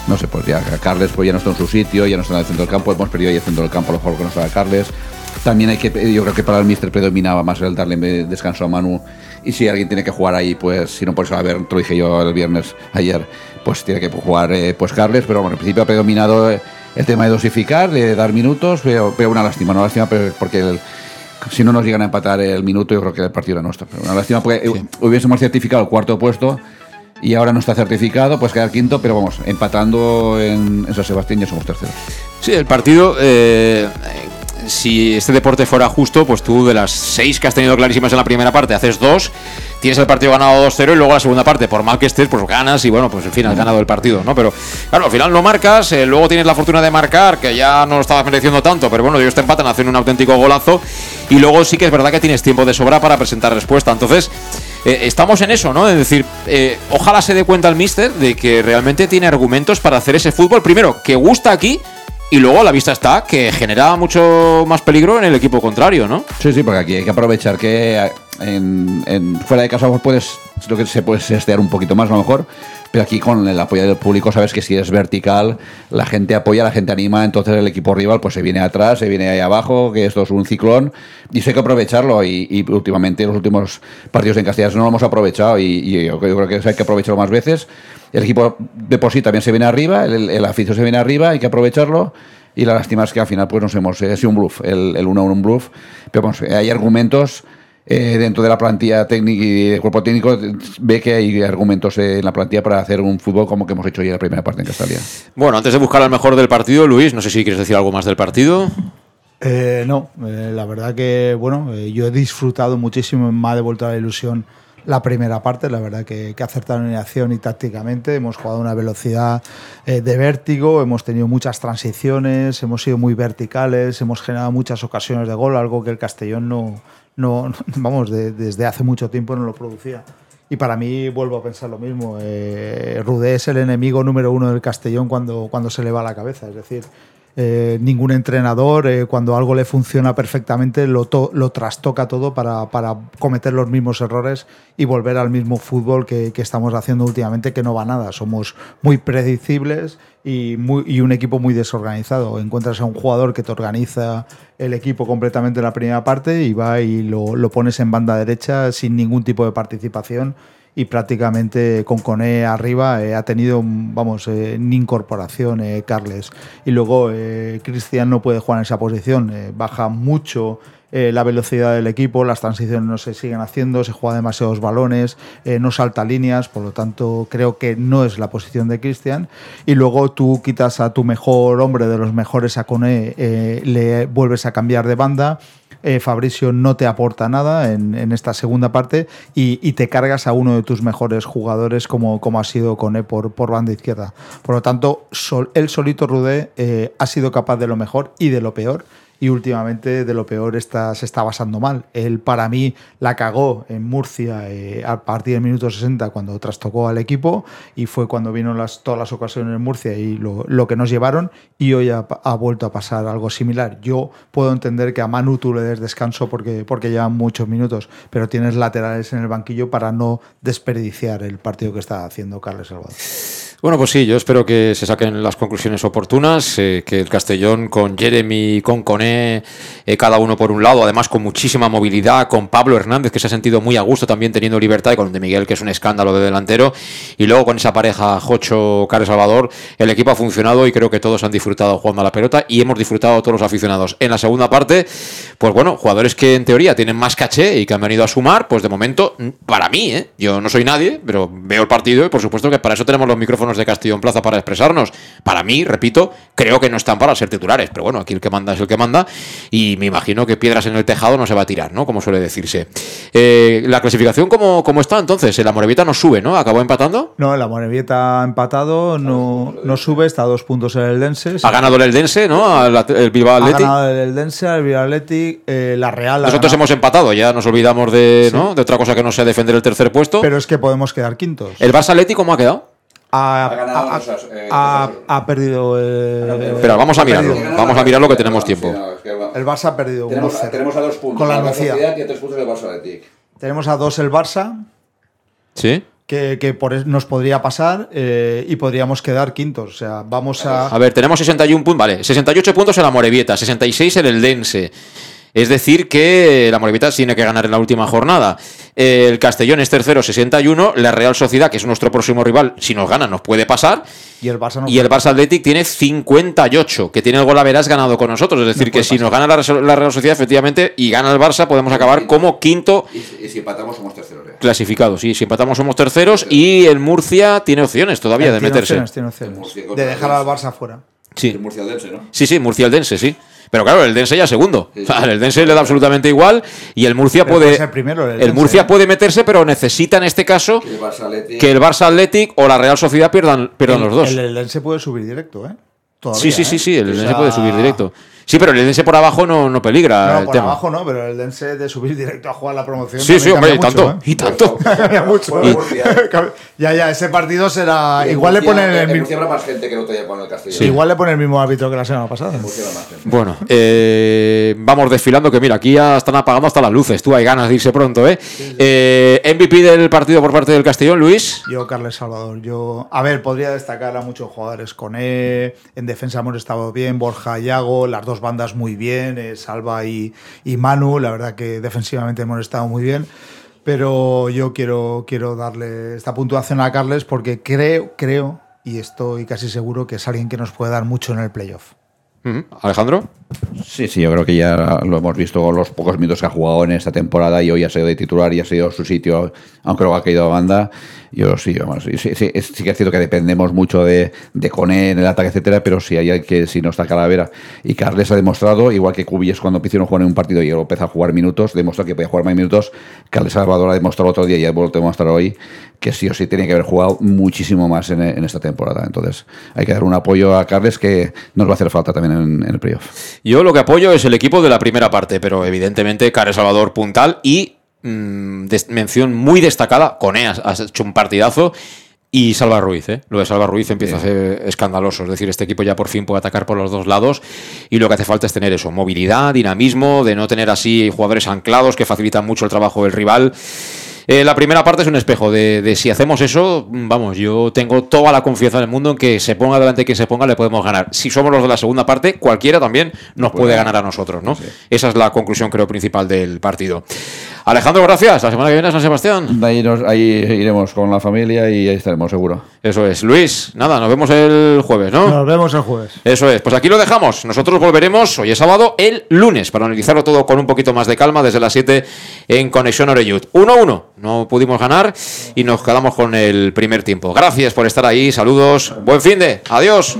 [SPEAKER 7] no sé, pues ya Carles pues ya no está en su sitio, ya no está en el centro del campo, hemos perdido ahí el centro del campo, lo mejor que no estaba Carles. También hay que, yo creo que para el Mister predominaba más el darle descanso a Manu. Y si alguien tiene que jugar ahí, pues si no por eso, a ver, te lo dije yo el viernes ayer, pues tiene que jugar eh, pues Carles, pero bueno, en principio ha predominado eh, el tema de dosificar, de dar minutos, veo, veo una lástima, una lástima pero- porque el- si no nos llegan a empatar el minuto, yo creo que el partido era nuestro. Pero una lástima porque eh, hubiésemos certificado el cuarto puesto y ahora no está certificado, pues quedar quinto, pero vamos, empatando en, en San Sebastián ya somos terceros.
[SPEAKER 1] Sí, el partido, eh, eh, si este deporte fuera justo, pues tú de las seis que has tenido clarísimas en la primera parte, haces dos, tienes el partido ganado 2-0 y luego la segunda parte, por mal que estés, pues ganas y bueno, pues en fin, has ganado el partido, ¿no? Pero claro, al final no marcas, eh, luego tienes la fortuna de marcar, que ya no lo estabas mereciendo tanto, pero bueno, ellos te empatan, hacen un auténtico golazo y luego sí que es verdad que tienes tiempo de sobra para presentar respuesta. Entonces, eh, estamos en eso, ¿no? Es decir, eh, ojalá se dé cuenta el mister de que realmente tiene argumentos para hacer ese fútbol, primero, que gusta aquí y luego la vista está que genera mucho más peligro en el equipo contrario, ¿no?
[SPEAKER 7] Sí, sí, porque aquí hay que aprovechar que eh, en, en- fuera de casa puedes, lo que se puede estear un poquito más a lo mejor, pero aquí con el apoyo del público sabes que si es vertical, la gente apoya, la gente anima, entonces el equipo rival pues se viene atrás, se viene ahí abajo, que esto es un ciclón, y eso hay que aprovecharlo, y, y últimamente los últimos partidos en Castellas no lo hemos aprovechado, y, y yo, creo que eso hay que aprovecharlo más veces. El equipo de por sí también se viene arriba, el, el aficio se viene arriba, hay que aprovecharlo. Y la lástima es que al final pues nos hemos... Ha sido un bluff, el, el 1-1 un bluff. Pero vamos, hay argumentos eh, dentro de la plantilla técnica y del cuerpo técnico. Ve que hay argumentos eh, en la plantilla para hacer un fútbol como que hemos hecho ya en la primera parte en Castalia.
[SPEAKER 1] Bueno, antes de buscar al mejor del partido, Luis, no sé si quieres decir algo más del partido.
[SPEAKER 2] Eh, no, eh, la verdad que, bueno, eh, yo he disfrutado muchísimo, me ha devuelto la ilusión la primera parte, la verdad que, que acertaron en acción y tácticamente, hemos jugado a una velocidad eh, de vértigo, hemos tenido muchas transiciones, hemos sido muy verticales, hemos generado muchas ocasiones de gol, algo que el Castellón no, no, vamos, de- desde hace mucho tiempo no lo producía. Y para mí vuelvo a pensar lo mismo. Eh, Rudé es el enemigo número uno del Castellón cuando, cuando se le va la cabeza. Es decir, eh, ningún entrenador, eh, cuando algo le funciona perfectamente, lo, to- lo trastoca todo para, cometer los mismos errores y volver al mismo fútbol que, estamos haciendo últimamente, que no va nada. Somos muy predecibles y, un equipo muy desorganizado. Encuentras a un jugador que te organiza el equipo completamente en la primera parte y va y lo pones en banda derecha sin ningún tipo de participación y prácticamente con Coné arriba eh, ha tenido, vamos, eh, incorporación eh, Carles. Y luego eh, Cristian no puede jugar en esa posición, baja mucho eh, la velocidad del equipo, las transiciones no se siguen haciendo, se juega demasiados balones, eh, no salta líneas, por lo tanto creo que no es la posición de Cristian. Y luego tú quitas a tu mejor hombre de los mejores a Coné, eh, le vuelves a cambiar de banda. Eh, Fabricio no te aporta nada en, en esta segunda parte y, y te cargas a uno de tus mejores jugadores como, como ha sido Coné por, por banda izquierda. Por lo tanto, sol- él solito Rudé ha sido capaz de lo mejor y de lo peor y últimamente de lo peor está, se está basando mal. Él para mí la cagó en Murcia eh, a partir del minuto 60 cuando trastocó al equipo y fue cuando vino las, todas las ocasiones en Murcia y lo, lo que nos llevaron y hoy ha, ha vuelto a pasar algo similar. Yo puedo entender que a Manu tú le des descanso porque, porque llevan muchos minutos, pero tienes laterales en el banquillo para no desperdiciar el partido que está haciendo Carles Salvador.
[SPEAKER 1] Bueno, pues sí, yo espero que se saquen las conclusiones oportunas, eh, que el Castellón con Jeremy, con Coné, eh, cada uno por un lado, además con muchísima movilidad, con Pablo Hernández, que se ha sentido muy a gusto también teniendo libertad, y con De Miguel, que es un escándalo de delantero, y luego con esa pareja Jocho, Carlos Salvador, el equipo ha funcionado y creo que todos han disfrutado jugando a la pelota y hemos disfrutado todos los aficionados. En la segunda parte, pues bueno, jugadores que en teoría tienen más caché y que han venido a sumar, pues de momento, mm, para mí, ¿eh? yo no soy nadie, pero veo el partido y por supuesto que para eso tenemos los micrófonos de Castillo en Plaza para expresarnos. Para mí, repito, creo que no están para ser titulares, pero bueno, aquí el que manda es el que manda y me imagino que piedras en el tejado no se va a tirar, ¿no? Como suele decirse. Eh, la clasificación, ¿cómo, cómo está entonces? El Amorebieta no sube, ¿no? ¿Acabó empatando?
[SPEAKER 2] No, la Morevieta ha empatado, no, no sube, está a dos puntos el Eldense.
[SPEAKER 1] Ha ganado el Eldense, ¿no? Al- El Bilbao
[SPEAKER 2] Ha
[SPEAKER 1] Athletic.
[SPEAKER 2] ganado el Eldense, el Bilbao Athletic, eh, la Real. ha
[SPEAKER 1] Nosotros
[SPEAKER 2] ganado.
[SPEAKER 1] hemos empatado, ya nos olvidamos de, ¿no? de otra cosa que no sea defender el tercer puesto.
[SPEAKER 2] Pero es que podemos quedar quintos.
[SPEAKER 1] ¿El Barça Athletic cómo ha quedado?
[SPEAKER 2] Ha, ha-
[SPEAKER 7] eh,
[SPEAKER 2] ha- ha perdido. eh,
[SPEAKER 1] Espera, vamos a mirarlo. Vamos a mirarlo que tenemos tiempo.
[SPEAKER 2] El Barça ha perdido
[SPEAKER 7] Tenemos,
[SPEAKER 2] 1-0.
[SPEAKER 7] tenemos a dos puntos.
[SPEAKER 2] Con la
[SPEAKER 7] Real
[SPEAKER 2] Nucía.
[SPEAKER 7] Sociedad y a tres puntos del Barça Athletic.
[SPEAKER 2] Tenemos a dos el Barça,
[SPEAKER 1] ¿Sí?
[SPEAKER 2] que, que por nos podría pasar eh, y podríamos quedar quintos. O sea, vamos a.
[SPEAKER 1] A ver, tenemos 61 puntos. Vale, 68 puntos en la Morevieta, 66 en el Dense. Es decir, que la Morevitas tiene que ganar en la última jornada. El Castellón es tercero, 61. La Real Sociedad, que es nuestro próximo rival, si nos gana, nos puede pasar.
[SPEAKER 2] Y el Barça no
[SPEAKER 1] Y el Barça Athletic tiene 58, que tiene el gol a verás ganado con nosotros. Es decir, que si nos gana la, la Real Sociedad, efectivamente, y gana el Barça, podemos acabar como quinto
[SPEAKER 7] Y, si empatamos somos terceros.
[SPEAKER 1] clasificado. Sí, si empatamos somos terceros. Y el Murcia tiene opciones todavía de
[SPEAKER 2] Tiene
[SPEAKER 1] meterse.
[SPEAKER 2] opciones, tiene opciones. De dejar al Barça fuera.
[SPEAKER 1] Sí.
[SPEAKER 7] Murcialdense, ¿no?
[SPEAKER 1] Sí, sí, Murcia el Dense, sí. Pero claro, el Dense ya segundo. O sea, el Dense le da absolutamente igual y el Murcia
[SPEAKER 2] Pero
[SPEAKER 1] puede.
[SPEAKER 2] primero el
[SPEAKER 1] el
[SPEAKER 2] Dense,
[SPEAKER 1] Murcia
[SPEAKER 2] ¿eh?
[SPEAKER 1] puede meterse, pero necesita en este caso
[SPEAKER 7] Que el Barça Athletic-
[SPEAKER 1] que el Barça Athletic o la Real Sociedad pierdan, pierdan
[SPEAKER 2] El-
[SPEAKER 1] los dos.
[SPEAKER 2] El Eldense puede subir directo, ¿eh? Todavía,
[SPEAKER 1] sí, sí,
[SPEAKER 2] ¿eh?
[SPEAKER 1] sí, sí, el
[SPEAKER 2] O
[SPEAKER 1] Dense
[SPEAKER 2] sea,
[SPEAKER 1] puede subir directo. Sí, pero el Dense por abajo no, no peligra
[SPEAKER 2] No,
[SPEAKER 1] el
[SPEAKER 2] por
[SPEAKER 1] tema.
[SPEAKER 2] abajo no, pero el Dense de subir directo a jugar la promoción.
[SPEAKER 1] Sí, sí, hombre, y tanto,
[SPEAKER 2] mucho, ¿eh?
[SPEAKER 1] y tanto.
[SPEAKER 2] Cambia mucho. ya, ya, ese partido será. Igual le ponen el mismo.
[SPEAKER 7] habrá más gente que el otro día con el Castellón.
[SPEAKER 2] Sí, Igual le pone el mismo árbitro que la semana pasada.
[SPEAKER 1] Bueno, eh, vamos desfilando, que mira, aquí ya están apagando hasta las luces. Tú hay ganas de irse pronto, ¿eh? Eh, MVP del partido por parte del Castellón, Luis.
[SPEAKER 2] Yo, Carles Salvador, yo. A ver, podría destacar a muchos jugadores con E. En defensa hemos estado bien. Borja Yago, las dos bandas muy bien. eh, Salva y, y Manu, la verdad que defensivamente hemos estado muy bien. Pero yo quiero, quiero darle esta puntuación a Carles porque creo, creo, y estoy casi seguro que es alguien que nos puede dar mucho en el playoff.
[SPEAKER 1] Alejandro.
[SPEAKER 7] Sí, sí, yo creo que ya lo hemos visto los pocos minutos que ha jugado en esta temporada y hoy ha sido de titular y ha sido su sitio, aunque luego ha caído a banda. Yo sí, sí, sí, sí, sí que es cierto que dependemos mucho de, de Coné en el ataque, etcétera, pero si hay que si no está Calavera y Carles ha demostrado, igual que Cubillas cuando a jugar en un partido y empezó a jugar minutos, demostró que podía jugar más minutos. Carles Salvador ha demostrado otro día y ha vuelto a demostrar hoy que sí o sí tenía que haber jugado muchísimo más en, en esta temporada. Entonces hay que dar un apoyo a Carles que nos va a hacer falta también en, en el playoff.
[SPEAKER 1] Yo lo que apoyo es el equipo de la primera parte, pero evidentemente Care Salvador puntal y mm, mención muy destacada, Coneas has hecho un partidazo y Salva Ruiz, ¿eh? Lo de Salva Ruiz empieza a ser escandaloso, es decir, este equipo ya por fin puede atacar por los dos lados y lo que hace falta es tener eso, movilidad, dinamismo, de no tener así jugadores anclados que facilitan mucho el trabajo del rival. Eh, la primera parte es un espejo de, de si hacemos eso, vamos, yo tengo toda la confianza del mundo en que se ponga delante quien se ponga, le podemos ganar. Si somos los de la segunda parte, cualquiera también nos puede ganar a nosotros, ¿no? Esa es la conclusión, creo, principal del partido. Alejandro, gracias. La semana que viene a San Sebastián.
[SPEAKER 7] Ahí, nos- ahí iremos con la familia y ahí estaremos seguro.
[SPEAKER 1] Eso es. Luis, nada, nos vemos el jueves, ¿no?
[SPEAKER 2] Nos vemos el jueves.
[SPEAKER 1] Eso es, pues aquí lo dejamos. Nosotros volveremos, hoy es sábado, el lunes, para analizarlo todo con un poquito más de calma desde las 7 en Conexión Oreyud. 1-1, no pudimos ganar y nos quedamos con el primer tiempo. Gracias por estar ahí, saludos, buen fin de, adiós.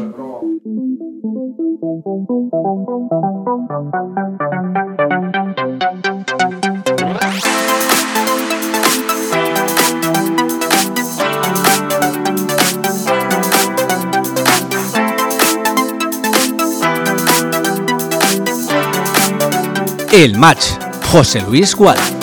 [SPEAKER 10] El match. José Luis Gual.